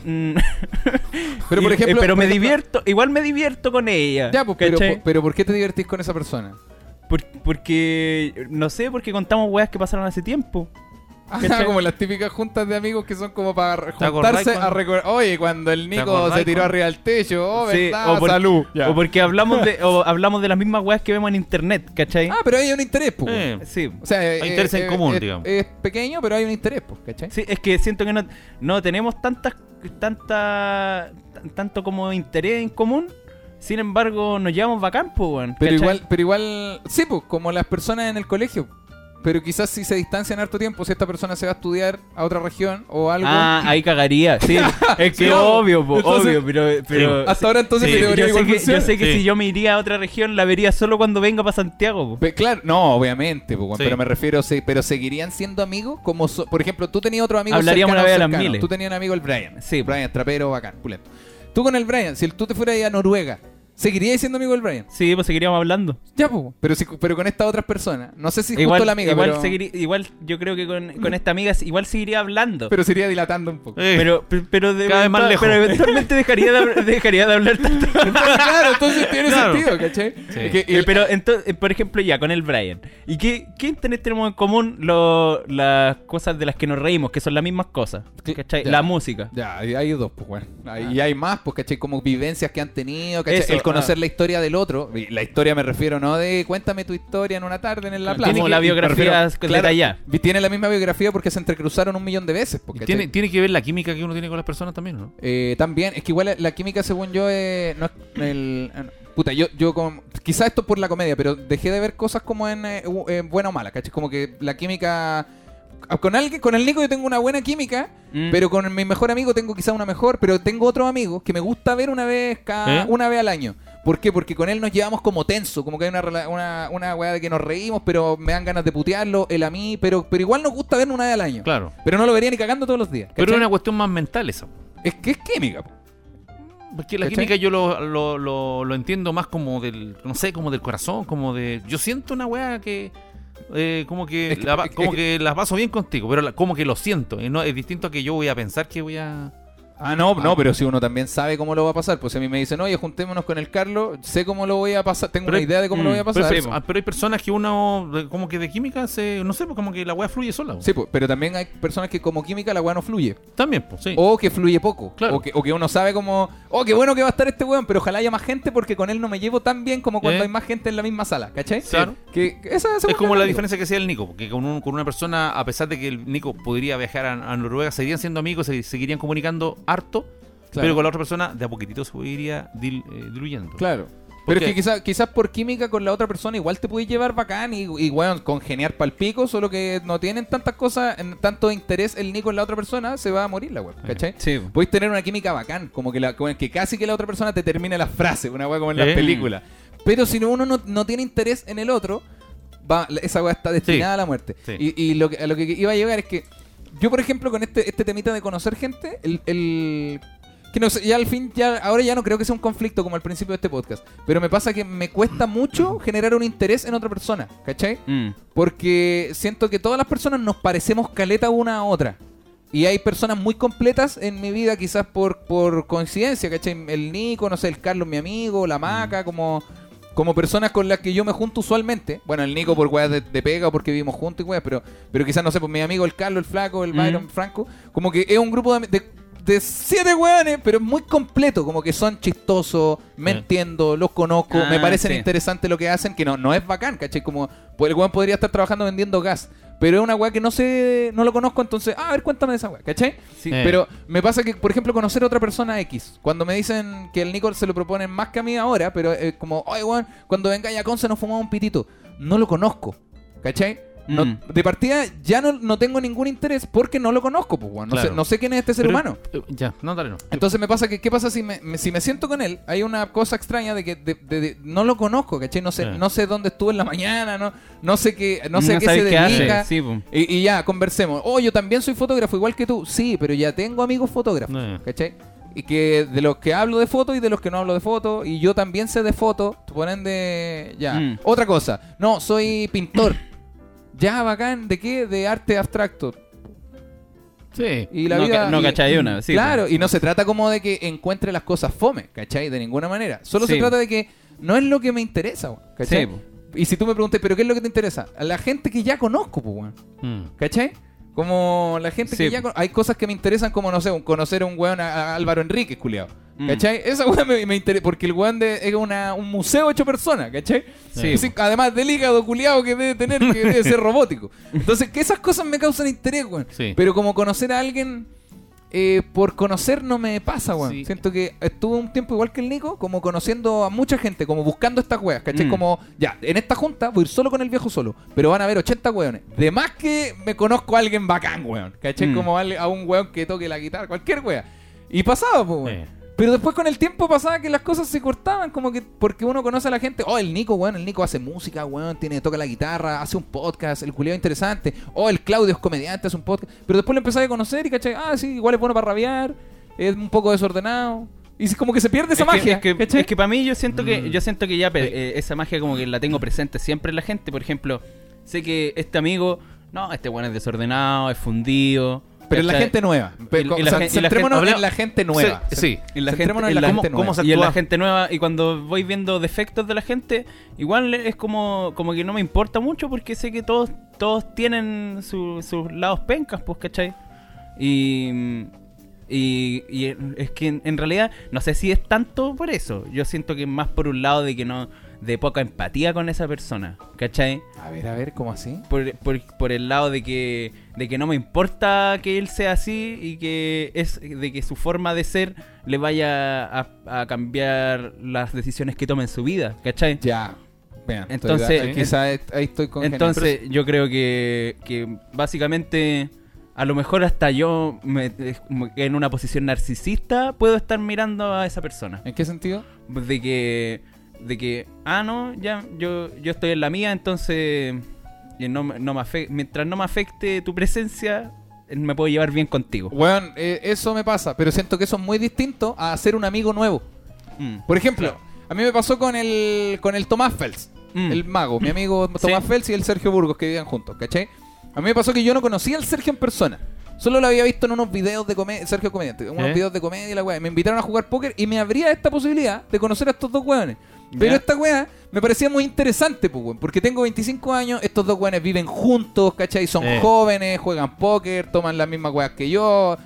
[SPEAKER 4] Mm.
[SPEAKER 3] Pero, por
[SPEAKER 4] Y-
[SPEAKER 3] ejemplo-
[SPEAKER 4] eh, pero
[SPEAKER 3] por
[SPEAKER 4] me
[SPEAKER 3] ejemplo-
[SPEAKER 4] divierto, igual me divierto con ella.
[SPEAKER 3] Ya, pues, pero ¿por qué te divertís con esa persona?
[SPEAKER 4] Por- porque, no sé, porque contamos weas que pasaron hace tiempo.
[SPEAKER 3] Ah, como las típicas juntas de amigos que son como para
[SPEAKER 2] ¿Te acordás
[SPEAKER 3] juntarse a recordar. Oye, cuando el Nico se tiró arriba del techo, oh,
[SPEAKER 4] Sí,
[SPEAKER 3] verdad,
[SPEAKER 4] o por-
[SPEAKER 3] salud. Ya.
[SPEAKER 4] O porque hablamos de, o hablamos de las mismas weas que vemos en internet, ¿cachai?
[SPEAKER 3] Ah, pero hay un interés, pues.
[SPEAKER 2] Eh,
[SPEAKER 4] Sí.
[SPEAKER 3] O sea, eh,
[SPEAKER 2] interés en
[SPEAKER 3] eh,
[SPEAKER 2] común,
[SPEAKER 3] eh,
[SPEAKER 2] digamos.
[SPEAKER 3] Es pequeño, pero hay un interés, pues, ¿cachai?
[SPEAKER 4] Sí, es que siento que no, no tenemos tantas, tanta, tan- tanto como interés en común. Sin embargo, nos llevamos bacán, pues, weón.
[SPEAKER 3] Pero igual, pero igual, sí, pues, como las personas en el colegio. Pero quizás si se distancian harto tiempo, si esta persona se va a estudiar a otra región o algo.
[SPEAKER 4] Ah, ahí cagaría, sí. es que obvio, po,
[SPEAKER 3] entonces-
[SPEAKER 4] obvio, pero... pero
[SPEAKER 3] hasta ahora entonces
[SPEAKER 2] sí,
[SPEAKER 3] mi
[SPEAKER 4] yo,
[SPEAKER 3] teoría
[SPEAKER 4] sé
[SPEAKER 3] igual
[SPEAKER 4] que, yo sé que
[SPEAKER 2] Sí.
[SPEAKER 4] si yo me iría a otra región, la vería solo cuando venga para Santiago.
[SPEAKER 3] Pe- Claro, no, obviamente, pero me refiero, pero seguirían siendo amigos como, so- por ejemplo, tú tenías otro amigo
[SPEAKER 4] Hablaríamos
[SPEAKER 3] cercano,
[SPEAKER 4] una vez a las miles.
[SPEAKER 3] Tú tenías un amigo, el Brian.
[SPEAKER 4] Sí.
[SPEAKER 3] Brian, trapero, bacán, pulento. Tú con el Brian, si tú te fueras a Noruega, ¿seguirías siendo amigo del Brian?
[SPEAKER 4] Sí, pues seguiríamos hablando.
[SPEAKER 3] Ya, pues, pero, si, pero con estas otras personas. No sé si
[SPEAKER 4] igual,
[SPEAKER 3] justo la amiga,
[SPEAKER 4] igual,
[SPEAKER 3] pero,
[SPEAKER 4] seguiría- igual yo creo que con, con esta amiga igual seguiría hablando.
[SPEAKER 3] pero se iría dilatando un poco.
[SPEAKER 2] Eh,
[SPEAKER 4] pero, pero, pero de-
[SPEAKER 2] Cada vez más lejos.
[SPEAKER 4] pero eventualmente dejaría de, dejaría de hablar tanto.
[SPEAKER 3] claro, entonces tiene
[SPEAKER 2] Claro.
[SPEAKER 3] sentido, ¿cachai?
[SPEAKER 2] Sí.
[SPEAKER 3] Es que- y
[SPEAKER 4] Eh,
[SPEAKER 3] el-
[SPEAKER 4] pero entonces, por ejemplo, ya con el Brian. ¿Y qué, qué tenemos en común lo- las cosas de las que nos reímos, que son las mismas cosas? ¿Cachai?
[SPEAKER 3] ya.
[SPEAKER 4] La música.
[SPEAKER 3] Ya, hay dos, pues, bueno. Hay- Y hay más, pues, ¿cachai? Como vivencias que han tenido, ¿cachai?
[SPEAKER 4] Eso,
[SPEAKER 3] el conocer
[SPEAKER 4] ah.
[SPEAKER 3] la historia del otro. La historia me refiero, no de cuéntame tu historia en una tarde en la plaza.
[SPEAKER 4] Como
[SPEAKER 3] Tiene
[SPEAKER 4] la biografía detallada.
[SPEAKER 3] vi- Tiene la misma biografía porque se entrecruzaron un millón de veces,
[SPEAKER 2] tiene, tiene que ver la química que uno tiene con las personas también, ¿no?
[SPEAKER 3] Eh, también, es que igual la, química, según yo, eh, no es el. eh, Puta, yo, yo con, quizás esto es por la comedia, pero dejé de ver cosas como en, eh, en buena o mala, ¿cachai? Como que la química. Ah, Con alguien, con el Nico yo tengo una buena química,
[SPEAKER 4] Mm.
[SPEAKER 3] pero con mi mejor amigo tengo quizás una mejor, pero tengo otros amigos que me gusta ver una vez cada,
[SPEAKER 2] ¿Eh?
[SPEAKER 3] una vez al año. ¿Por qué? Porque con él nos llevamos como tenso, como que hay una, rela- una, una weá de que nos reímos, pero me dan ganas de putearlo, él a mí, pero, pero igual nos gusta vernos una vez al año.
[SPEAKER 2] Claro.
[SPEAKER 3] Pero no lo vería ni cagando todos los días.
[SPEAKER 2] Pero es una cuestión más mental esa.
[SPEAKER 3] Es que es química. po.
[SPEAKER 2] Porque la
[SPEAKER 3] ¿Cachai?
[SPEAKER 2] química yo lo, lo, lo, lo entiendo más como del, no sé, como del corazón, como de... Yo siento una weá que... eh, como que,
[SPEAKER 3] Es que-
[SPEAKER 2] la,
[SPEAKER 3] es que-
[SPEAKER 2] como que las paso bien contigo, pero la- como que lo siento. Y no, es distinto a que yo voy a pensar que voy a...
[SPEAKER 3] Ah, no,
[SPEAKER 2] Ah.
[SPEAKER 3] no, pero si uno también sabe cómo lo va a pasar, pues a mí me dicen, oye, juntémonos con el Carlos, sé cómo lo voy a pasar, tengo
[SPEAKER 2] Pero
[SPEAKER 3] una idea de cómo lo
[SPEAKER 4] mm,
[SPEAKER 3] voy a
[SPEAKER 2] Pero,
[SPEAKER 3] pasar.
[SPEAKER 2] ah, pero hay personas que uno, como que de química, se, no sé, pues como que la weá fluye sola.
[SPEAKER 3] Sí, pues, pero también hay personas que como química la weá no fluye.
[SPEAKER 2] También, pues sí.
[SPEAKER 3] O que fluye poco.
[SPEAKER 2] Claro.
[SPEAKER 3] O, que, o que uno sabe como, oh, qué bueno que va a estar este weón, pero ojalá haya más gente porque con él no me llevo tan bien como cuando
[SPEAKER 2] Eh.
[SPEAKER 3] hay más gente en la misma sala, ¿cachai?
[SPEAKER 2] Claro.
[SPEAKER 3] Que, que esa, esa
[SPEAKER 2] Es como la
[SPEAKER 3] digo.
[SPEAKER 2] diferencia que hacía el Nico, porque con, un- con una persona, a pesar de que el Nico podría viajar a, a Noruega, seguirían siendo amigos, se seguirían comunicando harto,
[SPEAKER 3] Claro.
[SPEAKER 2] pero con la otra persona de a poquitito se iría dil- eh, diluyendo.
[SPEAKER 3] Claro.
[SPEAKER 2] ¿Por
[SPEAKER 3] Pero es que quizás quizás por química con la otra persona igual te puedes llevar bacán y, y weón, congeniar pal pico, solo que no tienen tantas cosas, en tanto interés el Nico en la otra persona, se va a morir la weón, ¿cachai?
[SPEAKER 4] Sí.
[SPEAKER 3] Podéis tener una química bacán, como que, la, como que casi que la otra persona te termine las frases, una weá como en las
[SPEAKER 2] Eh.
[SPEAKER 3] películas. Pero si no, uno no, no tiene interés en el otro, va, esa weá está destinada
[SPEAKER 2] Sí.
[SPEAKER 3] a la muerte.
[SPEAKER 2] Sí.
[SPEAKER 3] Y, y lo que, a lo que iba a llegar es que yo, por ejemplo, con este, este temita de conocer gente, el, el- que no sé, ya al fin, ya ahora ya no creo que sea un conflicto como al principio de este podcast, pero me pasa que me cuesta mucho generar un interés en otra persona, ¿cachai?
[SPEAKER 4] Mm.
[SPEAKER 3] Porque siento que todas las personas nos parecemos caleta una a otra. Y hay personas muy completas en mi vida, quizás por, por coincidencia, ¿cachai? El Nico, no sé, el Carlos, mi amigo, la Maca, como, como personas con las que yo me junto usualmente. Bueno, el Nico por weas de, de pega o porque vivimos juntos y weas, pero, pero quizás, no sé, pues mi amigo, el Carlos, el Flaco, el Byron, Franco, como que es un grupo de, de, de siete weones, pero muy completo, como que son chistosos, me entiendo, los conozco, me
[SPEAKER 4] Ah,
[SPEAKER 3] parecen
[SPEAKER 4] sí.
[SPEAKER 3] interesantes lo que hacen, que no, no es bacán, ¿cachai? Como pues, el weón podría estar trabajando vendiendo gas, pero es una weá que no sé, no lo conozco, entonces, ah, a ver, cuéntame de esa weá, ¿cachai?
[SPEAKER 4] Sí.
[SPEAKER 2] Eh.
[SPEAKER 3] Pero me pasa que, por ejemplo, conocer a otra persona X, cuando me dicen que el Nico se lo proponen más que a mí ahora, pero es como, oye, weón, cuando venga a Conce nos fumamos un pitito, no lo conozco, ¿cachai? No-
[SPEAKER 4] Mm.
[SPEAKER 3] De partida ya no, no tengo ningún interés porque no lo conozco, pues. No,
[SPEAKER 2] Claro.
[SPEAKER 3] sé, no sé quién es este ser
[SPEAKER 2] Pero-
[SPEAKER 3] humano.
[SPEAKER 2] eh, Ya, no, dale, no.
[SPEAKER 3] Entonces me pasa que, ¿qué pasa si me, me- si me siento con él? Hay una cosa extraña de que de- de- de- no lo conozco, ¿cachai? No sé, no sé dónde estuvo en la mañana, no, no sé qué, no sé qué se
[SPEAKER 4] qué
[SPEAKER 3] dedica.
[SPEAKER 4] sí,
[SPEAKER 3] y, y ya, conversemos. Oh, yo también soy fotógrafo, igual que tú. Sí, pero ya tengo amigos fotógrafos,
[SPEAKER 2] Eh.
[SPEAKER 3] ¿cachai? Y que de los que hablo de fotos y de los que no hablo de fotos. Y yo también sé de fotos. Ponen de. Ya.
[SPEAKER 4] Mm.
[SPEAKER 3] Otra cosa. No, soy pintor. ya, bacán. ¿De qué? De arte abstracto.
[SPEAKER 2] Sí.
[SPEAKER 3] Y la
[SPEAKER 4] No
[SPEAKER 3] vida.
[SPEAKER 4] ca- no
[SPEAKER 3] y-
[SPEAKER 4] cachai una, sí,
[SPEAKER 3] Claro,
[SPEAKER 4] pues.
[SPEAKER 3] y no se trata como de que encuentre las cosas fome, ¿cachai? De ninguna manera. Solo se trata de que no es lo que me interesa, ¿cachai?
[SPEAKER 4] Sí,
[SPEAKER 3] y si tú me preguntas, ¿pero qué es lo que te interesa? A la gente que ya conozco, pues, weón.
[SPEAKER 2] Mm.
[SPEAKER 3] ¿Cachai? Como la gente que ya... Hay cosas que me interesan como, no sé, conocer a un weón, a, a Álvaro Enríquez, culiado.
[SPEAKER 4] Mm.
[SPEAKER 3] ¿Cachai? Esa weón me, me interesa, porque el weón de- es una, un museo hecho persona, ¿cachai?
[SPEAKER 2] Sí,
[SPEAKER 3] además del hígado culiado que debe tener, que debe ser robótico. Entonces, que esas cosas me causan interés, weón.
[SPEAKER 2] Sí.
[SPEAKER 3] Pero como conocer a alguien eh, por conocer no me pasa, weón.
[SPEAKER 2] Sí.
[SPEAKER 3] Siento que estuve un tiempo igual que el Nico, como conociendo a mucha gente, como buscando estas weas, ¿cachai?
[SPEAKER 4] Mm.
[SPEAKER 3] Como, ya, en esta junta voy a ir solo con el viejo solo, pero van a haber 80 weones. De más que me conozco a alguien bacán, weón, ¿cachai?
[SPEAKER 4] Mm.
[SPEAKER 3] Como a, a un weón que toque la guitarra, cualquier wea. Y pasaba, pues, weón.
[SPEAKER 2] Eh.
[SPEAKER 3] Pero después con el tiempo pasaba que las cosas se cortaban, como que porque uno conoce a la gente, oh, el Nico, weón, el Nico hace música, weón, tiene, toca la guitarra, hace un podcast, el culiado interesante, oh, el Claudio es comediante, hace un podcast, pero después lo empezás a conocer y cachai, ah, sí, igual es bueno para rabiar, es un poco desordenado, y es como que se pierde esa
[SPEAKER 4] es que-
[SPEAKER 3] magia,
[SPEAKER 4] es que, es que para mí yo siento que
[SPEAKER 2] Mm.
[SPEAKER 4] yo siento que ya eh, esa magia como que la tengo presente siempre en la gente. Por ejemplo, sé que este amigo, no, este bueno es desordenado, es fundido.
[SPEAKER 3] Pero en la gente nueva, pero,
[SPEAKER 4] y la
[SPEAKER 3] sea,
[SPEAKER 4] la
[SPEAKER 3] en la gente nueva,
[SPEAKER 2] Sí, sí.
[SPEAKER 4] En la gente,
[SPEAKER 3] en la
[SPEAKER 4] en
[SPEAKER 3] gente
[SPEAKER 2] ¿Cómo-
[SPEAKER 3] nueva.
[SPEAKER 2] cómo se
[SPEAKER 4] y en la gente nueva y cuando voy viendo defectos de la gente igual es como como que no me importa mucho porque sé que todos todos tienen su- sus lados pencas pues ¿cachai? y y, y es que en, en realidad no sé si es tanto por eso. Yo siento que es más por un lado de que no de poca empatía con esa persona ¿cachai?
[SPEAKER 3] A ver, a ver, ¿cómo así?
[SPEAKER 4] por, por, por el lado de que de que no me importa que él sea así y que es de que su forma de ser le vaya a, a cambiar las decisiones que toma en su vida, ¿cachai?
[SPEAKER 3] Ya, vean,
[SPEAKER 4] Entonces,
[SPEAKER 3] quizás ahí estoy con
[SPEAKER 4] Entonces yo creo que, que básicamente a lo mejor hasta yo me- en una posición narcisista puedo estar mirando a esa persona.
[SPEAKER 3] ¿en qué sentido?
[SPEAKER 4] De que, de que, ah, no, ya, yo, yo estoy en la mía, entonces, y no, me- no me afe- mientras no me afecte tu presencia, eh, me puedo llevar bien contigo.
[SPEAKER 3] Weón, eh, eso me pasa, pero siento que eso es muy distinto a hacer un amigo nuevo.
[SPEAKER 4] Mm.
[SPEAKER 3] Por ejemplo, a mí me pasó con el con el Tomás Fels,
[SPEAKER 4] Mm.
[SPEAKER 3] el mago, mi amigo Tomás
[SPEAKER 4] Sí.
[SPEAKER 3] Fels y el Sergio Burgos que vivían juntos, ¿cachai? A mí me pasó que yo no conocía al Sergio en persona. Solo lo había visto en unos videos de comedia, Sergio Comediante, unos
[SPEAKER 2] ¿Eh?
[SPEAKER 3] videos de comedia y la weá. Me invitaron a jugar póker y me abría esta posibilidad de conocer a estos dos weones. Pero esta weá me parecía muy interesante, pues, weón, porque tengo 25 años, estos dos weones viven juntos, ¿cachai? Son
[SPEAKER 2] Eh.
[SPEAKER 3] jóvenes, juegan póker, toman las mismas weas que yo.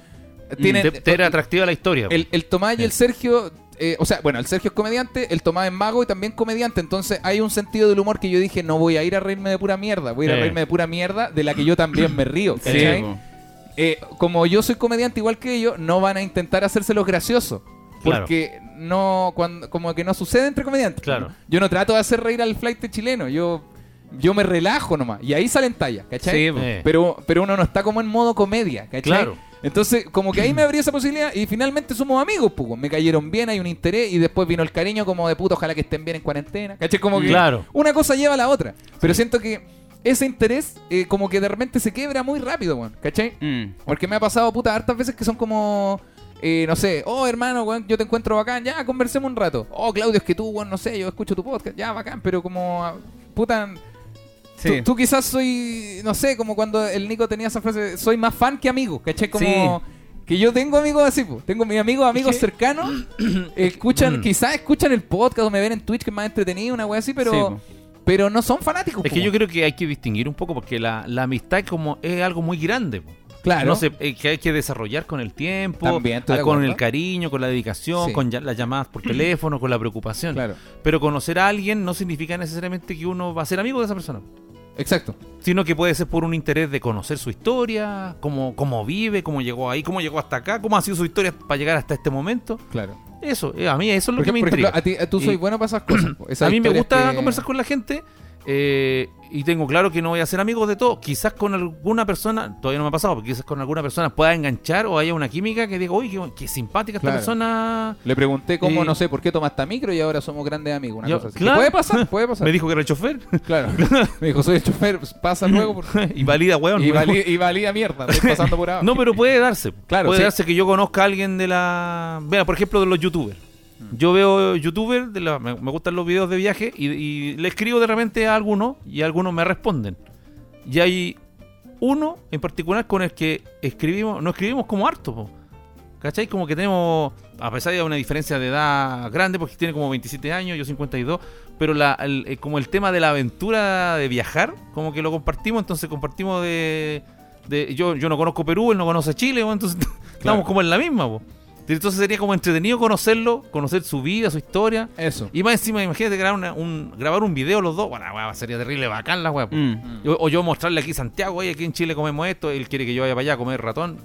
[SPEAKER 3] Tienen,
[SPEAKER 2] Te, te era atractiva la historia.
[SPEAKER 3] el, el Tomás y el Sergio, eh, o sea, bueno, el Sergio es comediante, el Tomás es mago y también comediante. Entonces hay un sentido del humor que yo dije, no voy a ir a reírme de pura mierda, voy a ir a reírme de pura mierda de la que yo también me río.
[SPEAKER 4] Sí.
[SPEAKER 3] Eh, como yo soy comediante igual que ellos, no van a intentar hacerse los
[SPEAKER 2] Claro.
[SPEAKER 3] Porque no, cuando, como que no sucede entre comediantes.
[SPEAKER 2] Claro.
[SPEAKER 3] Yo no trato de hacer reír al flight chileno, yo, yo me relajo nomás. Y ahí salen tallas, ¿cachai?
[SPEAKER 4] Sí.
[SPEAKER 2] Eh.
[SPEAKER 3] pero, pero uno no está como en modo comedia, ¿cachai?
[SPEAKER 2] Claro.
[SPEAKER 3] Entonces, como que ahí me abrí esa posibilidad y finalmente somos amigos, pues, me cayeron bien, hay un interés y después vino el cariño como de puto, ojalá que estén bien en cuarentena, ¿cachai? Como que
[SPEAKER 2] Claro.
[SPEAKER 3] una cosa lleva a la otra. Pero siento que ese interés eh, como que de repente se quiebra muy rápido, weón, ¿cachai?
[SPEAKER 4] Mm.
[SPEAKER 3] Porque me ha pasado, puta, hartas veces que son como... eh, no sé, oh hermano, weón, yo te encuentro bacán, ya, conversemos un rato. Oh, Claudio, es que tú, weón, no sé, yo escucho tu podcast, ya, bacán, pero como, ah, puta,
[SPEAKER 4] Sí.
[SPEAKER 3] Tú, tú quizás soy, no sé, como cuando el Nico tenía esa frase, soy más fan que amigo, ¿cachai? Como
[SPEAKER 4] Sí.
[SPEAKER 3] que yo tengo amigos así, pues. tengo mis amigos, amigos cercanos, escuchan,
[SPEAKER 2] Mm.
[SPEAKER 3] quizás escuchan el podcast o me ven en Twitch que es más entretenido, una wea así, pero,
[SPEAKER 4] Sí, po.
[SPEAKER 3] pero no son fanáticos.
[SPEAKER 2] Es
[SPEAKER 3] po,
[SPEAKER 2] que yo creo que hay que distinguir un poco porque la, la amistad es como es algo muy grande. po.
[SPEAKER 3] Claro.
[SPEAKER 2] No sé, eh, que hay que desarrollar con el tiempo,
[SPEAKER 3] También
[SPEAKER 2] ah, con el cariño, con la dedicación,
[SPEAKER 3] Sí.
[SPEAKER 2] con ya- las llamadas por teléfono, con la preocupación.
[SPEAKER 3] Claro.
[SPEAKER 2] Pero conocer a alguien no significa necesariamente que uno va a ser amigo de esa persona.
[SPEAKER 3] Exacto.
[SPEAKER 2] sino que puede ser por un interés de conocer su historia, cómo, cómo vive, cómo llegó ahí, cómo llegó hasta acá, cómo ha sido su historia para llegar hasta este momento.
[SPEAKER 3] Claro.
[SPEAKER 2] Eso, eh, a mí eso es lo
[SPEAKER 3] Porque,
[SPEAKER 2] que me
[SPEAKER 3] por ejemplo,
[SPEAKER 2] intriga.
[SPEAKER 3] a ti, tú soy
[SPEAKER 2] Y-
[SPEAKER 3] bueno para esas cosas. Esas
[SPEAKER 2] a mí me gusta
[SPEAKER 3] que-
[SPEAKER 2] conversar con la gente eh, y tengo claro que no voy a ser amigos de todos. Quizás con alguna persona, todavía no me ha pasado, pero quizás con alguna persona pueda enganchar o haya una química que diga, uy, qué, qué simpática esta persona.
[SPEAKER 3] Le pregunté cómo,
[SPEAKER 2] Y-
[SPEAKER 3] no sé, por qué tomaste micro y ahora somos grandes amigos. Una
[SPEAKER 2] Yo-
[SPEAKER 3] cosa así.
[SPEAKER 2] claro.
[SPEAKER 3] Puede pasar, puede pasar.
[SPEAKER 2] Me dijo que era el chofer
[SPEAKER 3] Claro. Me dijo, soy el chofer, pasa luego. por-
[SPEAKER 2] y valida, weón.
[SPEAKER 3] Y, valía mierda, estoy pasando por abajo.
[SPEAKER 2] No, pero puede darse.
[SPEAKER 3] Claro,
[SPEAKER 2] puede
[SPEAKER 3] sí.
[SPEAKER 2] darse que yo conozca a alguien de la. Vea, por ejemplo, de los youtubers. Yo veo youtubers, de la... me, me gustan los videos de viaje y, y le escribo de repente a algunos y algunos me responden. Y hay uno en particular con el que escribimos, no escribimos como harto, po. ¿cachai? Como que tenemos, a pesar de una diferencia de edad grande, porque tiene como 27 años, yo 52, pero la, el- eh, como el tema de la aventura de viajar, como que lo compartimos, entonces compartimos de... de yo, yo no conozco Perú, él no conoce Chile, po, entonces estamos como en la misma. po. Entonces sería como entretenido conocerlo, conocer su vida, su historia.
[SPEAKER 3] Eso.
[SPEAKER 2] Y más encima, imagínate grabar, una- un, grabar un video los dos. Bueno, weá, sería terrible, bacán la weá.
[SPEAKER 4] Mm.
[SPEAKER 2] O yo mostrarle aquí Santiago, oye, aquí en Chile comemos esto, él quiere que yo vaya para allá a comer ratón.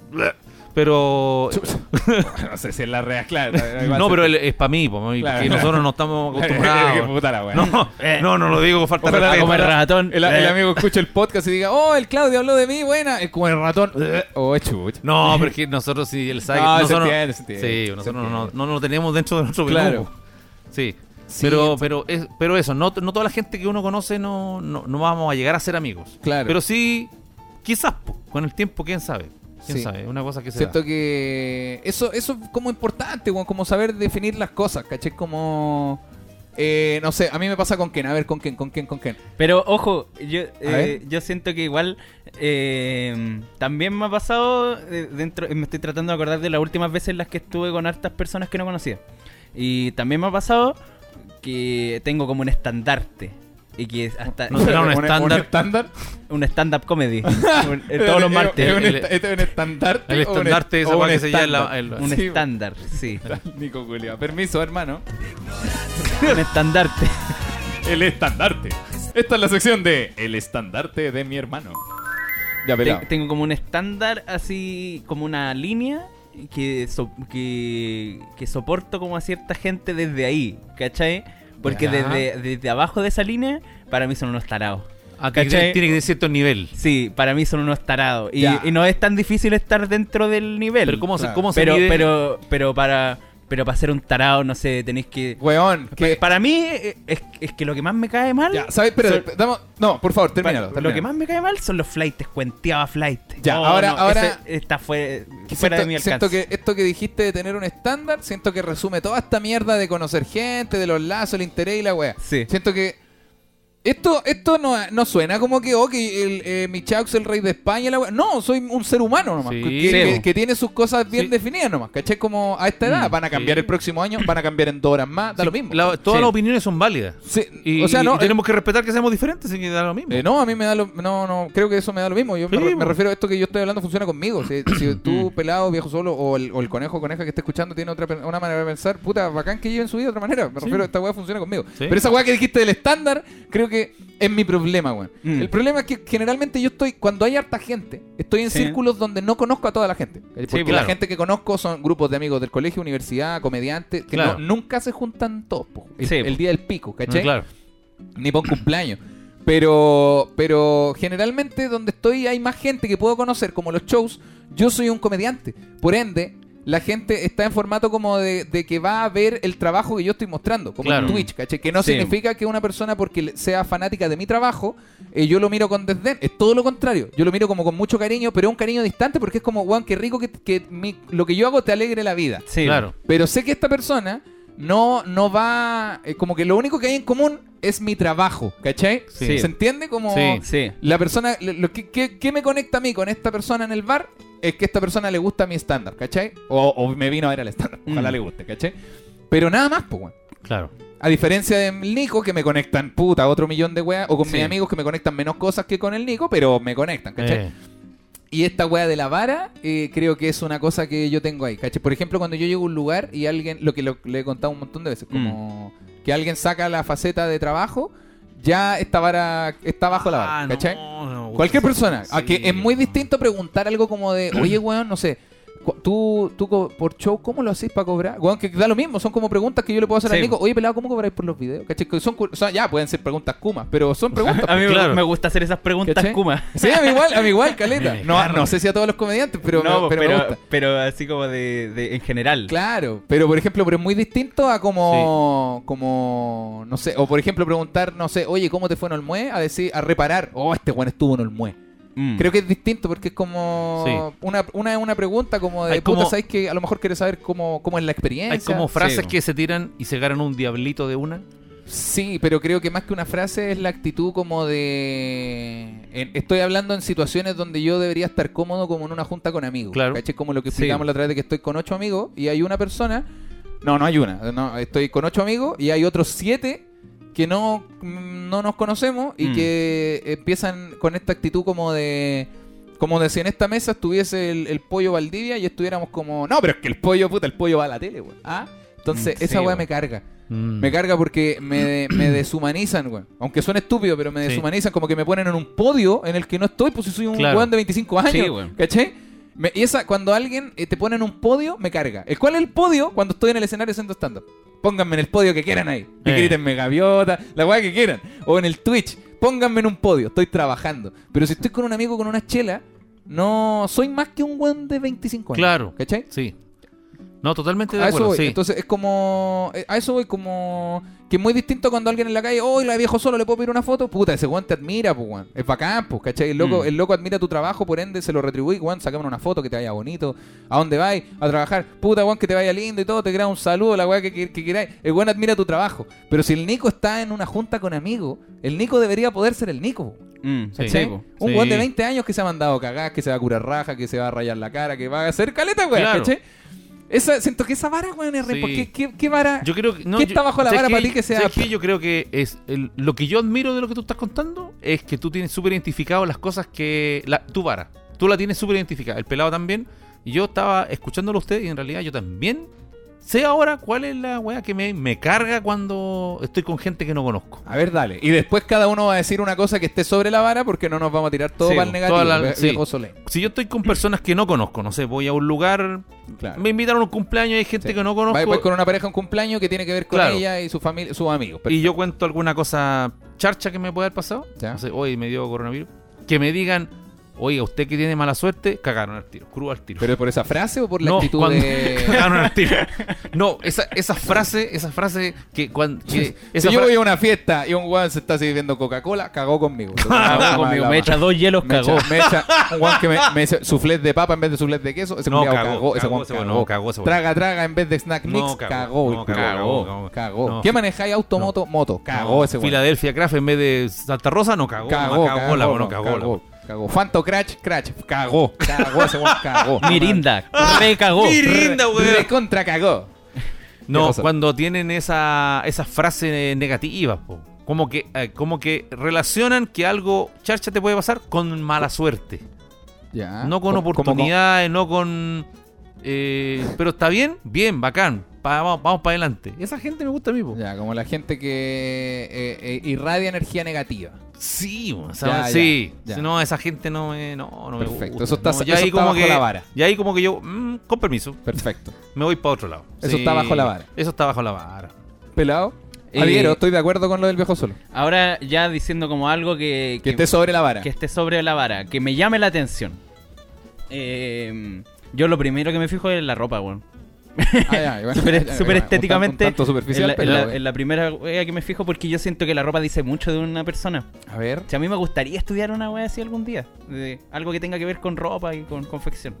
[SPEAKER 2] Pero.
[SPEAKER 3] no sé si es la real, claro.
[SPEAKER 2] No, pero es para mí, po, porque
[SPEAKER 3] Claro.
[SPEAKER 2] nosotros no estamos acostumbrados.
[SPEAKER 3] puta la wea.
[SPEAKER 2] No, no, no lo digo con falta de respeto.
[SPEAKER 4] comer ratón.
[SPEAKER 3] El, el
[SPEAKER 4] Eh.
[SPEAKER 3] amigo escucha el podcast y diga, oh, el Claudio habló de mí, buena. Es como el ratón. Oh, chucha.
[SPEAKER 2] No, pero es que nosotros sí, él sabe.
[SPEAKER 3] No, se
[SPEAKER 2] nosotros,
[SPEAKER 3] entiende, se entiende,
[SPEAKER 2] Sí,
[SPEAKER 3] se
[SPEAKER 2] nosotros no, no, no lo tenemos dentro de nuestro.
[SPEAKER 3] Claro.
[SPEAKER 2] Sí.
[SPEAKER 3] Sí,
[SPEAKER 2] Pero, pero, es, pero eso, no, no toda la gente que uno conoce no, no, no vamos a llegar a ser amigos.
[SPEAKER 3] Claro.
[SPEAKER 2] Pero sí, quizás po, con el tiempo, quién sabe. Quién
[SPEAKER 3] Sí.
[SPEAKER 2] sabe, una cosa que se
[SPEAKER 3] Siento
[SPEAKER 2] da.
[SPEAKER 3] que eso, eso es como importante, como saber definir las cosas, ¿caché? Como... eh, no sé, a mí me pasa con Ken. A ver, con Ken, con Ken, con Ken.
[SPEAKER 4] Pero ojo, yo, eh, yo siento que igual eh, también me ha pasado eh, dentro, me estoy tratando de acordar de las últimas veces en las que estuve con hartas personas que no conocía. Y también me ha pasado que tengo como un estandarte. Y que hasta
[SPEAKER 2] No será un estándar.
[SPEAKER 3] estándar?
[SPEAKER 4] un stand-up comedy. Un- eh, todos los martes.
[SPEAKER 3] ¿Es un, este es un estandarte?
[SPEAKER 2] el
[SPEAKER 3] un
[SPEAKER 2] estandarte, esa
[SPEAKER 3] un
[SPEAKER 2] que se llama
[SPEAKER 4] un estándar, sí.
[SPEAKER 3] Nico Julia. Permiso, hermano.
[SPEAKER 4] un estandarte.
[SPEAKER 3] El estandarte. Esta es la sección de El estandarte de mi hermano. Ya,
[SPEAKER 4] Te-
[SPEAKER 3] pelado.
[SPEAKER 4] tengo como un estándar así, como una línea que, so- que, que soporto como a cierta gente desde ahí, ¿cachai? Porque desde, desde abajo de esa línea, para mí son unos tarados.
[SPEAKER 2] Ah, que
[SPEAKER 4] ¿cachai?
[SPEAKER 2] tiene que tener cierto nivel.
[SPEAKER 4] Sí, para mí son unos tarados. Y, y no es tan difícil estar dentro del nivel.
[SPEAKER 2] Pero ¿cómo,
[SPEAKER 3] Claro.
[SPEAKER 2] se, cómo se
[SPEAKER 4] pero,
[SPEAKER 2] mide?
[SPEAKER 4] pero, pero para pero para ser un tarado, no sé, tenéis que...
[SPEAKER 3] Weón, que...
[SPEAKER 4] Para mí eh, es, es que lo que más me cae mal...
[SPEAKER 3] Ya, ¿sabes? Pero,
[SPEAKER 4] son-
[SPEAKER 3] damos- no, por favor, termínalo.
[SPEAKER 4] Lo
[SPEAKER 3] termínalo.
[SPEAKER 4] que más me cae mal son los flights, cuenteaba flight.
[SPEAKER 3] Ya, ahora- ahora-
[SPEAKER 4] esta fue fuera de mi alcance.
[SPEAKER 3] siento que esto que dijiste de tener un estándar, siento que resume toda esta mierda de conocer gente, de los lazos, el interés y la wea.
[SPEAKER 4] Sí.
[SPEAKER 3] Siento que esto, esto no, no suena como que, oh, que el, eh, mi Chaux el rey de España, la. No, soy un ser humano nomás,
[SPEAKER 2] Sí.
[SPEAKER 3] que, tiene sus cosas bien
[SPEAKER 2] Sí.
[SPEAKER 3] definidas nomás, ¿cachai? Como a esta edad,
[SPEAKER 4] Mm,
[SPEAKER 3] van a cambiar
[SPEAKER 2] sí.
[SPEAKER 3] el próximo año, van a cambiar en dos horas más, da lo mismo.
[SPEAKER 2] la- todas las opiniones son válidas.
[SPEAKER 3] Sí,
[SPEAKER 2] Y,
[SPEAKER 3] o sea, no,
[SPEAKER 2] y tenemos que respetar que seamos diferentes, que da lo mismo.
[SPEAKER 3] Eh, no, a mí me da lo... No, no, creo que eso me da lo mismo. Yo me, refiero a esto que yo estoy hablando funciona conmigo. Si, si tú, pelado, viejo solo, o el, o el conejo o coneja que esté escuchando tiene otra una manera de pensar, puta, bacán que lleven su vida de otra manera. Me refiero a esta weá funciona conmigo. Pero esa weá que dijiste del estándar, creo que es mi problema, weón.
[SPEAKER 4] Mm.
[SPEAKER 3] El problema es que generalmente yo estoy, cuando hay harta gente, estoy en
[SPEAKER 4] Sí.
[SPEAKER 3] círculos donde no conozco a toda la gente. Porque
[SPEAKER 2] claro.
[SPEAKER 3] la gente que conozco son grupos de amigos del colegio, universidad, comediantes, que
[SPEAKER 2] Claro.
[SPEAKER 3] no- nunca se juntan todos, po. el,
[SPEAKER 4] Sí,
[SPEAKER 3] el
[SPEAKER 4] po.
[SPEAKER 3] día del pico, ¿cachai?
[SPEAKER 2] claro.
[SPEAKER 3] ni por cumpleaños. Pero, pero generalmente donde estoy hay más gente que puedo conocer, como los shows. Yo soy un comediante. Por ende, la gente está en formato como de, de que va a ver el trabajo que yo estoy mostrando, como
[SPEAKER 2] Claro.
[SPEAKER 3] en Twitch, ¿cachai? Que no
[SPEAKER 4] Sí.
[SPEAKER 3] significa que una persona, porque sea fanática de mi trabajo, eh, yo lo miro con desdén. Es todo lo contrario. Yo lo miro como con mucho cariño, pero es un cariño distante porque es como, weón, qué rico que, que mi- lo que yo hago te alegre la vida.
[SPEAKER 4] Sí,
[SPEAKER 2] claro.
[SPEAKER 3] Pero sé que esta persona no, no va. eh, como que lo único que hay en común es mi trabajo, ¿cachai?
[SPEAKER 2] Sí.
[SPEAKER 3] ¿Se entiende? Como
[SPEAKER 2] Sí.
[SPEAKER 4] Sí.
[SPEAKER 3] la persona. Lo, que, que- que me conecta a mí con esta persona en el bar es que esta persona le gusta mi estándar, ¿cachai? O, o me vino a ver al estándar. Ojalá
[SPEAKER 4] Mm.
[SPEAKER 3] le guste, ¿cachai? Pero nada más, pues, weón.
[SPEAKER 2] Claro.
[SPEAKER 3] A diferencia de Nico, que me conectan, puta, otro millón de weas, o con
[SPEAKER 4] Sí.
[SPEAKER 3] mis amigos que me conectan menos cosas que con el Nico, pero me conectan, ¿cachai?
[SPEAKER 2] Eh,
[SPEAKER 3] Y esta wea de la vara, eh, creo que es una cosa que yo tengo ahí, ¿cachai? Por ejemplo, cuando yo llego a un lugar y alguien, lo que lo- le he contado un montón de veces, como que alguien saca la faceta de trabajo, ya esta vara está bajo la
[SPEAKER 2] Ah,
[SPEAKER 3] vara,
[SPEAKER 2] no,
[SPEAKER 3] ¿cachai?
[SPEAKER 2] no
[SPEAKER 3] Cualquier persona. A que
[SPEAKER 2] Sí.
[SPEAKER 3] es muy distinto preguntar algo como de, oye, weón, no sé, tú, tú por show, ¿cómo lo hacís para cobrar? Weón, que da lo mismo, son como preguntas que yo le puedo hacer a
[SPEAKER 4] Sí.
[SPEAKER 3] Nico. Oye, pelado, ¿cómo cobráis por los videos? ¿Cachai? Son, cu- o sea, ya pueden ser preguntas kumas, pero son preguntas.
[SPEAKER 4] A mí me-
[SPEAKER 2] claro.
[SPEAKER 4] me gusta hacer esas preguntas,
[SPEAKER 3] ¿Cachai?
[SPEAKER 4] Kuma.
[SPEAKER 3] Sí, a mí igual, a mí igual, caleta. No, no sé si a todos los comediantes, pero,
[SPEAKER 4] no,
[SPEAKER 3] me, pero,
[SPEAKER 4] pero,
[SPEAKER 3] me gusta.
[SPEAKER 4] pero así como de, de- en general.
[SPEAKER 3] Claro, pero por ejemplo, pero es muy distinto a como, como, no sé, o por ejemplo preguntar, no sé, oye, ¿cómo te fue en Olmué? A decir, a reparar, oh, este weón estuvo en Olmué.
[SPEAKER 4] Mm.
[SPEAKER 3] Creo que es distinto porque es como
[SPEAKER 2] Sí.
[SPEAKER 3] una, una, una pregunta como de
[SPEAKER 2] Hay
[SPEAKER 3] puta,
[SPEAKER 2] como-
[SPEAKER 3] ¿sabes que a lo mejor quieres saber cómo, cómo es la experiencia?
[SPEAKER 2] Hay como frases
[SPEAKER 4] Sí,
[SPEAKER 2] que se tiran y se ganan un diablito de una.
[SPEAKER 3] Sí, pero creo que más que una frase es la actitud como de... en- estoy hablando en situaciones donde yo debería estar cómodo como en una junta con amigos.
[SPEAKER 2] Claro.
[SPEAKER 3] ¿Cachai? Como lo que
[SPEAKER 2] Sí.
[SPEAKER 3] explicamos la otra vez de que estoy con ocho amigos y hay una persona... No, no hay una. No, estoy con ocho amigos y hay otros siete que no, no nos conocemos y
[SPEAKER 4] Mm.
[SPEAKER 3] que empiezan con esta actitud como de... Como de si en esta mesa estuviese el, el pollo Valdivia y estuviéramos como... No, pero es que el pollo, puta, el pollo va a la tele, güey. ¿Ah? Entonces,
[SPEAKER 4] Mm,
[SPEAKER 3] esa weá me carga.
[SPEAKER 2] Mm.
[SPEAKER 3] Me carga porque me, me deshumanizan, güey. Aunque suene estúpido, pero me
[SPEAKER 2] Sí.
[SPEAKER 3] deshumanizan como que me ponen en un podio en el que no estoy, pues si soy un
[SPEAKER 2] Claro.
[SPEAKER 3] weón de 25 años.
[SPEAKER 4] Sí.
[SPEAKER 3] ¿Cachai? Me- y esa, cuando alguien eh, te pone en un podio, me carga. ¿El cuál es el podio? Cuando estoy en el escenario haciendo stand-up. Pónganme en el podio que quieran ahí. Que
[SPEAKER 2] Eh.
[SPEAKER 3] grítenme gaviota, la weá que quieran. O en el Twitch. Pónganme en un podio, estoy trabajando. Pero si estoy con un amigo con una chela, no soy más que un weón de 25 años.
[SPEAKER 2] Claro.
[SPEAKER 3] ¿Cachai?
[SPEAKER 2] Sí. No, totalmente de
[SPEAKER 3] A eso
[SPEAKER 2] acuerdo,
[SPEAKER 3] voy.
[SPEAKER 2] sí.
[SPEAKER 3] Entonces es como. eh, A eso voy como. Que es muy distinto cuando alguien en la calle, oh, la viejo solo, ¿le puedo pedir una foto? Puta, ese weón te admira, pues, weón. Es bacán, pues, ¿cachai? El loco,
[SPEAKER 4] Mm.
[SPEAKER 3] el loco admira tu trabajo, por ende se lo retribuye, weón, sacame una foto que te vaya bonito. ¿A dónde vais? A trabajar. Puta, weón, que te vaya lindo y todo, te crea un saludo, la weá que, que, que queráis. El weón admira tu trabajo. Pero si el Nico está en una junta con amigos, el Nico debería poder ser el Nico.
[SPEAKER 4] Mm,
[SPEAKER 2] Sí.
[SPEAKER 3] Un
[SPEAKER 2] Sí.
[SPEAKER 3] weón de 20 años que se ha mandado cagadas, que se va a curar raja, que se va a rayar la cara, que va a hacer caleta, weón,
[SPEAKER 2] Claro.
[SPEAKER 3] ¿cachai? Esa, siento que esa vara, weón, es re-
[SPEAKER 2] Sí.
[SPEAKER 3] ¿por qué, qué, vara?
[SPEAKER 2] Yo creo que. No,
[SPEAKER 3] ¿Qué
[SPEAKER 2] yo-
[SPEAKER 3] está bajo la
[SPEAKER 2] ¿sabes
[SPEAKER 3] vara para ti que sea-
[SPEAKER 2] ¿sabes qué? Yo creo que es. el- lo que yo admiro de lo que tú estás contando es que tú tienes súper identificado las cosas que. La, tu vara. Tú la tienes súper identificada. El pelado también. Y yo estaba escuchándolo a usted y en realidad yo también sé ahora cuál es la weá que me, me carga cuando estoy con gente que no conozco.
[SPEAKER 3] A ver, dale. Y después cada uno va a decir una cosa que esté sobre la vara porque no nos vamos a tirar todo
[SPEAKER 4] Sí,
[SPEAKER 3] para el negativo.
[SPEAKER 2] la- sí. Si yo estoy con personas que no conozco, no sé, voy a un lugar,
[SPEAKER 3] Claro.
[SPEAKER 2] me invitaron a un cumpleaños y hay gente
[SPEAKER 3] Sí.
[SPEAKER 2] que no conozco.
[SPEAKER 3] Va después con una pareja a un cumpleaños que tiene que ver con
[SPEAKER 2] Claro.
[SPEAKER 3] ella y su familia, sus amigos.
[SPEAKER 2] y yo cuento alguna cosa charcha que me puede haber pasado.
[SPEAKER 3] Ya.
[SPEAKER 2] No sé, hoy me dio coronavirus. Que me digan, oiga, usted que tiene mala suerte, cagaron al tiro, crudo al tiro.
[SPEAKER 3] ¿Pero por esa frase o por la
[SPEAKER 2] no,
[SPEAKER 3] actitud
[SPEAKER 2] cuando-
[SPEAKER 3] de.?
[SPEAKER 2] cagaron al tiro. No, esa, esa frase, esa frase que cuando. Que, esa
[SPEAKER 3] si yo voy a una fiesta y un weón se está sirviendo Coca-Cola, cagó conmigo.
[SPEAKER 4] Cagó conmigo, me echa dos hielos,
[SPEAKER 3] me
[SPEAKER 4] cagó.
[SPEAKER 3] echa, me echa un weón que me, me dice soufflé de papa en vez de soufflé de queso. Ese
[SPEAKER 2] No, cagó,
[SPEAKER 3] cagó, ese
[SPEAKER 2] cagó
[SPEAKER 3] cagó.
[SPEAKER 2] weón, no, cagó ese weón.
[SPEAKER 3] Traga, traga en vez de snack mix,
[SPEAKER 2] cagó,
[SPEAKER 3] cagó.
[SPEAKER 2] no,
[SPEAKER 3] cagó,
[SPEAKER 2] cagó,
[SPEAKER 3] cagó. ¿Qué manejáis? Auto, moto, moto. Cagó ese weón.
[SPEAKER 2] Filadelfia Craft en vez de Santa Rosa, no cagó.
[SPEAKER 3] Cagó,
[SPEAKER 2] cagó,
[SPEAKER 3] cagó,
[SPEAKER 2] cagó,
[SPEAKER 3] cagó, cagó. Fanto Crash, Crash, cagó, cagó ese weón, cagó.
[SPEAKER 4] Mirinda, recagó.
[SPEAKER 2] Mirinda, weón.
[SPEAKER 3] Re contra cagó. ¿Qué
[SPEAKER 2] No, cuando tienen esa, esas frases negativas, po. Como que, eh, como que relacionan que algo charcha te puede pasar con mala suerte.
[SPEAKER 3] Ya.
[SPEAKER 2] no con
[SPEAKER 3] ¿Cómo- cómo-
[SPEAKER 2] oportunidades, no con... eh, pero está bien, bien, bacán. Pa- vamos, vamos para adelante. Esa gente me gusta a mí, po.
[SPEAKER 3] Ya, como la gente que eh, eh, irradia energía negativa.
[SPEAKER 2] Sí, o sea,
[SPEAKER 3] Ya, ya,
[SPEAKER 2] sí.
[SPEAKER 3] ya.
[SPEAKER 2] Si no, esa gente no me, no, no me
[SPEAKER 3] Perfecto,
[SPEAKER 2] gusta.
[SPEAKER 3] eso está-
[SPEAKER 2] No,
[SPEAKER 3] eso está bajo
[SPEAKER 2] que,
[SPEAKER 3] la vara.
[SPEAKER 2] Y ahí como que yo, mm, con permiso,
[SPEAKER 3] Perfecto.
[SPEAKER 2] me voy para otro lado.
[SPEAKER 3] Eso está bajo la vara.
[SPEAKER 2] Eso está bajo la vara.
[SPEAKER 3] Pelado.
[SPEAKER 4] Eh,
[SPEAKER 3] estoy de acuerdo con lo del viejo solo.
[SPEAKER 4] Ahora ya diciendo como algo que,
[SPEAKER 3] Que esté sobre la vara.
[SPEAKER 4] que esté sobre la vara, que me llame la atención. Eh, yo lo primero que me fijo es la ropa, weón.
[SPEAKER 3] Ah, bueno, un
[SPEAKER 4] estéticamente.
[SPEAKER 3] tanto- un tanto superficial,
[SPEAKER 4] en la, en
[SPEAKER 3] pero,
[SPEAKER 4] la- en la primera wea que me fijo porque yo siento que la ropa dice mucho de una persona.
[SPEAKER 3] A ver.
[SPEAKER 4] Si a mí me gustaría estudiar una wea así algún día. de algo que tenga que ver con ropa y con confección.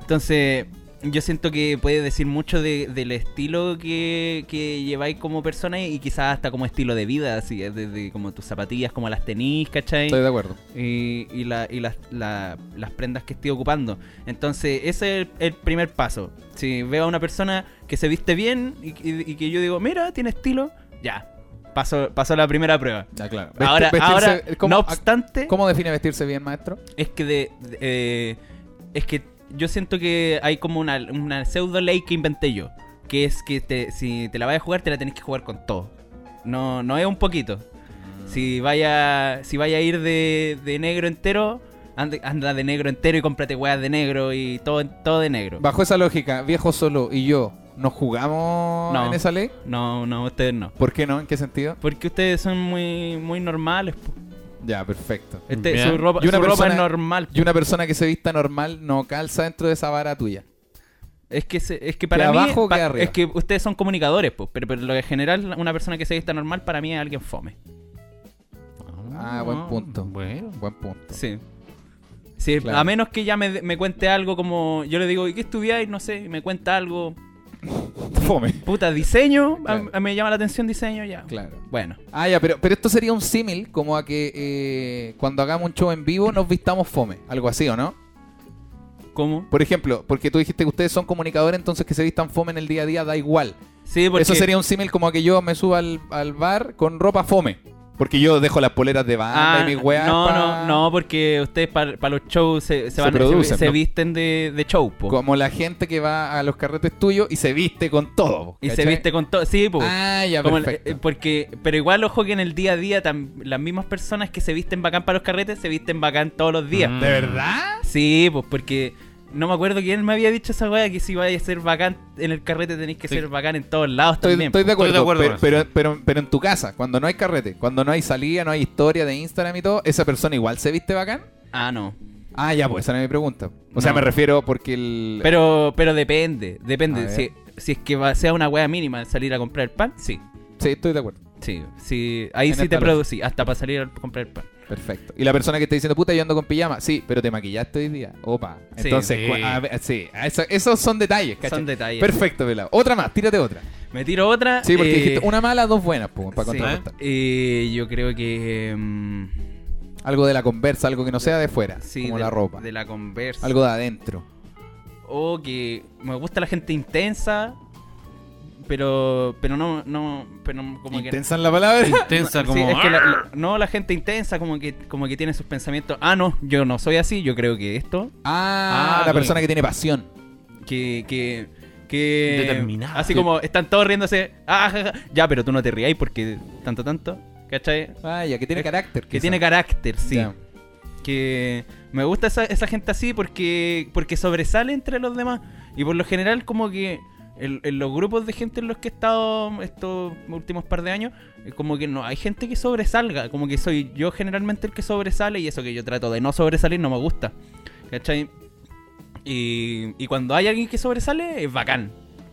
[SPEAKER 4] Entonces, yo siento que puede decir mucho de- del estilo que, que lleváis como persona y quizás hasta como estilo de vida, así, desde como tus zapatillas, como las tenis, ¿cachai?
[SPEAKER 3] Estoy de acuerdo.
[SPEAKER 4] y, y la- y las, la- las prendas que estoy ocupando. Entonces, ese es el, el primer paso. Si veo a una persona que se viste bien y, y- y que yo digo, mira, tiene estilo, ya. Paso, paso la primera prueba.
[SPEAKER 3] Ya, claro.
[SPEAKER 4] Ahora,
[SPEAKER 3] Vestir-
[SPEAKER 4] ahora
[SPEAKER 3] vestirse- ¿cómo,
[SPEAKER 4] no obstante,
[SPEAKER 3] ¿Cómo define vestirse bien, maestro?
[SPEAKER 4] es que de, de- eh, es que yo siento que hay como una, una pseudo ley que inventé yo. Que es que te- si te la vas a jugar, te la tenés que jugar con todo. No, no es un poquito. Si vaya, si vaya a ir de, de negro entero, anda de negro entero y cómprate weas de negro y todo, todo de negro.
[SPEAKER 3] Bajo esa lógica, viejo solo y yo, ¿nos jugamos
[SPEAKER 4] No.
[SPEAKER 3] en esa ley?
[SPEAKER 4] No, no, ustedes no.
[SPEAKER 3] ¿Por qué no? ¿En qué sentido?
[SPEAKER 4] Porque ustedes son muy, muy normales. po.
[SPEAKER 3] Ya, perfecto.
[SPEAKER 4] Este,
[SPEAKER 2] Bien.
[SPEAKER 4] su ropa,
[SPEAKER 3] Y una
[SPEAKER 4] su ropa es normal.
[SPEAKER 3] Y una persona que se vista normal no calza dentro de esa vara tuya.
[SPEAKER 4] Es que, se- es que para
[SPEAKER 3] ¿Que
[SPEAKER 4] mí
[SPEAKER 3] abajo que
[SPEAKER 4] pa-
[SPEAKER 3] arriba?
[SPEAKER 4] es que ustedes son comunicadores, pues, pero, pero lo que general una persona que se vista normal para mí es alguien fome.
[SPEAKER 3] Ah, buen punto.
[SPEAKER 2] Bueno.
[SPEAKER 3] Buen punto.
[SPEAKER 4] Sí. Sí,
[SPEAKER 3] Claro.
[SPEAKER 4] a menos que ya me, me cuente algo como yo le digo, ¿y qué estudiáis? No sé, y me cuenta algo,
[SPEAKER 3] Fome.
[SPEAKER 4] puta, diseño, a-
[SPEAKER 3] Claro.
[SPEAKER 4] a- me llama la atención diseño ya.
[SPEAKER 3] Claro.
[SPEAKER 4] Bueno,
[SPEAKER 3] Ah, ya, pero, pero esto sería un símil como a que eh, cuando hagamos un show en vivo nos vistamos fome. Algo así, ¿o no?
[SPEAKER 4] ¿cómo?
[SPEAKER 3] Por ejemplo, porque tú dijiste que ustedes son comunicadores, entonces que se vistan fome en el día a día da igual.
[SPEAKER 4] Sí, porque
[SPEAKER 3] Eso sería un símil como a que yo me suba al, al bar con ropa fome. Porque yo dejo las poleras de banda
[SPEAKER 4] Ah,
[SPEAKER 3] y mis weas.
[SPEAKER 4] no,
[SPEAKER 3] pa-
[SPEAKER 4] no, no, porque ustedes para los shows se, se
[SPEAKER 3] Se
[SPEAKER 4] van,
[SPEAKER 3] producen,
[SPEAKER 4] se,
[SPEAKER 3] ¿no?
[SPEAKER 4] visten de, de show, po.
[SPEAKER 3] Como la gente que va a los carretes tuyos y se viste con todo.
[SPEAKER 4] y se viste con todo, sí, po.
[SPEAKER 3] Ah, ya,
[SPEAKER 4] Como eh, porque, pero igual, ojo que en el día a día tam- las mismas personas que se visten bacán para los carretes se visten bacán todos los días.
[SPEAKER 3] ¿De verdad?
[SPEAKER 4] Sí, pues porque no me acuerdo quién me había dicho esa weá que si vais a ser bacán en el carrete tenéis que
[SPEAKER 2] Sí.
[SPEAKER 4] ser bacán en todos lados
[SPEAKER 3] Estoy,
[SPEAKER 4] también.
[SPEAKER 3] estoy de acuerdo,
[SPEAKER 2] Estoy de acuerdo
[SPEAKER 3] pero, pero, pero, pero en tu casa, cuando no hay carrete, cuando no hay salida, no hay historia de Instagram y todo, ¿esa persona igual se viste bacán?
[SPEAKER 4] Ah, no.
[SPEAKER 3] Ah, ya, pues esa no es mi pregunta. O sea, me refiero porque el...
[SPEAKER 4] Pero, pero depende, depende. Si, si es que va, sea una weá mínima salir a comprar el pan, sí.
[SPEAKER 3] Sí, estoy de acuerdo.
[SPEAKER 4] Sí, sí. Ahí
[SPEAKER 3] En
[SPEAKER 4] sí te producí, hasta para salir a comprar el pan.
[SPEAKER 3] Perfecto. Y la persona que está diciendo, puta, yo ando con pijama. Sí, pero te maquillaste hoy día. Opa. Entonces,
[SPEAKER 2] Sí.
[SPEAKER 3] cu- a ver, sí, a eso- esos son detalles, ¿cachai?
[SPEAKER 4] Son detalles.
[SPEAKER 3] Perfecto, pelado. Otra más, tírate otra.
[SPEAKER 4] Me tiro otra.
[SPEAKER 3] Sí, porque
[SPEAKER 4] eh,
[SPEAKER 3] dijiste una mala, dos buenas, pues, para
[SPEAKER 4] sí.
[SPEAKER 3] contrarrestar.
[SPEAKER 4] Eh, yo creo que. mm,
[SPEAKER 3] Algo de la conversa, algo que no sea de fuera,
[SPEAKER 4] sí,
[SPEAKER 3] como
[SPEAKER 4] de,
[SPEAKER 3] la ropa.
[SPEAKER 4] De la conversa.
[SPEAKER 3] Algo de adentro.
[SPEAKER 4] O que me gusta la gente intensa, pero pero no no pero como que
[SPEAKER 3] ¿Intensa en la palabra?
[SPEAKER 2] Intensa como.
[SPEAKER 4] Sí, es que la- la- no la gente intensa como que como que tiene sus pensamientos. Ah, no, yo no soy así, yo creo que esto
[SPEAKER 3] Ah,
[SPEAKER 2] Ah,
[SPEAKER 3] la persona que tiene pasión.
[SPEAKER 4] que que que
[SPEAKER 2] Determinada.
[SPEAKER 4] así
[SPEAKER 3] Sí.
[SPEAKER 4] como están todos riéndose. Ah, ja, ja, ya, pero tú no te ríais porque tanto tanto, ¿cachai?
[SPEAKER 3] Vaya, que tiene
[SPEAKER 4] Es-
[SPEAKER 3] carácter.
[SPEAKER 4] Que
[SPEAKER 3] quizá.
[SPEAKER 4] tiene carácter, sí.
[SPEAKER 3] Ya.
[SPEAKER 4] que me gusta esa, esa gente así porque porque sobresale entre los demás y por lo general como que en, en los grupos de gente en los que he estado estos últimos par de años eh, como que no hay gente que sobresalga como que soy yo generalmente el que sobresale y eso que yo trato de no sobresalir no me gusta ¿cachai? y, y cuando hay alguien que sobresale es bacán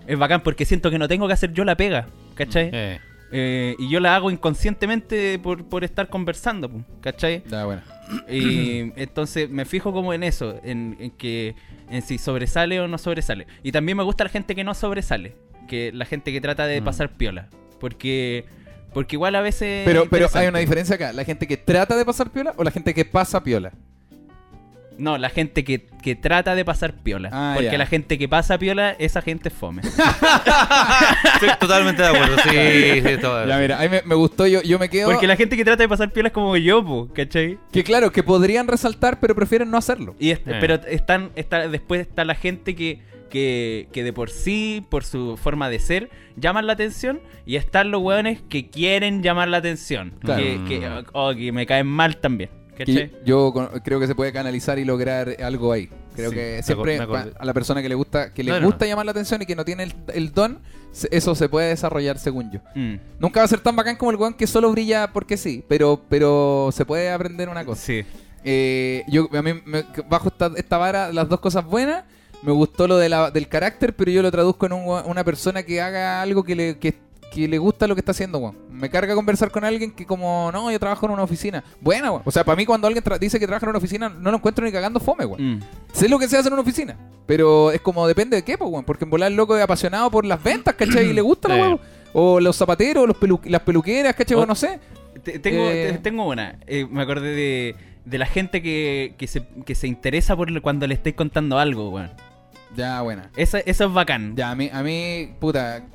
[SPEAKER 4] es bacán porque siento que no tengo que hacer yo la pega ¿cachai?
[SPEAKER 2] Eh,
[SPEAKER 4] Eh, y yo la hago inconscientemente por, por estar conversando ¿cachai?
[SPEAKER 3] Ya, bueno.
[SPEAKER 4] Y entonces me fijo como en eso, en, en que en si sobresale o no sobresale. Y también me gusta la gente que no sobresale, que la gente que trata de
[SPEAKER 3] Mm.
[SPEAKER 4] pasar piola, porque porque igual a veces
[SPEAKER 3] Pero, pero hay una diferencia acá. ¿La gente que trata de pasar piola o la gente que pasa piola?
[SPEAKER 4] No, la gente que, que trata de pasar piola,
[SPEAKER 3] Ah,
[SPEAKER 4] porque
[SPEAKER 3] ya.
[SPEAKER 4] la gente que pasa piola, esa gente es fome.
[SPEAKER 2] Estoy totalmente de acuerdo. Sí, sí, todo.
[SPEAKER 3] Ya, mira, a mí me, me gustó, yo, yo me quedo...
[SPEAKER 4] Porque la gente que trata de pasar piola es como yo, po, ¿cachai?
[SPEAKER 3] Que claro, que podrían resaltar, pero prefieren no hacerlo.
[SPEAKER 4] Y es-
[SPEAKER 2] Eh.
[SPEAKER 4] Pero están, está, después está la gente que, que, que de por sí, por su forma de ser, llaman la atención. Y están los hueones que quieren llamar la atención.
[SPEAKER 3] Claro.
[SPEAKER 4] Que, que, o que me caen mal también.
[SPEAKER 3] Yo creo que se puede canalizar y lograr algo ahí. Creo
[SPEAKER 2] Sí,
[SPEAKER 3] que siempre a la persona que le gusta que le
[SPEAKER 2] No, no.
[SPEAKER 3] gusta llamar la atención y que no tiene el, el don, eso se puede desarrollar según yo.
[SPEAKER 4] Mm,
[SPEAKER 3] Nunca va a ser tan bacán como el weón que solo brilla porque sí, pero pero se puede aprender una cosa.
[SPEAKER 4] sí.
[SPEAKER 3] Eh, yo a mí me- bajo esta, esta vara las dos cosas buenas. Me gustó lo de la- del carácter, pero yo lo traduzco en un una persona que haga algo que le, que, que le gusta lo que está haciendo, weón. Me carga conversar con alguien que como, no, yo trabajo en una oficina. Buena, weón. O sea, para mí cuando alguien dice que trabaja en una oficina, no lo encuentro ni cagando fome, weón.
[SPEAKER 4] Mm.
[SPEAKER 3] Sé lo que se hace en una oficina, pero es como depende de qué, pues, weón. Porque en volar el loco es apasionado por las ventas, ¿cachai? Y le gusta la weón. O los zapateros, los pelu- las peluqueras, ¿cachai?
[SPEAKER 4] O-
[SPEAKER 3] Weón, no sé.
[SPEAKER 4] Te- Tengo,
[SPEAKER 3] Eh.
[SPEAKER 4] te- tengo una. Eh, me acordé de, de la gente que, que, se, que se interesa por cuando le estáis contando algo, weón.
[SPEAKER 3] Ya, buena.
[SPEAKER 4] Esa- Eso es bacán.
[SPEAKER 3] Ya, a mí, a mí, puta,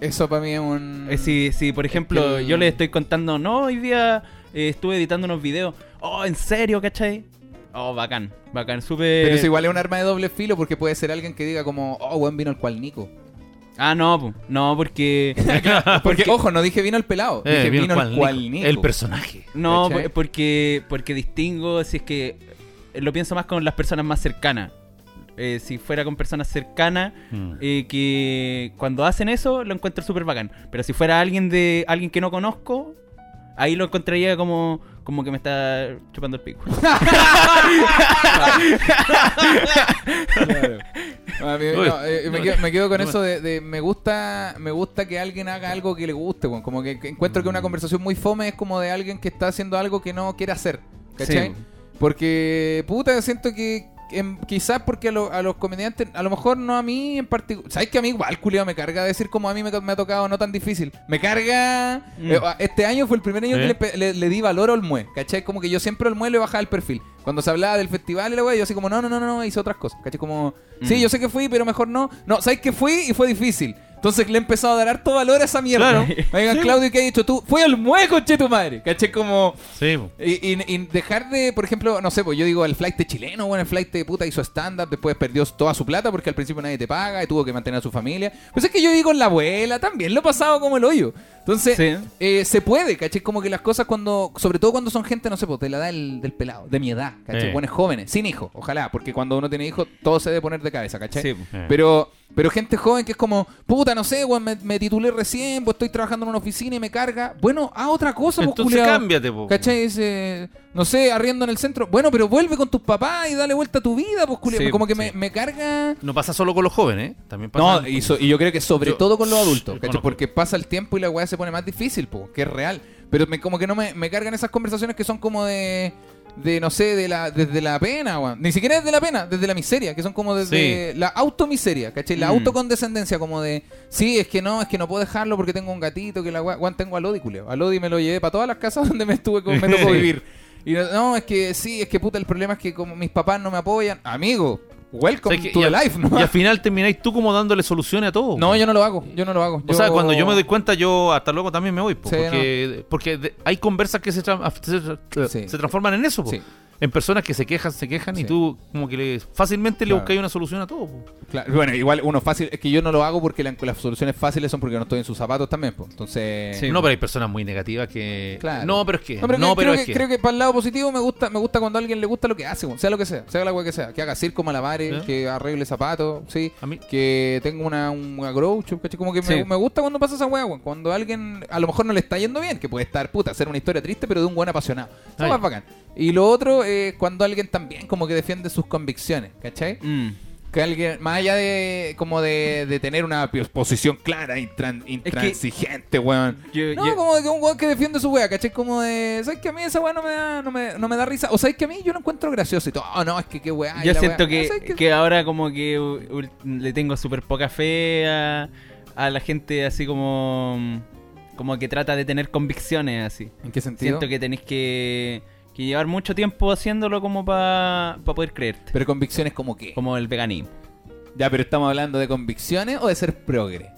[SPEAKER 3] eso para mí es un...
[SPEAKER 4] Eh, si, si, por ejemplo,
[SPEAKER 3] el-
[SPEAKER 4] yo le estoy contando, no, hoy día eh, estuve editando unos videos. Oh, ¿en serio, cachai? Oh, bacán, bacán, súper...
[SPEAKER 3] Pero eso igual es un arma de doble filo porque puede ser alguien que diga como, oh, buen vino el cual Nico.
[SPEAKER 4] Ah, no, no, porque.
[SPEAKER 3] Porque, ojo, no dije vino el pelado.
[SPEAKER 2] Eh,
[SPEAKER 3] dije
[SPEAKER 2] vino
[SPEAKER 3] vino,
[SPEAKER 2] el
[SPEAKER 3] el
[SPEAKER 2] cual
[SPEAKER 3] cual
[SPEAKER 2] Nico. El personaje.
[SPEAKER 4] No, porque, porque distingo si es que. Lo pienso más con las personas más cercanas. Eh, si fuera con personas cercanas,
[SPEAKER 2] Mm.
[SPEAKER 4] eh, que cuando hacen eso lo encuentro súper bacán. Pero si fuera alguien de alguien que no conozco, ahí lo encontraría como, como que me está chupando el pico.
[SPEAKER 3] No, eh, me, quedo, me quedo con eso de, de me gusta me gusta que alguien haga algo que le guste, como que, que encuentro que una conversación muy fome es como de alguien que está haciendo algo que no quiere hacer, ¿cachai?
[SPEAKER 4] Sí.
[SPEAKER 3] Porque, puta, siento que quizás porque a, lo- a los comediantes, a lo mejor no a mí en particular, ¿sabes que a mí igual, culiao, me carga decir como a mí me, me ha tocado no tan difícil? Me carga,
[SPEAKER 4] Mm.
[SPEAKER 3] eh, este año fue el primer año
[SPEAKER 2] ¿Eh?
[SPEAKER 3] que le, le- le di valor a Olmue, ¿cachai? Como que yo siempre a Olmue le bajaba el perfil. Cuando se hablaba del festival y la wea, yo así como, no, no, no, no, hice otras cosas, ¿cachai? Como, sí,
[SPEAKER 4] Mm.
[SPEAKER 3] yo sé que fui, pero mejor no. No, ¿sabes que fui y fue difícil? Entonces le he empezado a dar harto valor a esa mierda.
[SPEAKER 2] Claro.
[SPEAKER 3] Oigan,
[SPEAKER 2] Sí.
[SPEAKER 3] Claudio, ¿qué has dicho tú? Fue Olmue, conche tu madre, ¿cachai? Como...
[SPEAKER 2] Sí.
[SPEAKER 3] Y, y- y dejar de, por ejemplo, no sé, pues yo digo, el flight chileno, bueno, el flight de puta hizo stand-up, después perdió toda su plata porque al principio nadie te paga y tuvo que mantener a su familia. Pues es que yo digo la abuela, también lo he pasado como el hoyo. Entonces,
[SPEAKER 4] Sí.
[SPEAKER 3] eh, se puede, ¿cachai? Como que las cosas cuando, sobre todo cuando son gente, no sé, pues de la edad del, del pelado, de mi edad, ¿cachai?
[SPEAKER 2] Eh.
[SPEAKER 3] Buenos jóvenes, sin hijos, ojalá, porque cuando uno tiene hijos, todo se debe poner de cabeza, ¿cachai?
[SPEAKER 4] Sí.
[SPEAKER 2] Eh.
[SPEAKER 3] Pero, pero gente joven que es como, puta, no sé, weón, me, me titulé recién, pues estoy trabajando en una oficina y me carga. Bueno, haz otra cosa, pues,
[SPEAKER 2] Entonces
[SPEAKER 3] culiao.
[SPEAKER 2] cámbiate, po.
[SPEAKER 3] ¿Cachai? Dice, no sé, arriendo en el centro. Bueno, pero vuelve con tus papás y dale vuelta a tu vida, pues, culiao.
[SPEAKER 4] Sí,
[SPEAKER 3] Como que
[SPEAKER 4] sí.
[SPEAKER 3] me, me carga.
[SPEAKER 2] No pasa solo con los jóvenes, ¿eh? También pasa.
[SPEAKER 3] No, y, so- y yo creo que sobre
[SPEAKER 2] Yo-
[SPEAKER 3] todo con los adultos, ¿cachai?
[SPEAKER 2] conozco.
[SPEAKER 3] Porque pasa el tiempo y la weá se pone más difícil, po, que es real. Pero me, como que no me, me cargan esas conversaciones que son como de, de no sé, de la, desde la pena, weón. Ni siquiera desde la pena, desde la miseria, que son como desde la automiseria, ¿cachai? La
[SPEAKER 4] Mm.
[SPEAKER 3] autocondescendencia, como de, sí, es que no, es que no puedo dejarlo porque tengo un gatito, que la weón, tengo a Lodi, culeo. A Lodi me lo llevé para todas las casas donde me estuve, me tocó vivir. Y no, no, es que sí, es que puta, el problema es que como mis papás no me apoyan, amigo, welcome to the life, ¿no?
[SPEAKER 2] y al final termináis tú como dándole soluciones a todo.
[SPEAKER 3] No, yo no lo hago, yo no lo hago.
[SPEAKER 2] O sea, cuando yo me doy cuenta, yo hasta luego también me voy.
[SPEAKER 3] Sí,
[SPEAKER 2] porque porque de- hay conversas que se, tra- se,
[SPEAKER 3] Sí.
[SPEAKER 2] se transforman en eso.
[SPEAKER 3] Sí.
[SPEAKER 2] En personas que se quejan, se quejan y tú como que le- fácilmente le buscáis una solución a todo. po.
[SPEAKER 3] Claro, bueno, igual uno fácil, es que yo no lo hago porque la- las soluciones fáciles son porque no estoy en sus zapatos también, pues. Entonces,
[SPEAKER 4] Sí.
[SPEAKER 2] No, pero hay personas muy negativas que...
[SPEAKER 3] Claro.
[SPEAKER 2] No, pero es que...
[SPEAKER 3] No, pero,
[SPEAKER 2] no,
[SPEAKER 3] que-
[SPEAKER 2] pero
[SPEAKER 3] creo,
[SPEAKER 2] es
[SPEAKER 3] que,
[SPEAKER 2] que...
[SPEAKER 3] creo que para el lado positivo me gusta me gusta cuando a alguien le gusta lo que hace, sea lo que sea, sea la weá que sea, que haga circo, malabares,
[SPEAKER 2] ¿Eh?
[SPEAKER 3] que arregle zapatos, sí,
[SPEAKER 2] A mí-
[SPEAKER 3] que tenga una, una grow. Como que me,
[SPEAKER 4] Sí.
[SPEAKER 3] me gusta cuando pasa esa weón, cuando a alguien a lo mejor no le está yendo bien, que puede estar, puta, hacer una historia triste, pero de un buen apasionado. Eso es bacán. Y lo otro es cuando alguien también como que defiende sus convicciones, ¿cachai?
[SPEAKER 4] Mm.
[SPEAKER 3] Que alguien, más allá de como de, de tener una posición clara, intran- intransigente, weón.
[SPEAKER 4] Yo-
[SPEAKER 3] No,
[SPEAKER 4] yo-
[SPEAKER 3] como de que un weón que defiende su wea, ¿cachai? Como de, ¿sabes que a mí esa wea no me da, no me, no me da risa? O ¿sabes que a mí yo lo encuentro gracioso y todo? Oh, no, es que qué wea. y
[SPEAKER 4] Yo siento
[SPEAKER 3] wea.
[SPEAKER 4] que,
[SPEAKER 3] Ah, ¿sabes qué?
[SPEAKER 4] que ahora como que u- u- le tengo súper poca fe a, a la gente así como como que trata de tener convicciones así.
[SPEAKER 3] ¿En qué sentido?
[SPEAKER 4] Siento que tenéis que, que llevar mucho tiempo haciéndolo como para poder creerte.
[SPEAKER 3] Pero convicciones como qué?
[SPEAKER 4] Como el veganismo.
[SPEAKER 3] Ya, pero estamos hablando de convicciones o de ser progre.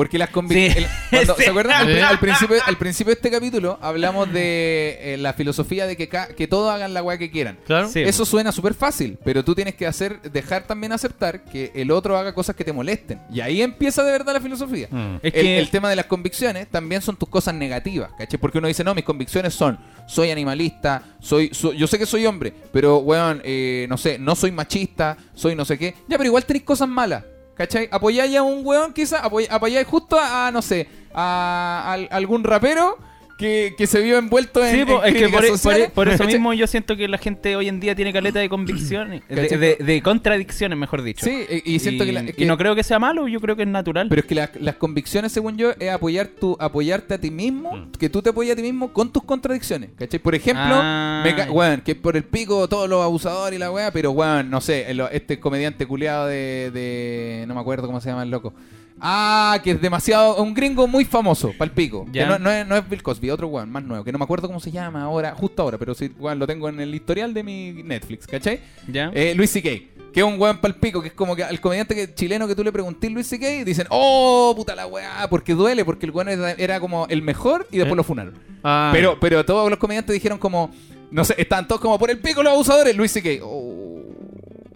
[SPEAKER 3] Porque las convicciones.
[SPEAKER 4] Sí.
[SPEAKER 3] ¿Se acuerdan? Al, principio, al principio de este capítulo hablamos de eh, la filosofía de que, ca- que todos hagan la weá que quieran.
[SPEAKER 2] Claro.
[SPEAKER 4] Sí.
[SPEAKER 3] Eso suena súper fácil, pero tú tienes que hacer, dejar también aceptar que el otro haga cosas que te molesten. Y ahí empieza de verdad la filosofía.
[SPEAKER 2] Mm.
[SPEAKER 4] Es
[SPEAKER 3] el,
[SPEAKER 4] que-
[SPEAKER 3] el tema de las convicciones también son tus cosas negativas, ¿cachai? Porque uno dice, no, mis convicciones son, soy animalista, soy, so- yo sé que soy hombre, pero, weón, eh, no sé, no soy machista, soy no sé qué. Ya, pero igual tenéis cosas malas, ¿cachai? Apoyáis a un weón, quizá, apoy- apoyáis justo a, a, no sé, a, a algún rapero que, que se vio envuelto en,
[SPEAKER 4] Sí,
[SPEAKER 3] en
[SPEAKER 4] es que por, e- por e- por eso mismo yo siento que la gente hoy en día tiene caleta de convicciones, de, de- de contradicciones, mejor dicho.
[SPEAKER 3] Sí, y, y siento que, la-
[SPEAKER 4] y
[SPEAKER 3] que-
[SPEAKER 4] no creo que sea malo, yo creo que es natural.
[SPEAKER 3] Pero es que la- las convicciones, según yo, es apoyar tu, apoyarte a ti mismo,
[SPEAKER 2] Mm.
[SPEAKER 3] que tú te apoyes a ti mismo con tus contradicciones. ¿Cachai? Por ejemplo,
[SPEAKER 4] Ah.
[SPEAKER 3] me weón, que por el pico todos los abusadores y la weá, pero weón, no sé, el- este comediante culiado de, de- No me acuerdo cómo se llama el loco. Ah, que es demasiado. Un gringo muy famoso, pal pico. Que
[SPEAKER 4] Ya.
[SPEAKER 3] no, no es, no es Bill Cosby, otro weón, más nuevo, que no me acuerdo cómo se llama ahora, justo ahora, pero sí, weón, lo tengo en el historial de mi Netflix, ¿cachai?
[SPEAKER 4] ¿Ya?
[SPEAKER 3] Eh, Luis C.K. Que es un weón palpico, que es como que al comediante que, chileno que tú le preguntés Luis C.K. dicen, oh, puta la weá, porque duele, porque el weón era, era como el mejor y después
[SPEAKER 2] ¿Eh?
[SPEAKER 3] lo funaron.
[SPEAKER 2] Ah,
[SPEAKER 3] Pero, pero todos los comediantes dijeron como, no sé, están todos como por el pico los abusadores, Luis C.K. Oh,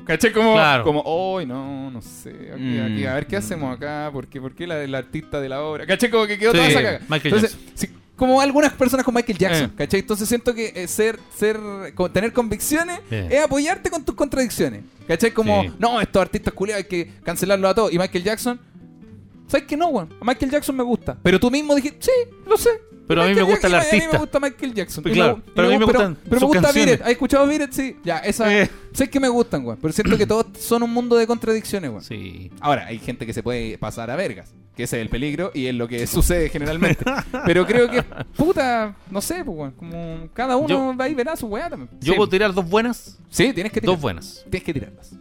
[SPEAKER 3] ¿Cachai? Como,
[SPEAKER 2] Claro.
[SPEAKER 3] como, hoy no, no sé, aquí,
[SPEAKER 4] Mm.
[SPEAKER 3] aquí, a ver qué hacemos acá, ¿por qué, por qué la, la artista de la obra? ¿Cachai? Como que quedó
[SPEAKER 2] Sí,
[SPEAKER 3] toda esa caga.
[SPEAKER 2] Michael
[SPEAKER 3] Entonces, como algunas personas con Michael Jackson,
[SPEAKER 2] Eh.
[SPEAKER 3] ¿cachai? Entonces siento que eh, ser, ser, tener convicciones
[SPEAKER 2] Eh.
[SPEAKER 3] es apoyarte con tus contradicciones. ¿Cachai? Como,
[SPEAKER 2] Sí.
[SPEAKER 3] no, estos artistas culiados hay que cancelarlos a todos. Y Michael Jackson, ¿sabes que no, weón? A Michael Jackson me gusta. Pero tú mismo dijiste, sí, lo sé.
[SPEAKER 2] Pero a mí me gusta el
[SPEAKER 3] Jackson- A mí
[SPEAKER 2] artista.
[SPEAKER 3] me gusta Michael Jackson.
[SPEAKER 2] Pues claro, pero a mí me gustan
[SPEAKER 3] Pero me
[SPEAKER 2] sus
[SPEAKER 3] gusta It. ¿Has escuchado It? Sí. Ya, esa.
[SPEAKER 2] Eh.
[SPEAKER 3] Sé que me gustan, weón. Pero siento que todos son un mundo de contradicciones, weón.
[SPEAKER 2] Sí.
[SPEAKER 3] Ahora, hay gente que se puede pasar a vergas. Que ese es el peligro y es lo que sucede generalmente. Pero creo que, puta, no sé, pues, weón. Como cada uno
[SPEAKER 2] Yo-
[SPEAKER 3] va y verá su weá también.
[SPEAKER 2] Yo
[SPEAKER 3] sí.
[SPEAKER 2] puedo tirar dos buenas.
[SPEAKER 3] Sí, tienes que tirar.
[SPEAKER 2] Dos buenas.
[SPEAKER 3] Tienes que tirarlas.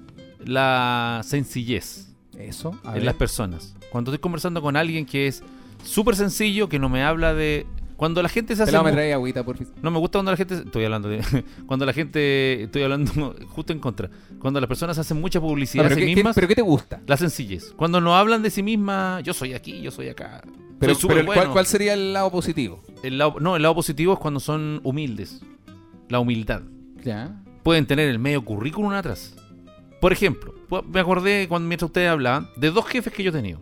[SPEAKER 2] La sencillez
[SPEAKER 3] Eso. A
[SPEAKER 2] en
[SPEAKER 3] ver.
[SPEAKER 2] las personas. Cuando estoy conversando con alguien que es súper sencillo, que no me habla de. Cuando la gente se hace.
[SPEAKER 3] Pelado, me trae agüita, por
[SPEAKER 2] No me gusta cuando la gente. Estoy hablando de. Cuando la gente. Estoy hablando justo en contra. Cuando las personas hacen mucha publicidad
[SPEAKER 3] pero,
[SPEAKER 2] sí
[SPEAKER 3] ¿qué,
[SPEAKER 2] mismas.
[SPEAKER 3] pero ¿qué te gusta?
[SPEAKER 2] La sencillez. Cuando no hablan de sí misma, yo soy aquí, yo soy acá.
[SPEAKER 3] Pero,
[SPEAKER 2] soy súper
[SPEAKER 3] pero ¿cuál,
[SPEAKER 2] bueno.
[SPEAKER 3] cuál sería el lado positivo?
[SPEAKER 2] El lado- no, el lado positivo es cuando son humildes. La humildad.
[SPEAKER 3] Ya.
[SPEAKER 2] Pueden tener el medio currículum atrás. Por ejemplo, me acordé cuando mientras ustedes hablaban de dos jefes que yo he tenido.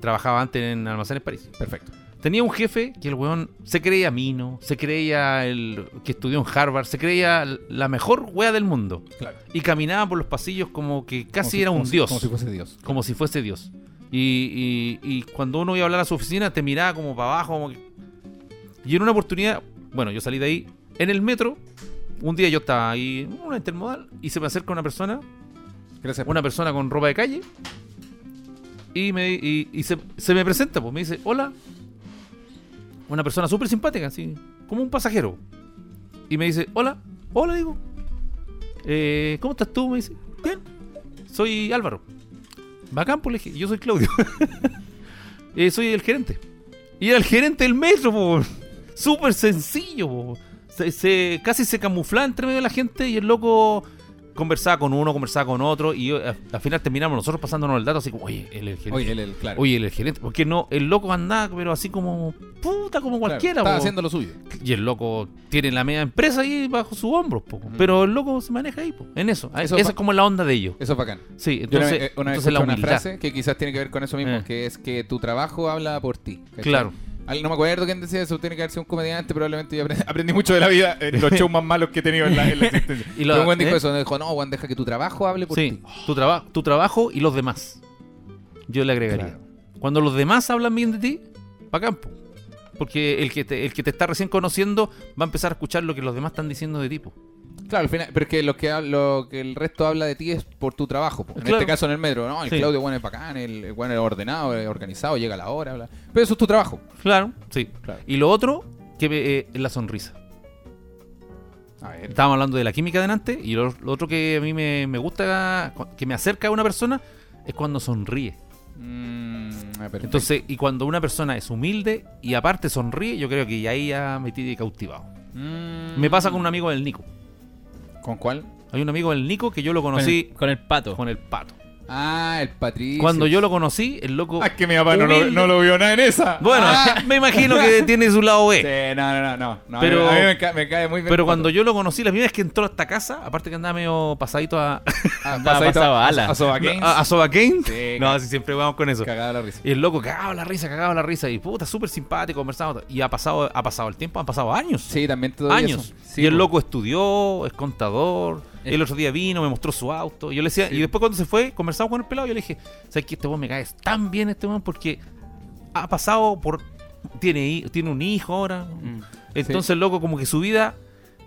[SPEAKER 2] Trabajaba antes en Almacenes París.
[SPEAKER 3] Perfecto.
[SPEAKER 2] Tenía un jefe que el weón se creía mino, se creía el que estudió en Harvard, se creía la mejor wea del mundo.
[SPEAKER 3] Claro.
[SPEAKER 2] Y caminaba por los pasillos como que casi
[SPEAKER 3] Como si-
[SPEAKER 2] era un
[SPEAKER 3] como si-
[SPEAKER 2] dios.
[SPEAKER 3] Como si fuese Dios.
[SPEAKER 2] como si fuese Dios. Y, y- y cuando uno iba a hablar a su oficina, te miraba como para abajo. Como que- Y en una oportunidad, bueno, yo salí de ahí en el metro. Un día yo estaba ahí en una intermodal y se me acerca una persona,
[SPEAKER 3] Gracias.
[SPEAKER 2] una persona con ropa de calle. Y, me, y, se, se me presenta, pues me dice, hola. Una persona súper simpática, así, como un pasajero. Y me dice, hola, hola, digo. "Eh, ¿Cómo estás tú? Me dice, bien, soy Álvaro. Bacán, pues le dije, yo soy Claudio. Eh, soy el gerente. Y era el gerente del metro, po. Súper sencillo, po. Se, se- casi se camuflaba entre medio de la gente y el loco conversaba con uno, conversaba con otro y a- al final terminamos nosotros pasándonos el dato así como, oye, el gerente.
[SPEAKER 3] Oye, claro.
[SPEAKER 2] El gerente. Porque no, el loco andaba, pero así como, puta, como
[SPEAKER 3] Claro,
[SPEAKER 2] cualquiera,
[SPEAKER 3] Estaba
[SPEAKER 2] po.
[SPEAKER 3] haciendo lo suyo.
[SPEAKER 2] Y el loco tiene la media empresa ahí bajo su hombro, po. Pero el loco se maneja ahí, po. En eso.
[SPEAKER 3] Eso
[SPEAKER 2] Esa es como la onda de ellos.
[SPEAKER 3] Eso es bacán.
[SPEAKER 2] Sí,
[SPEAKER 3] Yo una
[SPEAKER 2] entonces,
[SPEAKER 3] vez, eh, una vez
[SPEAKER 2] entonces la
[SPEAKER 3] escuché una frase que quizás tiene que ver con eso mismo,
[SPEAKER 2] Eh.
[SPEAKER 3] que es que tu trabajo habla por ti. ¿cachai?
[SPEAKER 2] Claro.
[SPEAKER 3] Al- No me acuerdo quién decía eso, tiene que haber sido un comediante, probablemente yo aprendí, aprendí mucho de la vida en los shows más malos que he tenido en la, en la existencia.
[SPEAKER 2] Y lo-
[SPEAKER 3] buen dijo
[SPEAKER 2] ¿eh?
[SPEAKER 3] eso, dijo, no, Juan, deja que tu trabajo hable por
[SPEAKER 2] Sí,
[SPEAKER 3] ti.
[SPEAKER 2] tu, traba- tu trabajo y los demás. Yo le agregaría.
[SPEAKER 3] Claro.
[SPEAKER 2] Cuando los demás hablan bien de ti, pa' campo. Porque el que, te, el que te está recién conociendo va a empezar a escuchar lo que los demás están diciendo de tipo.
[SPEAKER 3] Claro, al final, pero es que lo que, lo que el resto habla de ti es por tu trabajo. En
[SPEAKER 2] Claro.
[SPEAKER 3] este caso en el metro, no, el
[SPEAKER 2] Sí.
[SPEAKER 3] Claudio bueno es bacán, el, el bueno es ordenado, es organizado, llega a la hora, bla. pero eso es tu trabajo.
[SPEAKER 2] Claro, sí.
[SPEAKER 3] Claro.
[SPEAKER 2] Y lo otro, que eh, es la sonrisa.
[SPEAKER 3] A ver.
[SPEAKER 2] Estábamos hablando de la química delante y lo, lo otro que a mí me, me gusta, que me acerca a una persona, es cuando sonríe.
[SPEAKER 3] Mm.
[SPEAKER 2] Entonces, y cuando una persona es humilde y aparte sonríe, yo creo que ya ahí ya me tiene cautivado.
[SPEAKER 3] Mm.
[SPEAKER 2] Me pasa con un amigo del Nico.
[SPEAKER 3] ¿Con cuál?
[SPEAKER 2] Hay un amigo del Nico que yo lo
[SPEAKER 4] Con
[SPEAKER 2] conocí
[SPEAKER 4] el, con el pato.
[SPEAKER 2] con el pato.
[SPEAKER 3] Ah, el Patricio.
[SPEAKER 2] Cuando yo lo conocí, el loco.
[SPEAKER 3] Ah, que mi papá no lo, no lo vio nada en esa.
[SPEAKER 2] Bueno,
[SPEAKER 3] Ah.
[SPEAKER 2] me imagino que tiene su lado B.
[SPEAKER 3] Sí, no, no, no, no.
[SPEAKER 2] Pero-
[SPEAKER 3] a mí me, ca- me cae muy bien.
[SPEAKER 2] Pero cuando yo lo conocí, la primera vez que entró a esta casa, aparte que andaba medio pasadito a,
[SPEAKER 3] Ah, pasadito
[SPEAKER 4] a
[SPEAKER 3] a,
[SPEAKER 4] ala.
[SPEAKER 3] a Sobaqueins.
[SPEAKER 2] a, a Sobaquén.
[SPEAKER 3] Sí,
[SPEAKER 2] no, así siempre vamos con eso.
[SPEAKER 3] Cagada la risa.
[SPEAKER 2] Y el loco cagaba la risa, cagaba la risa. Y puta, súper simpático, conversamos. Y ha pasado, ha pasado el tiempo, han pasado años.
[SPEAKER 3] Sí, también te doy
[SPEAKER 2] años.
[SPEAKER 3] eso. Sí,
[SPEAKER 2] y el loco estudió, es contador.
[SPEAKER 4] Eh.
[SPEAKER 2] El otro día vino, me mostró su auto. Y yo le decía, y después cuando se fue, conversamos con el pelado. Yo le dije, ¿sabes qué? Este weón me cae tan bien, este weón, porque ha pasado por. Tiene, tiene un hijo ahora.
[SPEAKER 4] Mm.
[SPEAKER 2] Entonces el loco, como que su vida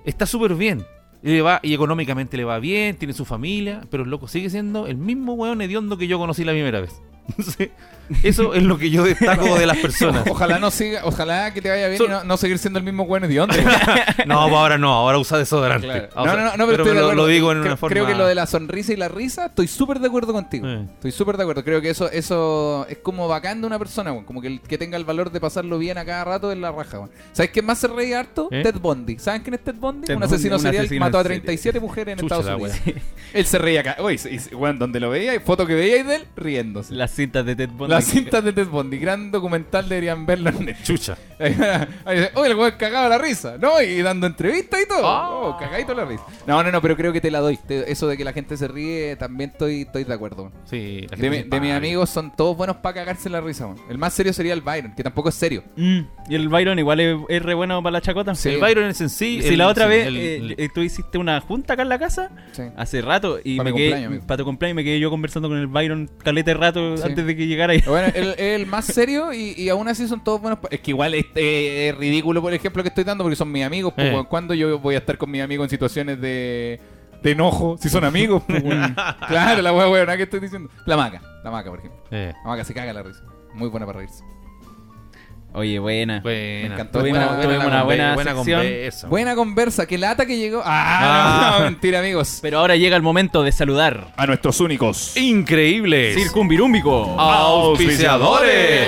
[SPEAKER 2] está súper bien. Y, le va, y económicamente le va bien, tiene su familia, pero el loco sigue siendo el mismo weón hediondo que yo conocí la primera vez. Eso es lo que yo destaco de las personas.
[SPEAKER 3] Ojalá no siga, ojalá que te vaya bien y no, no seguir siendo el mismo buen hediondo.
[SPEAKER 2] No, pues ahora no, ahora usa desodorante.
[SPEAKER 3] Claro. No, no, no, no, pero,
[SPEAKER 2] pero
[SPEAKER 3] estoy de
[SPEAKER 2] lo, digo en
[SPEAKER 3] creo,
[SPEAKER 2] una forma.
[SPEAKER 3] Creo que lo de la sonrisa y la risa, estoy súper de acuerdo contigo.
[SPEAKER 2] Eh.
[SPEAKER 3] Estoy súper de acuerdo. Creo que eso eso es como bacán de una persona, weón. Como que, el, que tenga el valor de pasarlo bien a cada rato en la raja. ¿Sabes quién más se reía harto?
[SPEAKER 2] ¿Eh?
[SPEAKER 3] Ted Bundy. ¿Saben quién es Ted Bundy?
[SPEAKER 4] Ted
[SPEAKER 3] un asesino serial
[SPEAKER 4] asesino
[SPEAKER 3] mató a
[SPEAKER 4] en serie.
[SPEAKER 3] 37 mujeres en
[SPEAKER 2] Chucha
[SPEAKER 3] Estados Unidos. Él se reía acá. Oye, weón, donde lo veía, foto que veía de él riéndose.
[SPEAKER 4] Las cintas de Ted Bundy.
[SPEAKER 3] Las cintas de Ted Bundy, gran documental deberían verlo en.
[SPEAKER 2] Chucha.
[SPEAKER 3] Ahí dice, Oye, el weón cagaba la risa, ¿no? Y dando entrevistas y todo.
[SPEAKER 2] Ah.
[SPEAKER 3] Oh, cagadito la risa. No, no, no, pero creo que te la doy. Te- Eso de que la gente se ríe, también estoy, estoy de acuerdo.
[SPEAKER 2] Sí, la
[SPEAKER 3] De,
[SPEAKER 2] gente
[SPEAKER 3] mi-
[SPEAKER 2] se
[SPEAKER 3] de mis amigos son todos buenos para cagarse la risa, weón. El más serio sería el Byron, que tampoco es serio.
[SPEAKER 4] Mm, Y el Byron igual es, es re bueno para la chacota.
[SPEAKER 3] Sí.
[SPEAKER 2] El Byron es en sí.
[SPEAKER 4] Si la otra
[SPEAKER 2] sí,
[SPEAKER 4] vez
[SPEAKER 2] el-
[SPEAKER 4] eh,
[SPEAKER 2] el-
[SPEAKER 4] eh, tú hiciste una junta acá en la casa
[SPEAKER 3] Sí.
[SPEAKER 4] hace rato y
[SPEAKER 3] Pa'
[SPEAKER 4] me
[SPEAKER 3] mi
[SPEAKER 4] quedé, para tu cumpleaños me quedé yo conversando con el Byron calete rato
[SPEAKER 3] Sí.
[SPEAKER 4] Antes de que llegara y
[SPEAKER 3] Bueno, el, el más serio y, y aún así son todos buenos. Es que igual es, eh, es ridículo, por ejemplo, que estoy dando porque son mis amigos. Pues,
[SPEAKER 2] Eh.
[SPEAKER 3] ¿Cuándo yo voy a estar con mis amigos en situaciones de, de enojo? Si son amigos, pues. Claro, la weón, ¿qué estoy diciendo? La maca, la maca, por ejemplo.
[SPEAKER 2] eh,
[SPEAKER 3] La maca se caga la risa. Muy buena para reírse.
[SPEAKER 4] Oye, buena.
[SPEAKER 2] buena.
[SPEAKER 3] Me encantó.
[SPEAKER 4] Tuvimos-
[SPEAKER 3] Buena-
[SPEAKER 4] una buena,
[SPEAKER 2] conversa.
[SPEAKER 3] Buena conversa, que lata que llegó. Ah,
[SPEAKER 2] Ah.
[SPEAKER 3] no, mentira, amigos.
[SPEAKER 4] Pero ahora llega el momento de saludar.
[SPEAKER 5] A nuestros únicos.
[SPEAKER 2] Increíbles.
[SPEAKER 4] Circunvirúmbico.
[SPEAKER 2] Auspiciadores.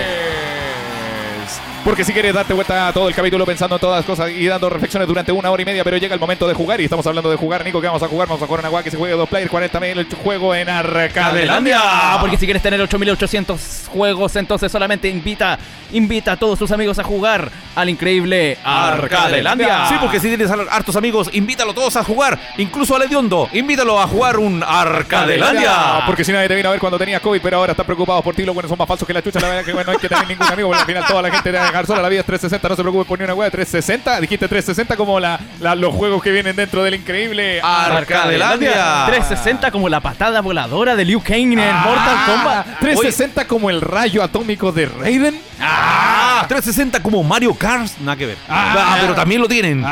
[SPEAKER 5] Porque si quieres darte vuelta a todo el capítulo pensando en todas las cosas y dando reflexiones durante una hora y media, pero llega el momento de jugar y estamos hablando de jugar, Nico, que vamos a jugar? Vamos a jugar en agua que se juegue dos players, 40 mil, el juego en Arcadelandia.
[SPEAKER 4] Ah, porque si quieres tener 8800 juegos, entonces solamente invita, invita a todos tus amigos a jugar al increíble Arcadelandia.
[SPEAKER 2] Sí, porque si tienes har- hartos amigos, invítalo todos a jugar. Incluso al Hediondo, invítalo a jugar un Arcadelandia.
[SPEAKER 5] Porque si nadie te vino a ver cuando tenías COVID, pero ahora están preocupados por ti, los buenos son más falsos que la chucha. La verdad que bueno, no hay que tener ningún amigo, porque al final toda la gente te va a dejar sola. La vida es 360, no se preocupe por ni una wea. 360, dijiste 360 como la, la- los juegos que vienen dentro del increíble
[SPEAKER 2] Arcadelandia.
[SPEAKER 4] 360 como la patada voladora de Liu Kang en el
[SPEAKER 3] Ah,
[SPEAKER 4] Mortal Kombat.
[SPEAKER 3] 360 como el rayo atómico de Raiden.
[SPEAKER 2] Ah, 360 como Mario Kart. Nada que ver. Ah, pero también lo tienen.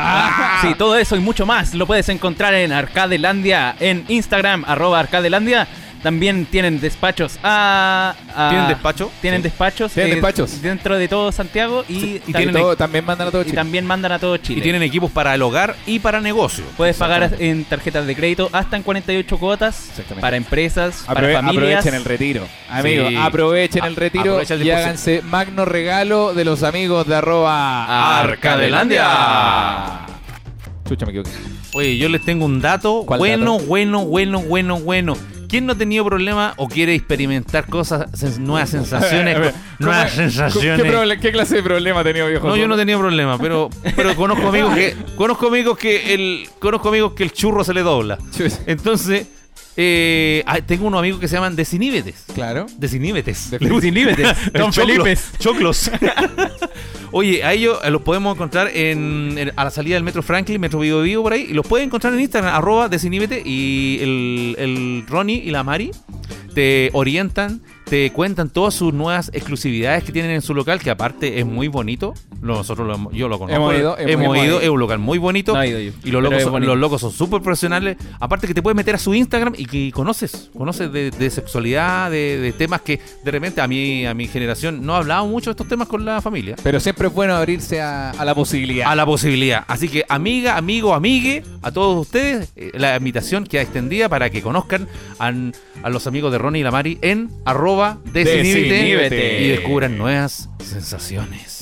[SPEAKER 4] Sí, todo eso y mucho más lo puedes encontrar en Arcadelandia, en Instagram, arroba Arcadelandia. También tienen despachos a... a-
[SPEAKER 2] ¿Tienen despacho?
[SPEAKER 4] Tienen
[SPEAKER 2] Sí.
[SPEAKER 4] despachos.
[SPEAKER 3] Tienen
[SPEAKER 4] eh,
[SPEAKER 3] despachos.
[SPEAKER 4] Dentro de todo Santiago y,
[SPEAKER 2] Sí, y
[SPEAKER 4] tam-
[SPEAKER 2] tienen-
[SPEAKER 3] Todo- también mandan a todo
[SPEAKER 4] y
[SPEAKER 3] Chile.
[SPEAKER 4] también mandan a todo
[SPEAKER 2] Y
[SPEAKER 4] Chile.
[SPEAKER 2] tienen equipos para el hogar y para negocio.
[SPEAKER 4] Puedes pagar en tarjetas de crédito hasta en 48 cuotas
[SPEAKER 3] Exactamente.
[SPEAKER 4] para empresas,
[SPEAKER 3] Aprove-
[SPEAKER 4] para familias.
[SPEAKER 3] aprovechen el retiro. Amigos,
[SPEAKER 2] Sí.
[SPEAKER 3] aprovechen el
[SPEAKER 2] A-
[SPEAKER 3] retiro
[SPEAKER 2] aprovecha el
[SPEAKER 3] y háganse magno regalo de los amigos de arroba
[SPEAKER 2] Arcadelandia.
[SPEAKER 3] Chucha, me equivoqué.
[SPEAKER 2] Oye, yo les tengo un dato
[SPEAKER 3] ¿Cuál
[SPEAKER 2] bueno,
[SPEAKER 3] dato?
[SPEAKER 2] bueno, bueno, bueno, bueno. ¿Quién no ha tenido problema o quiere experimentar cosas, sens- nuevas sensaciones?
[SPEAKER 3] A ver,
[SPEAKER 2] nuevas
[SPEAKER 3] ¿cómo-
[SPEAKER 2] sensaciones.
[SPEAKER 3] ¿Qué, clase de problema ha tenido viejo?
[SPEAKER 2] No, yo no tenía problema, pero, pero conozco amigos que conozco amigos que el conozco amigos que el churro se le dobla. Entonces, eh, ah, tengo unos amigos que se llaman desinhíbetes.
[SPEAKER 3] Claro.
[SPEAKER 2] Desinhíbetes.
[SPEAKER 4] Desinhíbetes. Don Felipe.
[SPEAKER 2] Choclos. Oye, a ellos eh, los podemos encontrar en, en- a la salida del Metro Franklin, Metro Vivo Vivo por ahí. Y los pueden encontrar en Instagram, arroba desinhíbete. Y el, el Ronnie y la Mari te orientan, te cuentan todas sus nuevas exclusividades que tienen en su local, que aparte es muy bonito. Nosotros lo hemos- yo lo conozco.
[SPEAKER 3] Hemos ido, hemos-
[SPEAKER 2] ido, es un local muy bonito.
[SPEAKER 4] No he ido yo,
[SPEAKER 2] y los locos, son, los locos son súper profesionales. Aparte que te puedes meter a su Instagram y que conoces, conoces de, de sexualidad, de, de temas que de repente a mí, a mi generación no hablamos mucho de estos temas con la familia.
[SPEAKER 3] Pero siempre es bueno abrirse a, a la posibilidad.
[SPEAKER 2] A la posibilidad. Así que, amiga, amigo, amigue, a todos ustedes, eh, la invitación queda extendida para que conozcan a, a los amigos de Ronnie y la Mari en arroba desinhíbete
[SPEAKER 3] Desinhíbete.
[SPEAKER 2] y descubran nuevas sensaciones.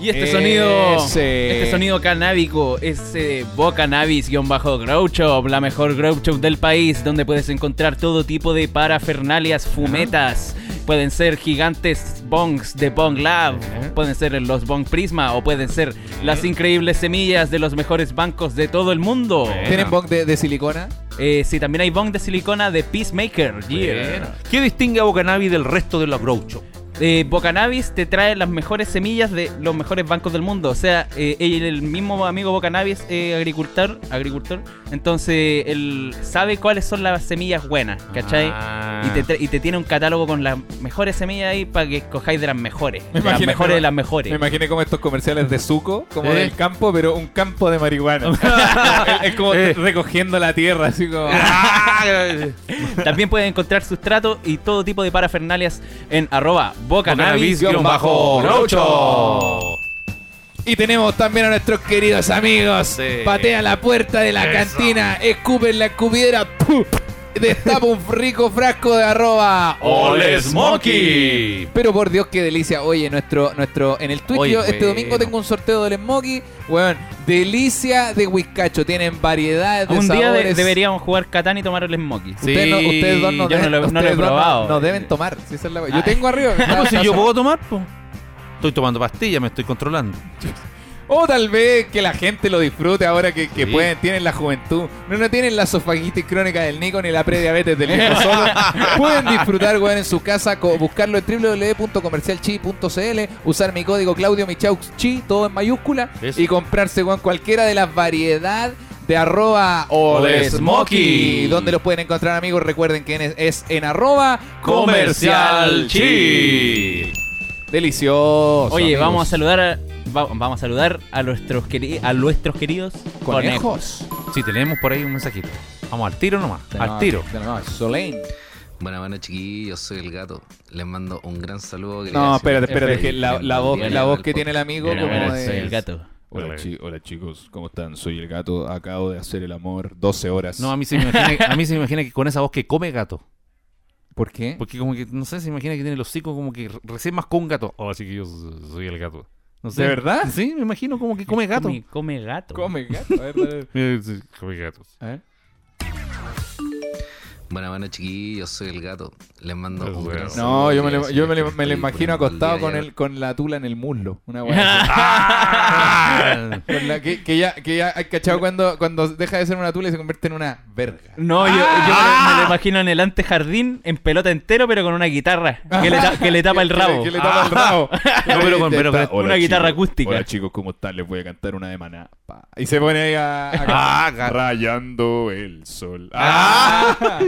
[SPEAKER 4] Y este sonido,
[SPEAKER 3] Ese.
[SPEAKER 4] este sonido canábico es eh, Bo Cannabis-Grow Shop, la mejor grow shop del país, donde puedes encontrar todo tipo de parafernalias, fumetas. Pueden ser gigantes bongs de Bong Lab, pueden ser los Bong Prisma o pueden ser las increíbles semillas de los mejores bancos de todo el mundo.
[SPEAKER 3] ¿Tienen bong de, de silicona?
[SPEAKER 4] Eh, sí, también hay bong de silicona de Peacemaker.
[SPEAKER 2] ¿Qué distingue a Bocanavi del resto de los?
[SPEAKER 4] Eh, Bocanabis te trae las mejores semillas de los mejores bancos del mundo. O sea, eh, el, mismo amigo Bocanabis es agricultor, agricultor. Entonces, él sabe cuáles son las semillas buenas, ¿cachai?
[SPEAKER 2] Ah.
[SPEAKER 4] Y, te, y te tiene un catálogo con las mejores semillas ahí para que escojáis de las mejores.
[SPEAKER 3] Me
[SPEAKER 4] de las mejores
[SPEAKER 3] me-
[SPEAKER 4] de las mejores.
[SPEAKER 3] Me imaginé como estos comerciales de Zuko, como del campo, pero un campo de marihuana. es, es como recogiendo la tierra, así como.
[SPEAKER 4] También pueden encontrar sustrato y todo tipo de parafernalias en arroba
[SPEAKER 2] Shop.
[SPEAKER 3] Y tenemos también a nuestros queridos amigos.
[SPEAKER 2] Sí.
[SPEAKER 3] Patean la puerta de la
[SPEAKER 2] Eso.
[SPEAKER 3] cantina, escupen la escupidera. ¡puf! Destapa un rico frasco de arroba
[SPEAKER 2] ¡Ole Smoky!
[SPEAKER 3] Pero por Dios, qué delicia. Oye, nuestro, nuestro, en el Twitch
[SPEAKER 2] Oye,
[SPEAKER 3] yo este
[SPEAKER 2] bueno.
[SPEAKER 3] domingo tengo un sorteo del Smoky. Weón, delicia de whiskacho. Tienen variedades de
[SPEAKER 4] Un día de-
[SPEAKER 3] sabores.
[SPEAKER 4] deberíamos jugar Catán y tomar el Smoky.
[SPEAKER 2] Sí.
[SPEAKER 3] Ustedes, no- ustedes dos no,
[SPEAKER 4] yo no
[SPEAKER 3] deben-
[SPEAKER 4] lo- no lo he
[SPEAKER 3] ustedes dos
[SPEAKER 4] probado.
[SPEAKER 3] No, deben tomar. si esa es la- Yo tengo arriba.
[SPEAKER 2] Ah, pues si yo puedo tomar, pues. Estoy tomando pastillas, me estoy controlando.
[SPEAKER 3] O tal vez que la gente lo disfrute ahora que, que
[SPEAKER 2] Sí.
[SPEAKER 3] pueden, tienen la juventud. No, no tienen la sofagitis crónica del Nico ni la prediabetes del viejo solo. pueden disfrutar, weón, en su casa, buscarlo en www.comercialchi.cl, usar mi código Claudio Michaux Chi, todo en mayúscula,
[SPEAKER 2] Eso.
[SPEAKER 3] y comprarse, weón, cualquiera de las variedad de arroba
[SPEAKER 2] Ole
[SPEAKER 3] Smoky.
[SPEAKER 2] Smoky.
[SPEAKER 3] ¿Dónde los pueden encontrar, amigos? Recuerden que es, es en arroba
[SPEAKER 2] Comercial Chi.
[SPEAKER 3] Delicioso.
[SPEAKER 4] Oye,
[SPEAKER 3] amigos.
[SPEAKER 4] vamos a saludar a, va- vamos a saludar a nuestros queri- a nuestros queridos
[SPEAKER 3] conejos.
[SPEAKER 2] Sí, tenemos por ahí un mensajito. Vamos al tiro nomás. Al tiro.
[SPEAKER 3] Solane.
[SPEAKER 6] Buenas, buenas chiquillos, soy el gato. Les mando un gran saludo.
[SPEAKER 3] No, espérate, espérate, que la, la voz, la voz que tiene el amigo como de...
[SPEAKER 4] soy el gato.
[SPEAKER 3] Hola, chi- hola, chicos, ¿cómo están? Soy el gato, acabo de hacer el amor 12 horas.
[SPEAKER 2] No, a mí, se me imagina, a mí se me imagina que con esa voz que come gato.
[SPEAKER 3] ¿Por qué?
[SPEAKER 2] Porque como que, no sé, se imagina que tiene el hocico como que re- recién más con un gato. Oh, así que yo soy el gato. No sé.
[SPEAKER 3] ¿De verdad?
[SPEAKER 2] Sí, me imagino como que come gato.
[SPEAKER 4] Come, come gato.
[SPEAKER 3] Come gato, a ver, a ver.
[SPEAKER 2] Sí, Come gatos.
[SPEAKER 3] A ver.
[SPEAKER 6] Buenas, buenas chiquillos, soy el gato. Les mando
[SPEAKER 2] Pues
[SPEAKER 6] un
[SPEAKER 2] bueno.
[SPEAKER 6] gran saludo.
[SPEAKER 3] No, yo me, lo, yo me,
[SPEAKER 6] que
[SPEAKER 3] lo- me lo imagino acostado con, el, con la tula en el muslo. Una weá así.
[SPEAKER 2] Ah.
[SPEAKER 3] Con la que, que ya, que ya, ¿hay cachado cuando, cuando deja de ser una tula y se convierte en una verga?
[SPEAKER 4] No, yo, yo me, lo, me lo imagino en el antejardín en pelota entero, pero con una guitarra que le, ta- que le tapa el rabo.
[SPEAKER 3] Que le tapa el rabo.
[SPEAKER 2] No, pero con- pero con-
[SPEAKER 4] una guitarra acústica.
[SPEAKER 3] Hola chicos, ¿cómo están? Les voy a cantar una de maná. Pa. Y se pone ahí a, a-
[SPEAKER 2] Ah,
[SPEAKER 3] rayando el sol. Ah.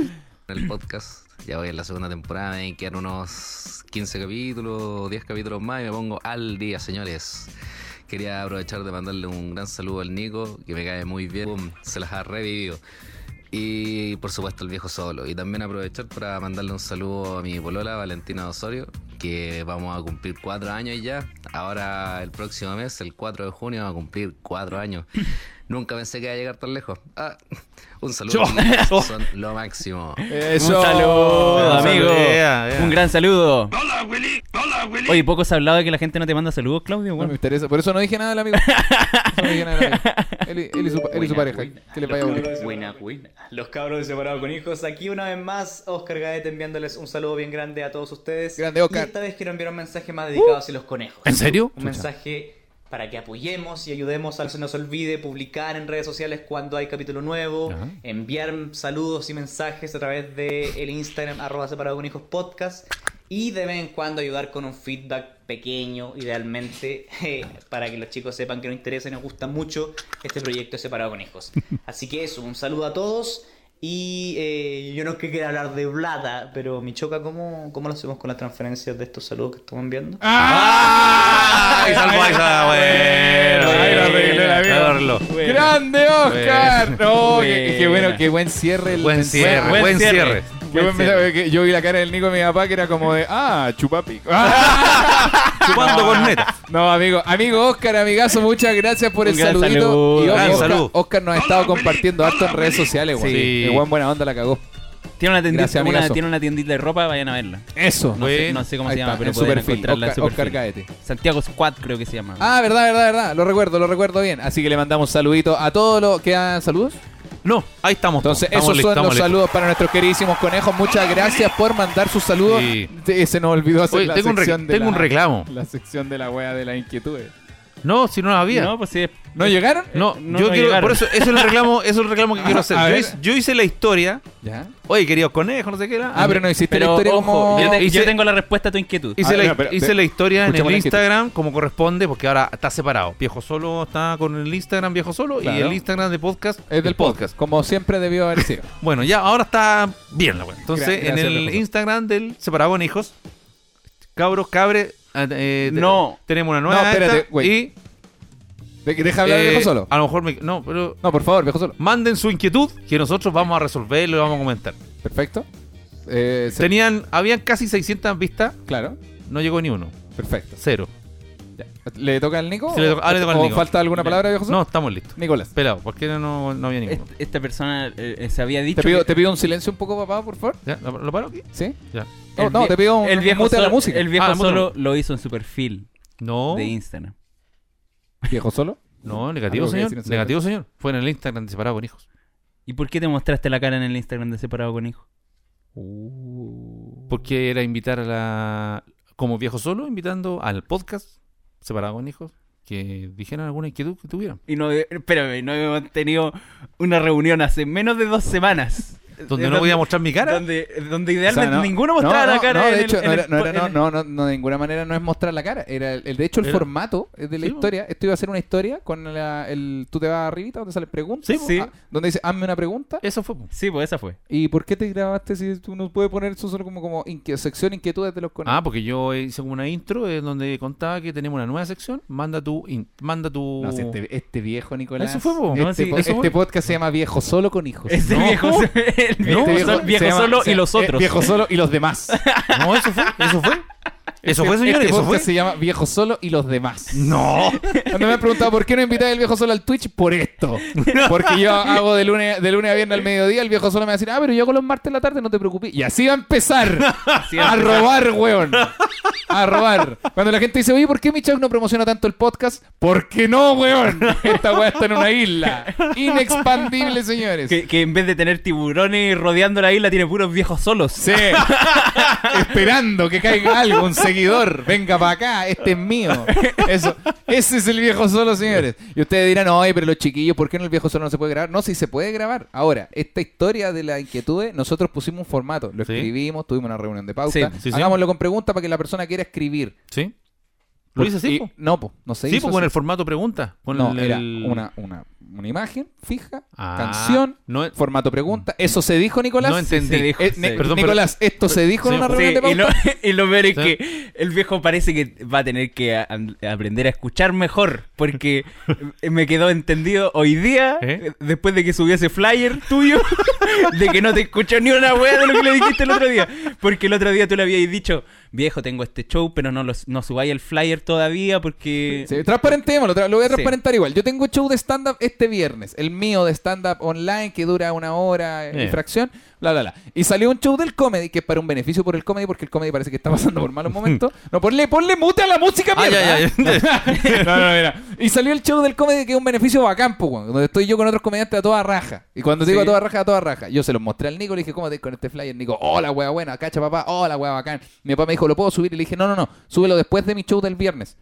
[SPEAKER 6] El podcast. Ya voy en la segunda temporada. Me quedan unos 15 capítulos, 10 capítulos más y me pongo al día, señores. Quería aprovechar de mandarle un gran saludo al Nico, que me cae muy bien. Se las ha revivido. Y por supuesto el viejo solo. Y también aprovechar para mandarle un saludo a mi polola, Valentina Osorio, que vamos a cumplir cuatro años ya. Ahora el próximo mes, el 4 de junio, vamos a cumplir cuatro años. Nunca pensé que iba a llegar tan lejos. Ah, un saludo. Son lo máximo.
[SPEAKER 3] Eso.
[SPEAKER 4] Un saludo, amigo.
[SPEAKER 2] saludo, yeah, yeah.
[SPEAKER 4] Un gran saludo. Oye, poco se ha hablado de que la gente no te manda saludos, Claudio.
[SPEAKER 3] No me interesa. Por eso no dije nada del amigo. No dije nada del amigo. Él, y- él y su, él y su pareja. Que le vaya bonito.
[SPEAKER 7] Buena, buena. Los cabros de Separado con Hijos, aquí una vez más, Oscar Gaete enviándoles un saludo bien grande a todos ustedes.
[SPEAKER 3] Grande, Oscar.
[SPEAKER 7] Y esta vez quiero enviar un mensaje más dedicado hacia los conejos.
[SPEAKER 2] ¿En serio?
[SPEAKER 7] Un mensaje para que apoyemos y ayudemos a que se nos olvide publicar en redes sociales cuando hay capítulo nuevo,
[SPEAKER 2] Ajá.
[SPEAKER 7] enviar saludos y mensajes a través de el Instagram arroba separado con hijos podcast y de vez en cuando ayudar con un feedback pequeño, idealmente, eh, para que los chicos sepan que nos interesa y nos gusta mucho este proyecto de separado con hijos. Así que eso, un saludo a todos. Y eh, yo no es que quiera hablar de plata, pero me choca cómo, cómo lo hacemos con las transferencias de estos saludos que estamos enviando.
[SPEAKER 2] ¡Ay, salvó esa! Bueno.
[SPEAKER 3] ¡Grande Oscar! No, qué, bueno, qué buen cierre. el
[SPEAKER 2] Buen cierre,
[SPEAKER 4] buen
[SPEAKER 2] buen
[SPEAKER 4] cierre.
[SPEAKER 3] Que yo vi la cara del Nico de mi papá que era como de, ah, chupapico.
[SPEAKER 2] Chupando corneta.
[SPEAKER 3] No, amigo, amigo Oscar, amigazo, muchas gracias por
[SPEAKER 4] Un
[SPEAKER 3] el
[SPEAKER 4] gran
[SPEAKER 3] saludito.
[SPEAKER 4] saludo.
[SPEAKER 3] Y
[SPEAKER 2] Gran
[SPEAKER 3] Oscar,
[SPEAKER 2] salud.
[SPEAKER 3] Oscar nos ha estado compartiendo harto en redes sociales, güey.
[SPEAKER 2] Sí.
[SPEAKER 3] Buen buena onda la cagó.
[SPEAKER 4] Tiene una, tiendita,
[SPEAKER 3] Gracias,
[SPEAKER 4] una, tiene una tiendita de ropa, vayan a verla.
[SPEAKER 3] Eso.
[SPEAKER 4] No, sé, no cómo
[SPEAKER 3] Ahí
[SPEAKER 4] se llama,
[SPEAKER 3] está,
[SPEAKER 4] pero
[SPEAKER 3] en
[SPEAKER 4] pueden encontrarla en
[SPEAKER 3] Oscar. Gaete.
[SPEAKER 4] Santiago Squad creo que se llama.
[SPEAKER 3] Ah, verdad, verdad, verdad. Lo recuerdo, lo recuerdo bien. Así que le mandamos saluditos a todos los que dan saludos.
[SPEAKER 2] No, ahí estamos.
[SPEAKER 3] Entonces,
[SPEAKER 2] estamos
[SPEAKER 3] esos son los
[SPEAKER 2] estamos
[SPEAKER 3] saludos para nuestros queridísimos conejos. Muchas gracias por mandar sus saludos.
[SPEAKER 2] Sí.
[SPEAKER 3] Se nos olvidó hacer
[SPEAKER 2] Oye,
[SPEAKER 3] la
[SPEAKER 2] tengo un
[SPEAKER 3] sección de
[SPEAKER 2] tengo
[SPEAKER 3] la-
[SPEAKER 2] un reclamo.
[SPEAKER 3] La sección de la wea de las inquietudes.
[SPEAKER 2] No, si no la había.
[SPEAKER 4] No, pues sí.
[SPEAKER 3] ¿No llegaron?
[SPEAKER 2] No,
[SPEAKER 4] no,
[SPEAKER 2] yo
[SPEAKER 4] no
[SPEAKER 2] quiero,
[SPEAKER 4] llegaron.
[SPEAKER 2] por eso, eso es el reclamo, eso es el reclamo que quiero hacer. Yo hice, yo hice la historia.
[SPEAKER 3] ¿Ya?
[SPEAKER 2] Oye, queridos conejos, no sé qué era.
[SPEAKER 3] Ah, pero no hiciste
[SPEAKER 4] Pero
[SPEAKER 3] la historia
[SPEAKER 4] ojo,
[SPEAKER 3] como...
[SPEAKER 4] yo, te-
[SPEAKER 2] Hice-
[SPEAKER 4] yo tengo la respuesta a tu inquietud.
[SPEAKER 2] Hice,
[SPEAKER 3] Ah,
[SPEAKER 2] la,
[SPEAKER 3] no, pero-
[SPEAKER 2] hice
[SPEAKER 3] pero-
[SPEAKER 2] la historia en el. Instagram como corresponde, porque ahora está separado. Viejo Solo está con el Instagram Viejo Solo y el Instagram de podcast
[SPEAKER 3] Es del podcast, como siempre debió haber sido.
[SPEAKER 2] Bueno, ya ahora está bien la wea. Entonces,
[SPEAKER 3] Gra- gracias,
[SPEAKER 2] en el. Instagram del Separado con Hijos, cabros, cabre, eh, eh, te-
[SPEAKER 4] No.
[SPEAKER 2] tenemos una nueva
[SPEAKER 3] No, espérate,
[SPEAKER 2] esta,
[SPEAKER 3] güey.
[SPEAKER 2] y
[SPEAKER 3] De- Deja hablar de
[SPEAKER 2] eh,
[SPEAKER 3] viejo solo.
[SPEAKER 2] A lo mejor me, no, pero
[SPEAKER 3] No, por favor, viejo solo.
[SPEAKER 2] manden su inquietud que nosotros vamos a resolver y lo vamos a comentar.
[SPEAKER 3] Perfecto. Eh, se-
[SPEAKER 2] Tenían, habían casi 600 vistas,
[SPEAKER 3] Claro.
[SPEAKER 2] no llegó ni uno,
[SPEAKER 3] Perfecto.
[SPEAKER 2] cero.
[SPEAKER 3] ¿Le toca al Nico?
[SPEAKER 2] Sí, le toca- ah, le toca al
[SPEAKER 3] ¿O
[SPEAKER 2] Nico.
[SPEAKER 3] falta alguna palabra, viejo?
[SPEAKER 2] No, estamos listos.
[SPEAKER 3] Nicolás.
[SPEAKER 2] Pelado, ¿por qué no, no había ninguno?
[SPEAKER 4] Est- Esta persona eh, se había dicho.
[SPEAKER 3] Te pido,
[SPEAKER 4] que-
[SPEAKER 3] te pido un silencio un poco, papá, por favor.
[SPEAKER 2] ¿Ya? ¿Lo, lo paro aquí?
[SPEAKER 3] ¿Sí?
[SPEAKER 2] Ya.
[SPEAKER 3] No,
[SPEAKER 4] el
[SPEAKER 3] no,
[SPEAKER 4] vie-
[SPEAKER 3] te pido un
[SPEAKER 4] el viejo
[SPEAKER 3] mute a la
[SPEAKER 4] solo-
[SPEAKER 3] música.
[SPEAKER 4] El viejo
[SPEAKER 2] Ah, mute.
[SPEAKER 4] solo lo hizo en su perfil
[SPEAKER 2] No,
[SPEAKER 4] de Instagram.
[SPEAKER 3] ¿Viejo solo?
[SPEAKER 2] no, negativo,
[SPEAKER 3] Algo que
[SPEAKER 2] señor.
[SPEAKER 3] decir en
[SPEAKER 2] Negativo, señor. Fue en el Instagram de Separado con Hijos.
[SPEAKER 4] ¿Y por qué te mostraste la cara en el Instagram de separado con hijo?
[SPEAKER 2] Porque era invitar a la. Como viejo solo, invitando al podcast Separado con Hijos que dijeran alguna inquietud que tuvieran.
[SPEAKER 4] Y no, espérame, no hemos tenido una reunión hace menos de dos semanas.
[SPEAKER 2] Donde no voy a mostrar mi cara.
[SPEAKER 4] Donde, donde idealmente
[SPEAKER 3] O sea, no-
[SPEAKER 4] ninguno mostraba
[SPEAKER 3] no,
[SPEAKER 4] la cara.
[SPEAKER 3] No, de hecho, no, de ninguna manera no es mostrar la cara. Era el, de hecho, el
[SPEAKER 2] Era-
[SPEAKER 3] formato de la
[SPEAKER 2] Sí,
[SPEAKER 3] historia. Esto iba a ser una historia con la- el. Tú te vas arribita donde sale preguntas.
[SPEAKER 2] Sí,
[SPEAKER 4] sí.
[SPEAKER 3] Ah, donde dice, hazme una pregunta.
[SPEAKER 2] Eso fue.
[SPEAKER 4] Sí, pues esa fue.
[SPEAKER 3] ¿Y por qué te grabaste si tú no puedes poner eso solo como, como inque- sección inquietudes de los conejos?
[SPEAKER 2] Ah, porque yo hice como una intro en donde contaba que tenemos una nueva sección. Manda tu. in- manda tu.
[SPEAKER 3] No, si este, este viejo Nicolás.
[SPEAKER 2] Eso fue, po.
[SPEAKER 3] Este,
[SPEAKER 4] No, sí,
[SPEAKER 3] po-
[SPEAKER 2] eso
[SPEAKER 3] este
[SPEAKER 2] fue.
[SPEAKER 3] podcast se llama Viejo Solo con Hijos.
[SPEAKER 2] No,
[SPEAKER 4] viejo. el viejo, sol-
[SPEAKER 3] se
[SPEAKER 4] viejo
[SPEAKER 3] llama-
[SPEAKER 4] solo
[SPEAKER 3] se-
[SPEAKER 4] y los
[SPEAKER 3] eh,
[SPEAKER 4] otros.
[SPEAKER 3] viejo Solo y los demás.
[SPEAKER 2] No, eso fue. Eso fue. Eso fue, señores.
[SPEAKER 3] Este
[SPEAKER 2] Eso fue.
[SPEAKER 3] se llama Viejo Solo y los demás.
[SPEAKER 2] No.
[SPEAKER 3] Cuando me han preguntado por qué no invitáis al viejo solo al Twitch, por esto. Porque yo hago de lunes, de lunes a viernes al mediodía, el viejo solo me va a decir, ah, pero yo hago los martes en la tarde, no te preocupes. Y así va a empezar a robar, weón. A robar. Cuando la gente dice, oye, ¿por qué mi chat no promociona tanto el podcast? Porque no, weón. Esta weá está en una isla. Inexpandible, señores.
[SPEAKER 4] Que, que en vez de tener tiburones rodeando la isla, tiene puros viejos solos.
[SPEAKER 3] Sí. Esperando que caiga algo, un seguidor. Venga para acá, este es mío. Eso, ese es el viejo solo, señores. Y ustedes dirán, oye, pero los chiquillos, ¿por qué en el viejo solo no se puede grabar? No, sí se puede grabar. Ahora, esta historia de la inquietud, nosotros pusimos un formato, lo
[SPEAKER 2] Sí.
[SPEAKER 3] escribimos, tuvimos una reunión de pauta.
[SPEAKER 4] Sí,
[SPEAKER 2] sí, sí.
[SPEAKER 3] Hagámoslo con preguntas para que la persona quiera escribir.
[SPEAKER 2] ¿Sí? ¿Lo hice así?
[SPEAKER 3] Y-
[SPEAKER 2] po?
[SPEAKER 3] no, po, no se
[SPEAKER 2] Sí, pues con el formato pregunta. Con
[SPEAKER 3] No,
[SPEAKER 2] el,
[SPEAKER 3] era una, una, una imagen fija,
[SPEAKER 2] Ah,
[SPEAKER 3] canción,
[SPEAKER 2] no
[SPEAKER 3] formato pregunta. ¿Eso se dijo, Nicolás?
[SPEAKER 2] No entendí.
[SPEAKER 4] Se dijo,
[SPEAKER 3] Eh.
[SPEAKER 2] Perdón, pero-
[SPEAKER 3] Nicolás, ¿esto se dijo en
[SPEAKER 2] Sí,
[SPEAKER 3] una
[SPEAKER 2] sí,
[SPEAKER 3] reunión de
[SPEAKER 4] y, lo,
[SPEAKER 3] pauta?
[SPEAKER 4] y lo peor es
[SPEAKER 2] Sí.
[SPEAKER 4] que el viejo parece que va a tener que a- a- aprender a escuchar mejor. Porque me quedó entendido hoy día,
[SPEAKER 2] ¿Eh?
[SPEAKER 4] después de que subió ese flyer tuyo, de que no te escuchó ni una wea de lo que le dijiste el otro día. Porque el otro día tú le habías dicho, viejo, tengo este show, pero no, los, no subáis el flyer todavía porque...
[SPEAKER 3] Sí, transparentémoslo, tra- lo voy a
[SPEAKER 4] Sí.
[SPEAKER 3] transparentar igual. Yo tengo show de stand-up este viernes, el mío de stand-up online que dura una hora y
[SPEAKER 2] Eh.
[SPEAKER 3] fracción, bla, bla, bla. Y salió un show del comedy que es para un beneficio por el comedy porque el comedy parece que está pasando por malos momentos. No, ponle, ponle mute a la música,
[SPEAKER 2] Ah,
[SPEAKER 3] mierda.
[SPEAKER 2] ya,
[SPEAKER 3] no, no, mira. Y salió el show del comedy que es un beneficio bacán, po, weón, donde estoy yo con otros comediantes a toda raja. Y cuando digo
[SPEAKER 4] Sí.
[SPEAKER 3] a toda raja, a toda raja, yo se los mostré al Nico, le dije, ¿cómo te con este flyer? Nico, hola, wea buena, cacha papá, hola, wea bacán. Mi papá me dijo, ¿lo puedo subir? Y le dije, no, no, no, súbelo después de mi show del viernes.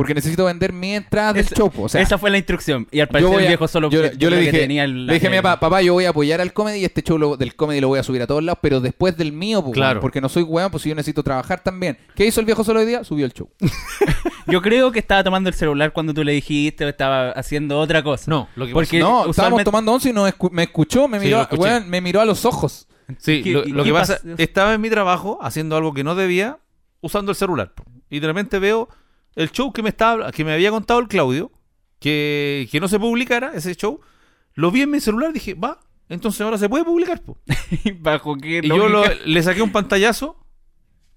[SPEAKER 3] Porque necesito vender mi entrada del show, o sea,
[SPEAKER 4] esa fue la instrucción. Y al parecer el viejo solo
[SPEAKER 3] yo, le dije,
[SPEAKER 4] tenía el-
[SPEAKER 3] le dije a mi papá, papá, yo voy a apoyar al comedy y este show lo- del comedy lo voy a subir a todos lados, pero después del mío,
[SPEAKER 2] Claro.
[SPEAKER 3] porque no soy weón, pues si yo necesito trabajar también. ¿Qué hizo el viejo solo hoy día? Subió el show.
[SPEAKER 4] Yo creo que estaba tomando el celular cuando tú le dijiste o estaba haciendo otra cosa.
[SPEAKER 2] No, lo que
[SPEAKER 4] Porque
[SPEAKER 3] no, estábamos tomando once y no escu- me escuchó, me miró, weón, me miró a los ojos.
[SPEAKER 2] Sí,
[SPEAKER 4] ¿Qué-
[SPEAKER 2] lo, que pasa,
[SPEAKER 4] pasa?
[SPEAKER 2] estaba en mi trabajo haciendo algo que no debía, usando el celular. Y de repente veo el show que me estaba, que me había contado el Claudio, que, que no se publicara, ese show. Lo vi en mi celular, dije, va, entonces ahora se puede publicar. po.
[SPEAKER 4] bajo qué
[SPEAKER 2] Y yo lo- le saqué un pantallazo,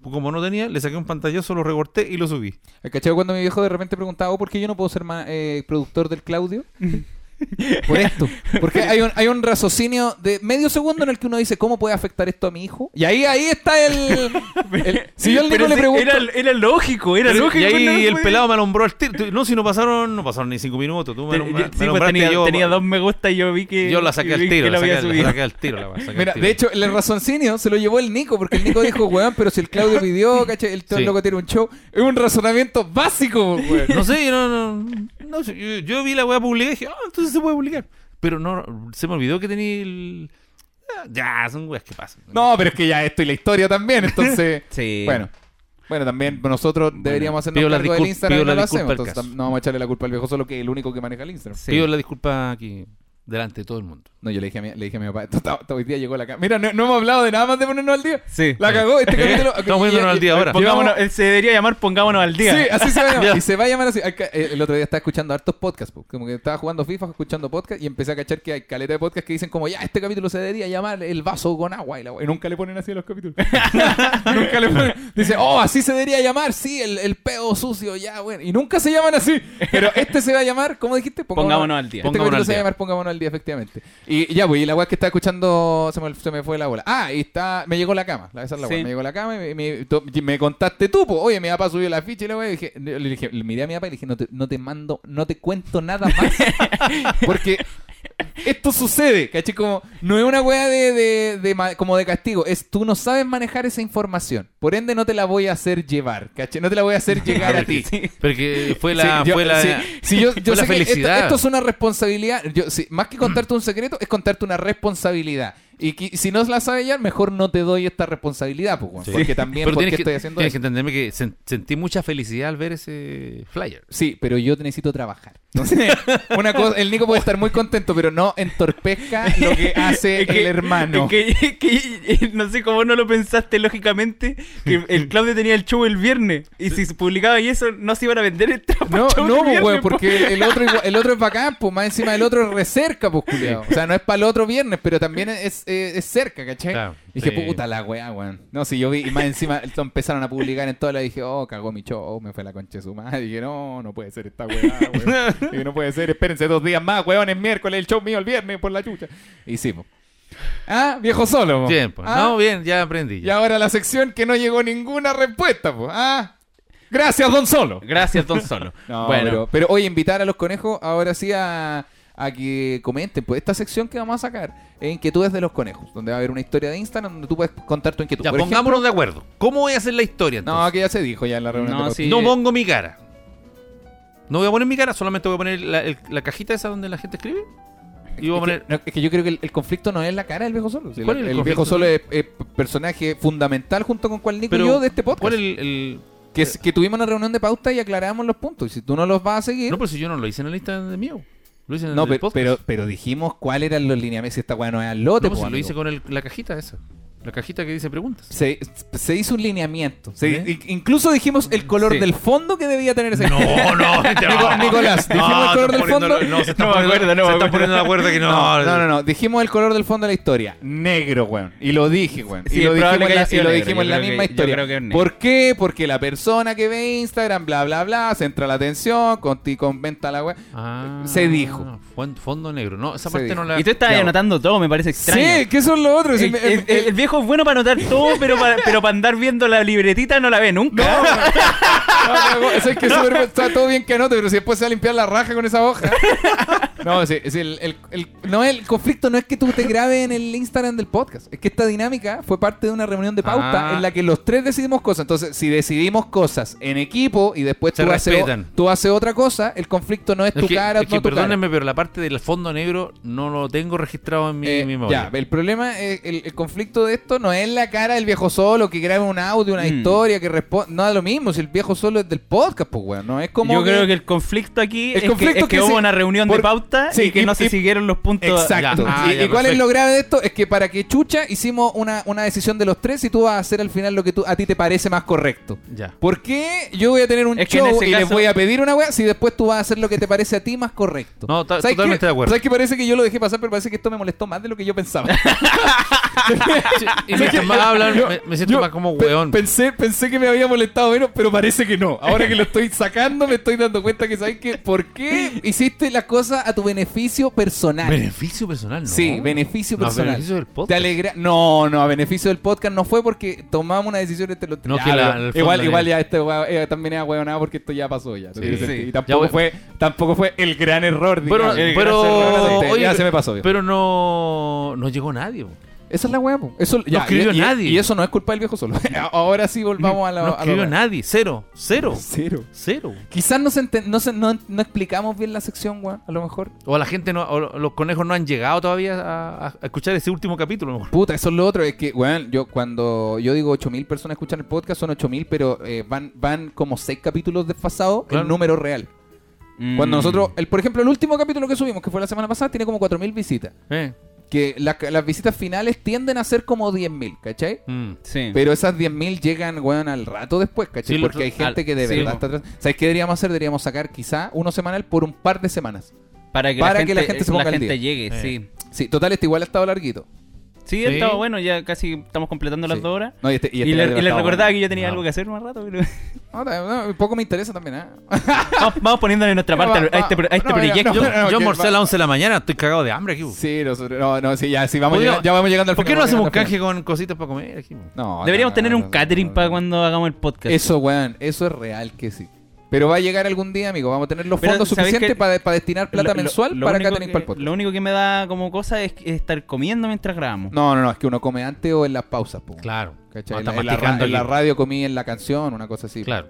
[SPEAKER 2] pues como no tenía, le saqué un pantallazo, lo recorté y lo subí.
[SPEAKER 3] ¿El cachado cuando mi viejo de repente preguntaba, oh, ¿por qué yo no puedo ser ma- eh, productor del Claudio? Por esto. Porque hay un, hay un raciocinio de medio segundo en el que uno dice, ¿cómo puede afectar esto a mi hijo? Y ahí, ahí está el... el- si yo al
[SPEAKER 4] Pero
[SPEAKER 3] Nico le pregunto...
[SPEAKER 4] era, era lógico, era
[SPEAKER 2] Pero-
[SPEAKER 4] lógico.
[SPEAKER 2] y ahí
[SPEAKER 4] no
[SPEAKER 2] el pelado me alumbró al tiro. No, si no pasaron, no pasaron ni cinco minutos. Tú me,
[SPEAKER 4] pues tenía,
[SPEAKER 2] yo,
[SPEAKER 4] tenía dos me gusta y yo vi que.
[SPEAKER 2] yo la saqué al tiro, la saqué, la al tiro. la saqué al
[SPEAKER 3] Mira,
[SPEAKER 2] tiro.
[SPEAKER 3] de hecho, el razoncinio se lo llevó el Nico, porque el Nico dijo, weón, pero si el Claudio pidió, ¿cachai? El todo
[SPEAKER 2] Sí.
[SPEAKER 3] loco tiene un show. Es un razonamiento básico, weón.
[SPEAKER 2] No sé, no, no, no yo, yo vi la weá publicada y dije, ah, entonces se puede publicar. Pero no, se me olvidó que tenía el... Ah, Ya, son weas que pasan.
[SPEAKER 3] No, pero es que ya esto y la historia también, entonces...
[SPEAKER 4] Sí.
[SPEAKER 3] Bueno. Bueno, también nosotros deberíamos hacernos
[SPEAKER 2] pido la
[SPEAKER 3] cargo del Instagram y
[SPEAKER 2] pido
[SPEAKER 3] no lo hacemos. Entonces no vamos a echarle la culpa al viejo solo que es el único que maneja el Instagram.
[SPEAKER 4] Sí.
[SPEAKER 2] Pido la disculpa aquí, delante de todo el mundo.
[SPEAKER 3] No, yo le dije a mi, le dije a mi papá, esto, está- hoy día llegó la cama. Mira, no, no hemos hablado de nada más de ponernos al día.
[SPEAKER 4] Sí.
[SPEAKER 3] La cagó este capítulo.
[SPEAKER 2] Estamos poniéndonos al día ahora.
[SPEAKER 4] Pongámonos, él se debería llamar Pongámonos al día.
[SPEAKER 3] Sí, así se va a llamar. Y se va a llamar así. Eh, El otro día estaba escuchando hartos podcasts. po. Como que estaba jugando FIFA, escuchando podcasts y empecé a cachar que hay caleta de podcasts que dicen como, ya, este capítulo se debería llamar el vaso con agua. Y, la y nunca le ponen así a los capítulos. nunca le ponen. Dice, oh, así se debería llamar, sí, el, el pedo sucio, ya, bueno. Y nunca se llaman así. Pero este se va a llamar, ¿cómo dijiste?
[SPEAKER 4] Pongámonos al día.
[SPEAKER 3] Este
[SPEAKER 2] Pongámonos
[SPEAKER 3] capítulo
[SPEAKER 2] al
[SPEAKER 3] se va a
[SPEAKER 2] día.
[SPEAKER 3] llamar Pongámonos al día, efectivamente. Y ya, pues, y la weá que estaba escuchando se me, se me fue la bola. Ah, y está, me llegó la cama. La, esa es la
[SPEAKER 4] Sí.
[SPEAKER 3] Me llegó la cama y me, me- to- y me contaste tú, pues. Oye, mi papá subió la ficha y la weá. dije, le dije, le miré a mi papá y le dije, no te, no te mando, no te cuento nada más. Porque esto sucede, ¿cachai? Como, no es una weá de, de- como de castigo, es tú no sabes manejar esa información. Por ende, no te la voy a hacer llevar, ¿cachai? No te la voy a hacer llegar a ti.
[SPEAKER 2] Pero que fue la,
[SPEAKER 3] Sí, yo-
[SPEAKER 2] fue la,
[SPEAKER 3] sí, sí, yo, yo
[SPEAKER 2] fue la
[SPEAKER 3] sé que esto-
[SPEAKER 2] felicidad.
[SPEAKER 3] Esto, es una responsabilidad. Yo, más que contarte un secreto, es contarte una responsabilidad. Y que- si no la sabes ya, mejor no te doy esta responsabilidad, pues,
[SPEAKER 2] Sí.
[SPEAKER 3] porque también porque
[SPEAKER 2] que,
[SPEAKER 3] estoy haciendo
[SPEAKER 2] tienes que
[SPEAKER 3] eso.
[SPEAKER 2] entenderme que sen- sentí mucha felicidad al ver ese flyer.
[SPEAKER 3] Sí, pero yo necesito trabajar. Entonces, una cosa, el Nico puede estar muy contento, pero no entorpezca lo que hace
[SPEAKER 4] Es que-
[SPEAKER 3] el hermano.
[SPEAKER 4] es que, que- no sé cómo no lo pensaste lógicamente que el Claudio tenía el show el viernes y si se publicaba y eso no se iban a vender el trapo
[SPEAKER 3] No,
[SPEAKER 4] show
[SPEAKER 3] no,
[SPEAKER 4] del
[SPEAKER 3] pues,
[SPEAKER 4] viernes,
[SPEAKER 3] porque el otro, el otro es bacán, pues más encima el otro es re cerca, pues, culiao. O sea, no es para el otro viernes, pero también es, es, es cerca, ¿cachai?
[SPEAKER 2] Claro,
[SPEAKER 3] y dije,
[SPEAKER 2] sí.
[SPEAKER 3] puta la weá, weón. No, si yo vi, y más encima empezaron a publicar en todas las, dije, oh, cagó mi show, me fue la concha de su madre. dije, no, no puede ser esta weá, weón. dije, no puede ser, espérense dos días más, weón, es miércoles, el show mío el viernes por la chucha. Y sí, pues. Ah, viejo solo, po.
[SPEAKER 2] Bien, pues.
[SPEAKER 3] Ah,
[SPEAKER 2] No, bien, ya aprendí.
[SPEAKER 3] Y ahora la sección que no llegó ninguna respuesta, pues. Ah, gracias, don Solo.
[SPEAKER 4] Gracias, Don Solo.
[SPEAKER 3] No,
[SPEAKER 4] bueno,
[SPEAKER 3] pero, pero hoy invitar a los conejos ahora sí a, a que comenten. Pues esta sección que vamos a sacar es Inquietudes de los Conejos, donde va a haber una historia de Instagram donde tú puedes contar tu inquietud.
[SPEAKER 2] Ya,
[SPEAKER 3] Por
[SPEAKER 2] pongámonos
[SPEAKER 3] ejemplo-
[SPEAKER 2] de acuerdo. ¿Cómo voy a hacer la historia
[SPEAKER 3] No, que ya se dijo ya en la reunión.
[SPEAKER 4] No,
[SPEAKER 3] de
[SPEAKER 4] sí.
[SPEAKER 2] No pongo mi cara. No voy a poner mi cara, solamente voy a poner la, el- la cajita esa donde la gente escribe. Y voy a
[SPEAKER 3] Es que, no, es que yo creo que el, el conflicto no es la cara del viejo solo. Si
[SPEAKER 2] ¿Cuál
[SPEAKER 3] el,
[SPEAKER 2] es el
[SPEAKER 3] el viejo solo es, es personaje fundamental junto con cual Nico
[SPEAKER 2] Pero,
[SPEAKER 3] y yo de este podcast.
[SPEAKER 2] ¿Cuál es el, el-
[SPEAKER 3] que, es- que tuvimos una reunión de pauta y aclaramos los puntos. Y si tú no los vas a seguir.
[SPEAKER 2] No, pero si yo no lo hice en la lista de mío. Lo hice en el
[SPEAKER 3] No,
[SPEAKER 2] del
[SPEAKER 3] pero,
[SPEAKER 2] podcast.
[SPEAKER 3] pero, pero dijimos cuáles eran los lineamientos. Si esta weá no es al lote,
[SPEAKER 2] No, pues
[SPEAKER 3] pues,
[SPEAKER 2] si lo hice con el- la cajita esa. La cajita que dice preguntas.
[SPEAKER 3] Se, se hizo un lineamiento. Se-
[SPEAKER 2] ¿Eh?
[SPEAKER 3] Incluso dijimos el color
[SPEAKER 4] Sí.
[SPEAKER 3] del fondo que debía tener ese.
[SPEAKER 2] No, no,
[SPEAKER 3] Nico- Nicolás, dijimos el color del fondo.
[SPEAKER 2] No, se están
[SPEAKER 4] No
[SPEAKER 2] poniendo,
[SPEAKER 4] acuerdo, no
[SPEAKER 2] se
[SPEAKER 4] me
[SPEAKER 2] están
[SPEAKER 4] acuerdo.
[SPEAKER 2] poniendo de acuerdo que no.
[SPEAKER 3] No, no, no, no. Dijimos el color del fondo de la historia. Negro, weón. Y lo dije, weón.
[SPEAKER 4] Sí,
[SPEAKER 3] y lo dijimos,
[SPEAKER 4] que
[SPEAKER 3] en la, y lo
[SPEAKER 4] negro.
[SPEAKER 3] dijimos en la misma
[SPEAKER 4] que-
[SPEAKER 3] historia.
[SPEAKER 4] que.
[SPEAKER 3] ¿Por qué? Porque la persona que ve Instagram, bla, bla, bla, centra la atención, con ti comenta la weón.
[SPEAKER 2] Ah,
[SPEAKER 3] Se dijo.
[SPEAKER 2] Fondo negro. No, esa
[SPEAKER 3] Se
[SPEAKER 2] parte
[SPEAKER 3] dijo.
[SPEAKER 2] no la.
[SPEAKER 4] Y tú estabas anotando todo, me parece extraño.
[SPEAKER 3] Sí, ¿qué son los otros?
[SPEAKER 4] El,
[SPEAKER 3] me-
[SPEAKER 4] es bueno para anotar todo, pero para, pero para andar viendo la libretita no la ve nunca.
[SPEAKER 3] No, no, eso es que súper- está todo bien que anote, pero si después se va a limpiar la raja con esa hoja. No, sí, sí, el, el- el- no, el conflicto no es que tú te grabes en el Instagram del podcast. Es que esta dinámica fue parte de una reunión de pauta
[SPEAKER 2] Ah.
[SPEAKER 3] en la que los tres decidimos cosas. Entonces, si decidimos cosas en equipo y después
[SPEAKER 2] Se
[SPEAKER 3] tú haces, tú haces otra cosa, el conflicto no es,
[SPEAKER 2] Es
[SPEAKER 3] tu
[SPEAKER 2] que,
[SPEAKER 3] cara,
[SPEAKER 2] es que
[SPEAKER 3] no tu cara.
[SPEAKER 2] perdónenme, pero la parte del fondo negro no lo tengo registrado en mi,
[SPEAKER 3] Eh,
[SPEAKER 2] mi memoria.
[SPEAKER 3] ya, el problema, es, el, el conflicto de esto no es la cara del viejo solo que grabe un audio, una
[SPEAKER 4] Mm.
[SPEAKER 3] historia, que responda. No es lo mismo, si el viejo solo es del podcast, pues, weón. No es como.
[SPEAKER 4] Yo creo que el conflicto aquí
[SPEAKER 3] El
[SPEAKER 4] es,
[SPEAKER 3] conflicto
[SPEAKER 4] que, es que
[SPEAKER 3] que
[SPEAKER 4] hubo una reunión
[SPEAKER 3] por-
[SPEAKER 4] de pauta
[SPEAKER 3] sí,
[SPEAKER 4] y que
[SPEAKER 3] y-
[SPEAKER 4] no se siguieron los puntos.
[SPEAKER 3] Exacto.
[SPEAKER 2] Ah,
[SPEAKER 3] y
[SPEAKER 2] ya,
[SPEAKER 3] y cuál es lo grave de esto? Es que para que chucha hicimos una, una decisión de los tres y tú vas a hacer al final lo que tú, a ti te parece más correcto.
[SPEAKER 2] Ya.
[SPEAKER 3] ¿Por qué yo voy a tener un
[SPEAKER 4] Es
[SPEAKER 3] show y les
[SPEAKER 4] caso-
[SPEAKER 3] voy a pedir una weá si después tú vas a hacer lo que te parece a ti más correcto?
[SPEAKER 2] No, ta-
[SPEAKER 3] ¿Sabes
[SPEAKER 2] totalmente de acuerdo.
[SPEAKER 3] ¿Sabes que parece que yo lo dejé pasar, pero parece que esto me molestó más de lo que yo pensaba?
[SPEAKER 2] Y mientras más hablan,
[SPEAKER 3] Yo-
[SPEAKER 2] me, me siento más como
[SPEAKER 3] pe-
[SPEAKER 2] weón.
[SPEAKER 3] Pensé, pensé que me había molestado menos, pero parece que no. Ahora que lo estoy sacando, me estoy dando cuenta que, ¿sabes qué? ¿Por qué hiciste la cosa a tu beneficio personal?
[SPEAKER 2] Beneficio personal, ¿no?
[SPEAKER 3] Sí, beneficio
[SPEAKER 2] No,
[SPEAKER 3] personal.
[SPEAKER 2] beneficio del podcast.
[SPEAKER 3] Te alegra... No, no, a beneficio del podcast no fue porque tomamos una decisión entre los tres.
[SPEAKER 2] No,
[SPEAKER 3] Ya,
[SPEAKER 2] que la-
[SPEAKER 3] igual, igual ya este eh, también era huevonado porque esto ya pasó ya.
[SPEAKER 2] Sí, sí.
[SPEAKER 3] Y tampoco fue, tampoco fue el gran error.
[SPEAKER 2] Pero,
[SPEAKER 3] gran
[SPEAKER 2] pero,
[SPEAKER 3] error,
[SPEAKER 2] oye,
[SPEAKER 3] ya se me pasó. viejo.
[SPEAKER 2] pero no, no llegó nadie.
[SPEAKER 3] Esa es la po. Eso, ya,
[SPEAKER 2] escribió
[SPEAKER 3] y, y-
[SPEAKER 2] nadie.
[SPEAKER 3] Y eso no es culpa del viejo solo. Ahora sí volvamos a la.
[SPEAKER 2] no escribió nadie. Cero. Cero.
[SPEAKER 3] Cero.
[SPEAKER 2] Cero.
[SPEAKER 3] Quizás no, se no, se- no, no explicamos bien la sección, weón, a lo mejor.
[SPEAKER 2] O la gente no, o los conejos no han llegado todavía a, a escuchar ese último capítulo. a lo mejor.
[SPEAKER 3] Puta, eso es lo otro. Es que, weón, yo cuando yo digo 8000 personas escuchan el podcast, son 8000, pero eh, van, van como 6 capítulos desfasados
[SPEAKER 2] Claro.
[SPEAKER 3] el número real.
[SPEAKER 4] Mm.
[SPEAKER 3] Cuando nosotros, el, por ejemplo, el último capítulo que subimos, que fue la semana pasada, tiene como 4000 visitas.
[SPEAKER 2] Eh.
[SPEAKER 3] Que la- las visitas finales tienden a ser como 10.000, ¿cachai?
[SPEAKER 2] Mm.
[SPEAKER 4] Sí.
[SPEAKER 3] Pero esas 10.000 llegan, weón, al rato después, ¿cachai?
[SPEAKER 2] Sí, lo-
[SPEAKER 3] Porque hay gente
[SPEAKER 4] al-
[SPEAKER 3] que de verdad está atrás. ¿Sabes qué deberíamos hacer? Deberíamos sacar quizá uno semanal por un par de semanas.
[SPEAKER 4] para que,
[SPEAKER 3] para
[SPEAKER 4] la,
[SPEAKER 3] que
[SPEAKER 4] gente,
[SPEAKER 3] la gente se ponga
[SPEAKER 4] la
[SPEAKER 3] al
[SPEAKER 4] gente
[SPEAKER 3] día.
[SPEAKER 4] llegue,
[SPEAKER 2] Eh.
[SPEAKER 4] sí.
[SPEAKER 3] Sí, total, este igual ha estado larguito.
[SPEAKER 4] Sí,
[SPEAKER 2] Sí.
[SPEAKER 4] estaba bueno, ya casi estamos completando las
[SPEAKER 3] Sí.
[SPEAKER 4] dos horas.
[SPEAKER 3] No, y, este, y
[SPEAKER 4] Y,
[SPEAKER 3] este
[SPEAKER 4] le, y le recordaba
[SPEAKER 3] bueno.
[SPEAKER 4] que yo tenía
[SPEAKER 2] No.
[SPEAKER 4] algo que hacer más rato. pero-
[SPEAKER 3] No, no, un poco me interesa también, ¿eh?
[SPEAKER 4] vamos, vamos poniéndole nuestra parte
[SPEAKER 3] Va-
[SPEAKER 4] a este, a este proyecto.
[SPEAKER 3] no,
[SPEAKER 2] Yo,
[SPEAKER 3] no,
[SPEAKER 2] yo
[SPEAKER 3] va-
[SPEAKER 2] a las 11 de la mañana, estoy cagado de hambre aquí.
[SPEAKER 3] Sí, nosotros, no, no, sí, ya, sí, vamos llegando- ya vamos llegando al
[SPEAKER 2] ¿Por qué no hacemos canje con cositas para comer aquí?
[SPEAKER 3] No,
[SPEAKER 4] Deberíamos
[SPEAKER 3] no,
[SPEAKER 4] tener
[SPEAKER 3] no,
[SPEAKER 4] un
[SPEAKER 3] no,
[SPEAKER 4] catering
[SPEAKER 3] no,
[SPEAKER 4] para cuando hagamos el podcast.
[SPEAKER 3] Eso, weón, eso es real que sí. Pero va a llegar algún día, amigo. Vamos a tener los
[SPEAKER 4] Pero,
[SPEAKER 3] fondos
[SPEAKER 4] ¿sabes
[SPEAKER 3] suficientes para, para destinar plata
[SPEAKER 4] Lo-
[SPEAKER 3] mensual
[SPEAKER 4] lo
[SPEAKER 3] para catering
[SPEAKER 4] que-
[SPEAKER 3] para el podcast.
[SPEAKER 4] Lo único que me da como cosa es estar comiendo mientras grabamos.
[SPEAKER 3] No, no, no, es que uno come antes o en las pausas, po.
[SPEAKER 2] Claro. No,
[SPEAKER 3] en, la,
[SPEAKER 2] está
[SPEAKER 3] en la en la radio comí en la canción, una cosa así.
[SPEAKER 2] Claro.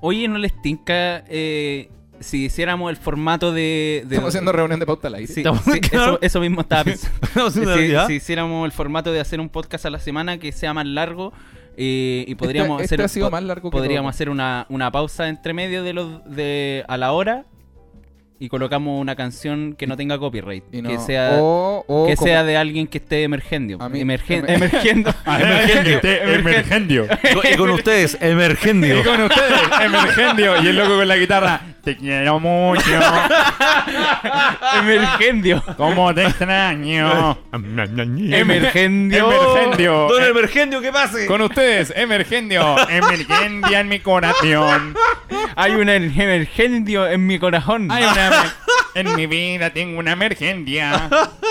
[SPEAKER 4] Oye, ¿no les tinca eh, si hiciéramos el formato de... de-
[SPEAKER 3] Estamos haciendo reunión de pauta al aire.
[SPEAKER 4] Sí,
[SPEAKER 2] Estamos-
[SPEAKER 4] sí, eso, eso mismo estaba pensando. Si, si hiciéramos el formato de hacer un podcast a la semana que sea más largo y podríamos
[SPEAKER 3] este
[SPEAKER 4] hacer
[SPEAKER 3] ha sido
[SPEAKER 4] po-
[SPEAKER 3] más largo que
[SPEAKER 4] podríamos
[SPEAKER 3] todo.
[SPEAKER 4] hacer una, una pausa entre medio de los de a la hora y colocamos una canción que no tenga copyright
[SPEAKER 3] Y no-
[SPEAKER 4] que sea
[SPEAKER 3] o, o
[SPEAKER 4] que
[SPEAKER 3] como-
[SPEAKER 4] sea de alguien que esté emergendio
[SPEAKER 3] mí-
[SPEAKER 4] Emergen-
[SPEAKER 3] emer-
[SPEAKER 4] emergiendo
[SPEAKER 5] Emergendio.
[SPEAKER 2] y con ustedes, Emergendio.
[SPEAKER 5] Y con ustedes, Emergendio. Y el loco con la guitarra. Te quiero mucho.
[SPEAKER 4] emergendio
[SPEAKER 5] ¿Cómo te extraño?
[SPEAKER 4] emergendio
[SPEAKER 5] Emergendio.
[SPEAKER 2] Don Emergendio, ¿qué pase?
[SPEAKER 5] Con ustedes, Emergendio. Emergendia en mi corazón.
[SPEAKER 4] hay un emergendio en mi corazón
[SPEAKER 5] Hay una. En mi vida tengo una emergencia.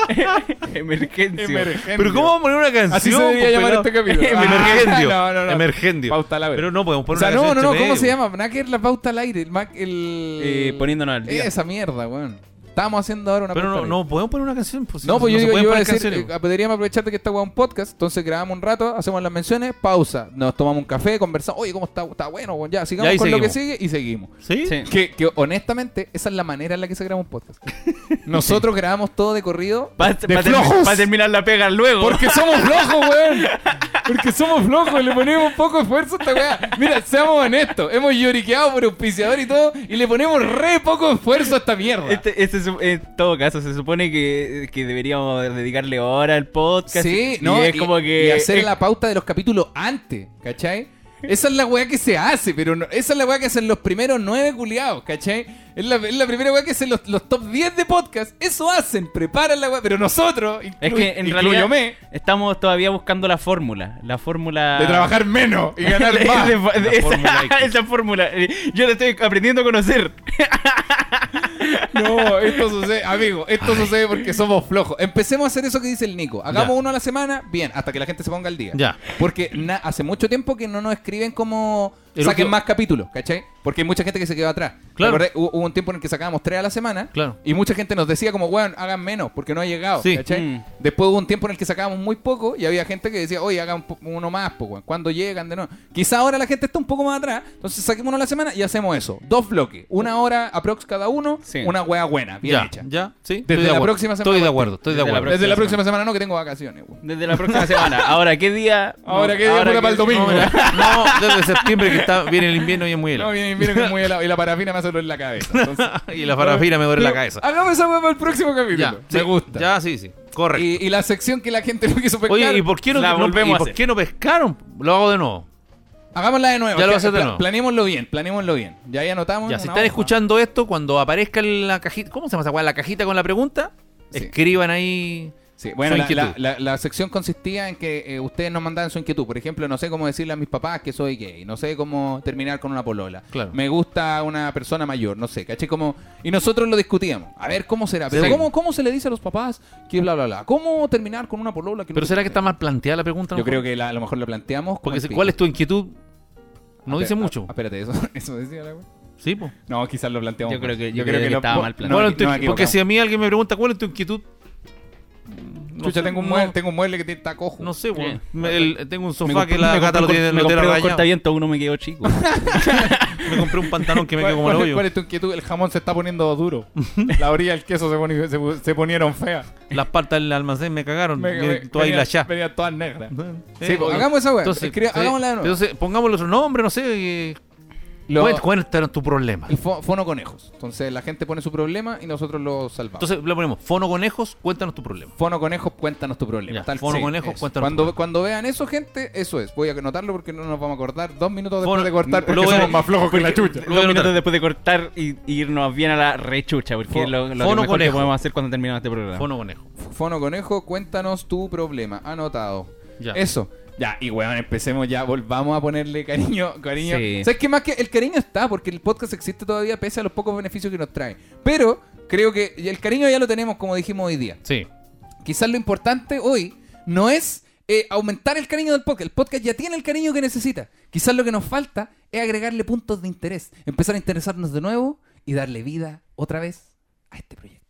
[SPEAKER 4] emergencio
[SPEAKER 3] Emergendio.
[SPEAKER 2] Pero ¿cómo vamos a poner una canción?
[SPEAKER 3] Así se debería
[SPEAKER 2] pues,
[SPEAKER 3] llamar este capítulo. Ah, no, no, no.
[SPEAKER 2] Emergendio.
[SPEAKER 3] Pauta al aire.
[SPEAKER 2] Pero no podemos
[SPEAKER 3] O
[SPEAKER 2] poner
[SPEAKER 3] sea,
[SPEAKER 2] una
[SPEAKER 3] no, no,
[SPEAKER 2] canción
[SPEAKER 3] no,
[SPEAKER 2] entre
[SPEAKER 3] ¿cómo se llama? Nada que es la pauta al aire. El, Mac- el...
[SPEAKER 4] Eh, poniéndonos al día.
[SPEAKER 3] Esa mierda, weón. Estábamos haciendo ahora una
[SPEAKER 2] Pero no, no podemos poner una canción. Pues,
[SPEAKER 3] No, pues yo,
[SPEAKER 2] se
[SPEAKER 3] iba-
[SPEAKER 2] pueden
[SPEAKER 3] yo iba a decir, eh, podríamos aprovechar de que esta weá un podcast, entonces grabamos un rato, hacemos las menciones, pausa, nos tomamos un café, conversamos, oye, ¿cómo está? Está bueno, weón, ya, sigamos
[SPEAKER 2] Ya, y
[SPEAKER 3] con lo que
[SPEAKER 2] seguimos.
[SPEAKER 3] sigue y seguimos.
[SPEAKER 2] ¿Sí?
[SPEAKER 4] Sí.
[SPEAKER 3] Que, que honestamente, esa es la manera en la que se graba un podcast. Nosotros grabamos todo de corrido.
[SPEAKER 4] Para
[SPEAKER 3] de flojos.
[SPEAKER 4] terminar la pega luego.
[SPEAKER 3] Porque somos flojos, weón. Porque somos flojos, le ponemos poco esfuerzo a esta weá. Mira, seamos honestos, hemos lloriqueado por auspiciador y todo, y le ponemos re poco esfuerzo a esta mierda.
[SPEAKER 4] Este, este en todo caso, se supone que, que deberíamos dedicarle hora al podcast.
[SPEAKER 3] Sí,
[SPEAKER 4] y
[SPEAKER 3] no,
[SPEAKER 4] es
[SPEAKER 3] y,
[SPEAKER 4] como que.
[SPEAKER 3] y hacer
[SPEAKER 4] es-
[SPEAKER 3] la pauta de los capítulos antes, ¿cachai? Esa es la weá que se hace, pero no- esa es la weá que hacen los primeros nueve culiados, ¿cachai? Es la, es la primera weá que hacen los, los top 10 de podcast. Eso hacen, preparan la weá, pero nosotros,
[SPEAKER 4] Es que en realidad
[SPEAKER 3] incluyóme,
[SPEAKER 4] estamos todavía buscando la fórmula. La fórmula.
[SPEAKER 3] de trabajar menos y ganar
[SPEAKER 4] de-
[SPEAKER 3] más.
[SPEAKER 4] de- de- esa,
[SPEAKER 2] fórmula
[SPEAKER 4] esa fórmula. Yo la estoy aprendiendo a conocer.
[SPEAKER 3] No, esto sucede, amigo, esto sucede porque somos flojos. Empecemos a hacer eso que dice el Nico. Hagamos
[SPEAKER 2] Ya.
[SPEAKER 3] uno a la semana, bien, hasta que la gente se ponga al día.
[SPEAKER 2] Ya.
[SPEAKER 3] Porque na- hace mucho tiempo que no nos escriben como saquen
[SPEAKER 2] último-
[SPEAKER 3] más capítulos, ¿cachai? Porque hay mucha gente que se quedó atrás.
[SPEAKER 2] Claro.
[SPEAKER 3] Hubo, hubo un tiempo en el que sacábamos tres a la semana
[SPEAKER 2] Claro.
[SPEAKER 3] y mucha gente nos decía como, weón, hagan menos porque no ha llegado,
[SPEAKER 2] Sí.
[SPEAKER 3] ¿cachai?
[SPEAKER 4] Mm.
[SPEAKER 3] Después hubo un tiempo en el que sacábamos muy poco y había gente que decía, oye, hagan uno más, pues, weón. ¿Cuándo llegan de nuevo? Quizá ahora la gente está un poco más atrás, entonces saquemos uno a la semana y hacemos eso. Dos bloques, una hora aprox cada uno,
[SPEAKER 4] Sí.
[SPEAKER 3] una wea buena, bien
[SPEAKER 2] Ya,
[SPEAKER 3] hecha.
[SPEAKER 2] ya, sí.
[SPEAKER 3] Desde
[SPEAKER 2] estoy de
[SPEAKER 3] la
[SPEAKER 2] acuerdo.
[SPEAKER 3] próxima semana
[SPEAKER 2] Estoy de acuerdo, estoy de
[SPEAKER 4] Desde la
[SPEAKER 2] acuerdo.
[SPEAKER 3] Desde la
[SPEAKER 4] próxima
[SPEAKER 3] semana no, que tengo vacaciones, weón.
[SPEAKER 4] Desde la próxima semana. Ahora, ¿qué día?
[SPEAKER 3] Ahora, ¿qué día? Puta, para el domingo.
[SPEAKER 2] No, desde septiembre que está, viene el invierno y es muy
[SPEAKER 3] No,
[SPEAKER 2] helado.
[SPEAKER 3] viene, viene que es muy helado y la parafina me hace doler la cabeza. Entonces,
[SPEAKER 2] y la parafina me duele la cabeza.
[SPEAKER 3] Hagamos esa para el próximo capítulo.
[SPEAKER 2] Ya,
[SPEAKER 3] me
[SPEAKER 2] sí,
[SPEAKER 3] gusta.
[SPEAKER 2] Ya, sí, sí. Correcto.
[SPEAKER 3] Y, y la sección que la gente no quiso pescar.
[SPEAKER 2] Oye, ¿y por qué no,
[SPEAKER 4] la
[SPEAKER 2] no- y por qué no pescaron? Lo hago de nuevo.
[SPEAKER 3] Hagámosla de nuevo.
[SPEAKER 2] Ya lo hacer de nuevo.
[SPEAKER 3] Planeémoslo bien, planeémoslo bien. Ya ahí anotamos.
[SPEAKER 2] Ya, si están
[SPEAKER 3] hoja.
[SPEAKER 2] escuchando esto, cuando aparezca en la cajita, ¿cómo se llama esa? La cajita con la pregunta,
[SPEAKER 3] Sí.
[SPEAKER 2] escriban ahí.
[SPEAKER 3] Sí, bueno, la,
[SPEAKER 2] inquietud.
[SPEAKER 3] la- la- la sección consistía en que eh, ustedes nos mandaban su inquietud. Por ejemplo, no sé cómo decirle a mis papás que soy gay. No sé cómo terminar con una polola.
[SPEAKER 2] Claro.
[SPEAKER 3] Me gusta una persona mayor. No sé, ¿caché? Como... Y nosotros lo discutíamos. A ver, ¿cómo será? Pero
[SPEAKER 2] Sí.
[SPEAKER 3] ¿cómo, ¿cómo se le dice a los papás que bla, bla, bla? ¿Cómo terminar con una polola que no
[SPEAKER 2] Pero será que está mal planteada la pregunta?
[SPEAKER 3] Yo creo que la- a lo mejor la planteamos.
[SPEAKER 2] Porque si-. ¿cuál es tu inquietud? No dice
[SPEAKER 3] Espera,
[SPEAKER 2] mucho.
[SPEAKER 3] ah, Espérate, eso, eso decía la wea.
[SPEAKER 2] Sí, pues.
[SPEAKER 3] No, quizás lo planteamos.
[SPEAKER 4] Yo creo que- yo creo que
[SPEAKER 3] lo-
[SPEAKER 4] estaba
[SPEAKER 3] no,
[SPEAKER 4] mal
[SPEAKER 3] no,
[SPEAKER 4] planteado.
[SPEAKER 2] Tu- porque si a mí alguien me pregunta cuál es tu inquietud, no
[SPEAKER 3] Chucha,
[SPEAKER 2] sé,
[SPEAKER 3] tengo un,
[SPEAKER 2] no-
[SPEAKER 3] mueble, tengo un mueble que tiene- está cojo.
[SPEAKER 2] No sé, weón. Tengo un
[SPEAKER 4] Me
[SPEAKER 2] sofá
[SPEAKER 4] compré-
[SPEAKER 2] que la
[SPEAKER 4] me
[SPEAKER 2] gata lo
[SPEAKER 4] compré-
[SPEAKER 2] tiene,
[SPEAKER 4] me compré un cortaviento, uno me quedó chico.
[SPEAKER 2] Me compré un pantalón que me
[SPEAKER 3] ¿Cuál,
[SPEAKER 2] quedó como el hoyo.
[SPEAKER 3] cuál es tu inquietud? El jamón se está poniendo duro. la orilla del queso se, poni- se, se ponieron feas.
[SPEAKER 2] Las partes del almacén me cagaron.
[SPEAKER 3] Me-
[SPEAKER 2] Me- Todas la ya.
[SPEAKER 3] Venían todas negras.
[SPEAKER 2] Sí,
[SPEAKER 3] Sí, pues, hagamos esa weá.
[SPEAKER 2] Entonces,
[SPEAKER 3] Escriba-
[SPEAKER 2] sí.
[SPEAKER 3] hagámosla de nuevo.
[SPEAKER 2] Entonces, pongámosle otro nombre, no sé. eh,
[SPEAKER 3] Lo-
[SPEAKER 2] Cuéntanos tu problema.
[SPEAKER 3] el fo- fono conejos. Entonces la gente pone su problema y nosotros lo salvamos.
[SPEAKER 2] Entonces le ponemos Fono Conejos, cuéntanos tu problema.
[SPEAKER 3] Fono Conejos, cuéntanos tu problema.
[SPEAKER 2] Ya,
[SPEAKER 3] Tal-
[SPEAKER 2] Fono Conejos,
[SPEAKER 3] eso.
[SPEAKER 2] cuéntanos tu
[SPEAKER 3] cuando,
[SPEAKER 2] problema.
[SPEAKER 3] cuando vean eso, gente, eso es. Voy a anotarlo porque no nos vamos a acordar dos minutos después
[SPEAKER 2] Fono-
[SPEAKER 3] de cortar.
[SPEAKER 2] lo
[SPEAKER 3] Porque somos más flojos que la chucha.
[SPEAKER 4] Dos minutos después de cortar y, y irnos bien a la rechucha, porque es lo, lo que
[SPEAKER 2] fono
[SPEAKER 4] mejor que podemos hacer cuando terminamos este programa.
[SPEAKER 2] Fono Conejo.
[SPEAKER 3] Fono Conejo, cuéntanos tu problema. Anotado.
[SPEAKER 2] Ya.
[SPEAKER 3] Eso. Ya, y weón, empecemos ya, volvamos a ponerle cariño, cariño.
[SPEAKER 4] Sí.
[SPEAKER 3] ¿Sabes qué más que el cariño está? Porque el podcast existe todavía pese a los pocos beneficios que nos trae. Pero creo que el cariño ya lo tenemos, como dijimos hoy día.
[SPEAKER 2] Sí.
[SPEAKER 3] Quizás lo importante hoy no es eh, aumentar el cariño del podcast. El podcast ya tiene el cariño que necesita. Quizás lo que nos falta es agregarle puntos de interés. Empezar a interesarnos de nuevo y darle vida otra vez a este proyecto.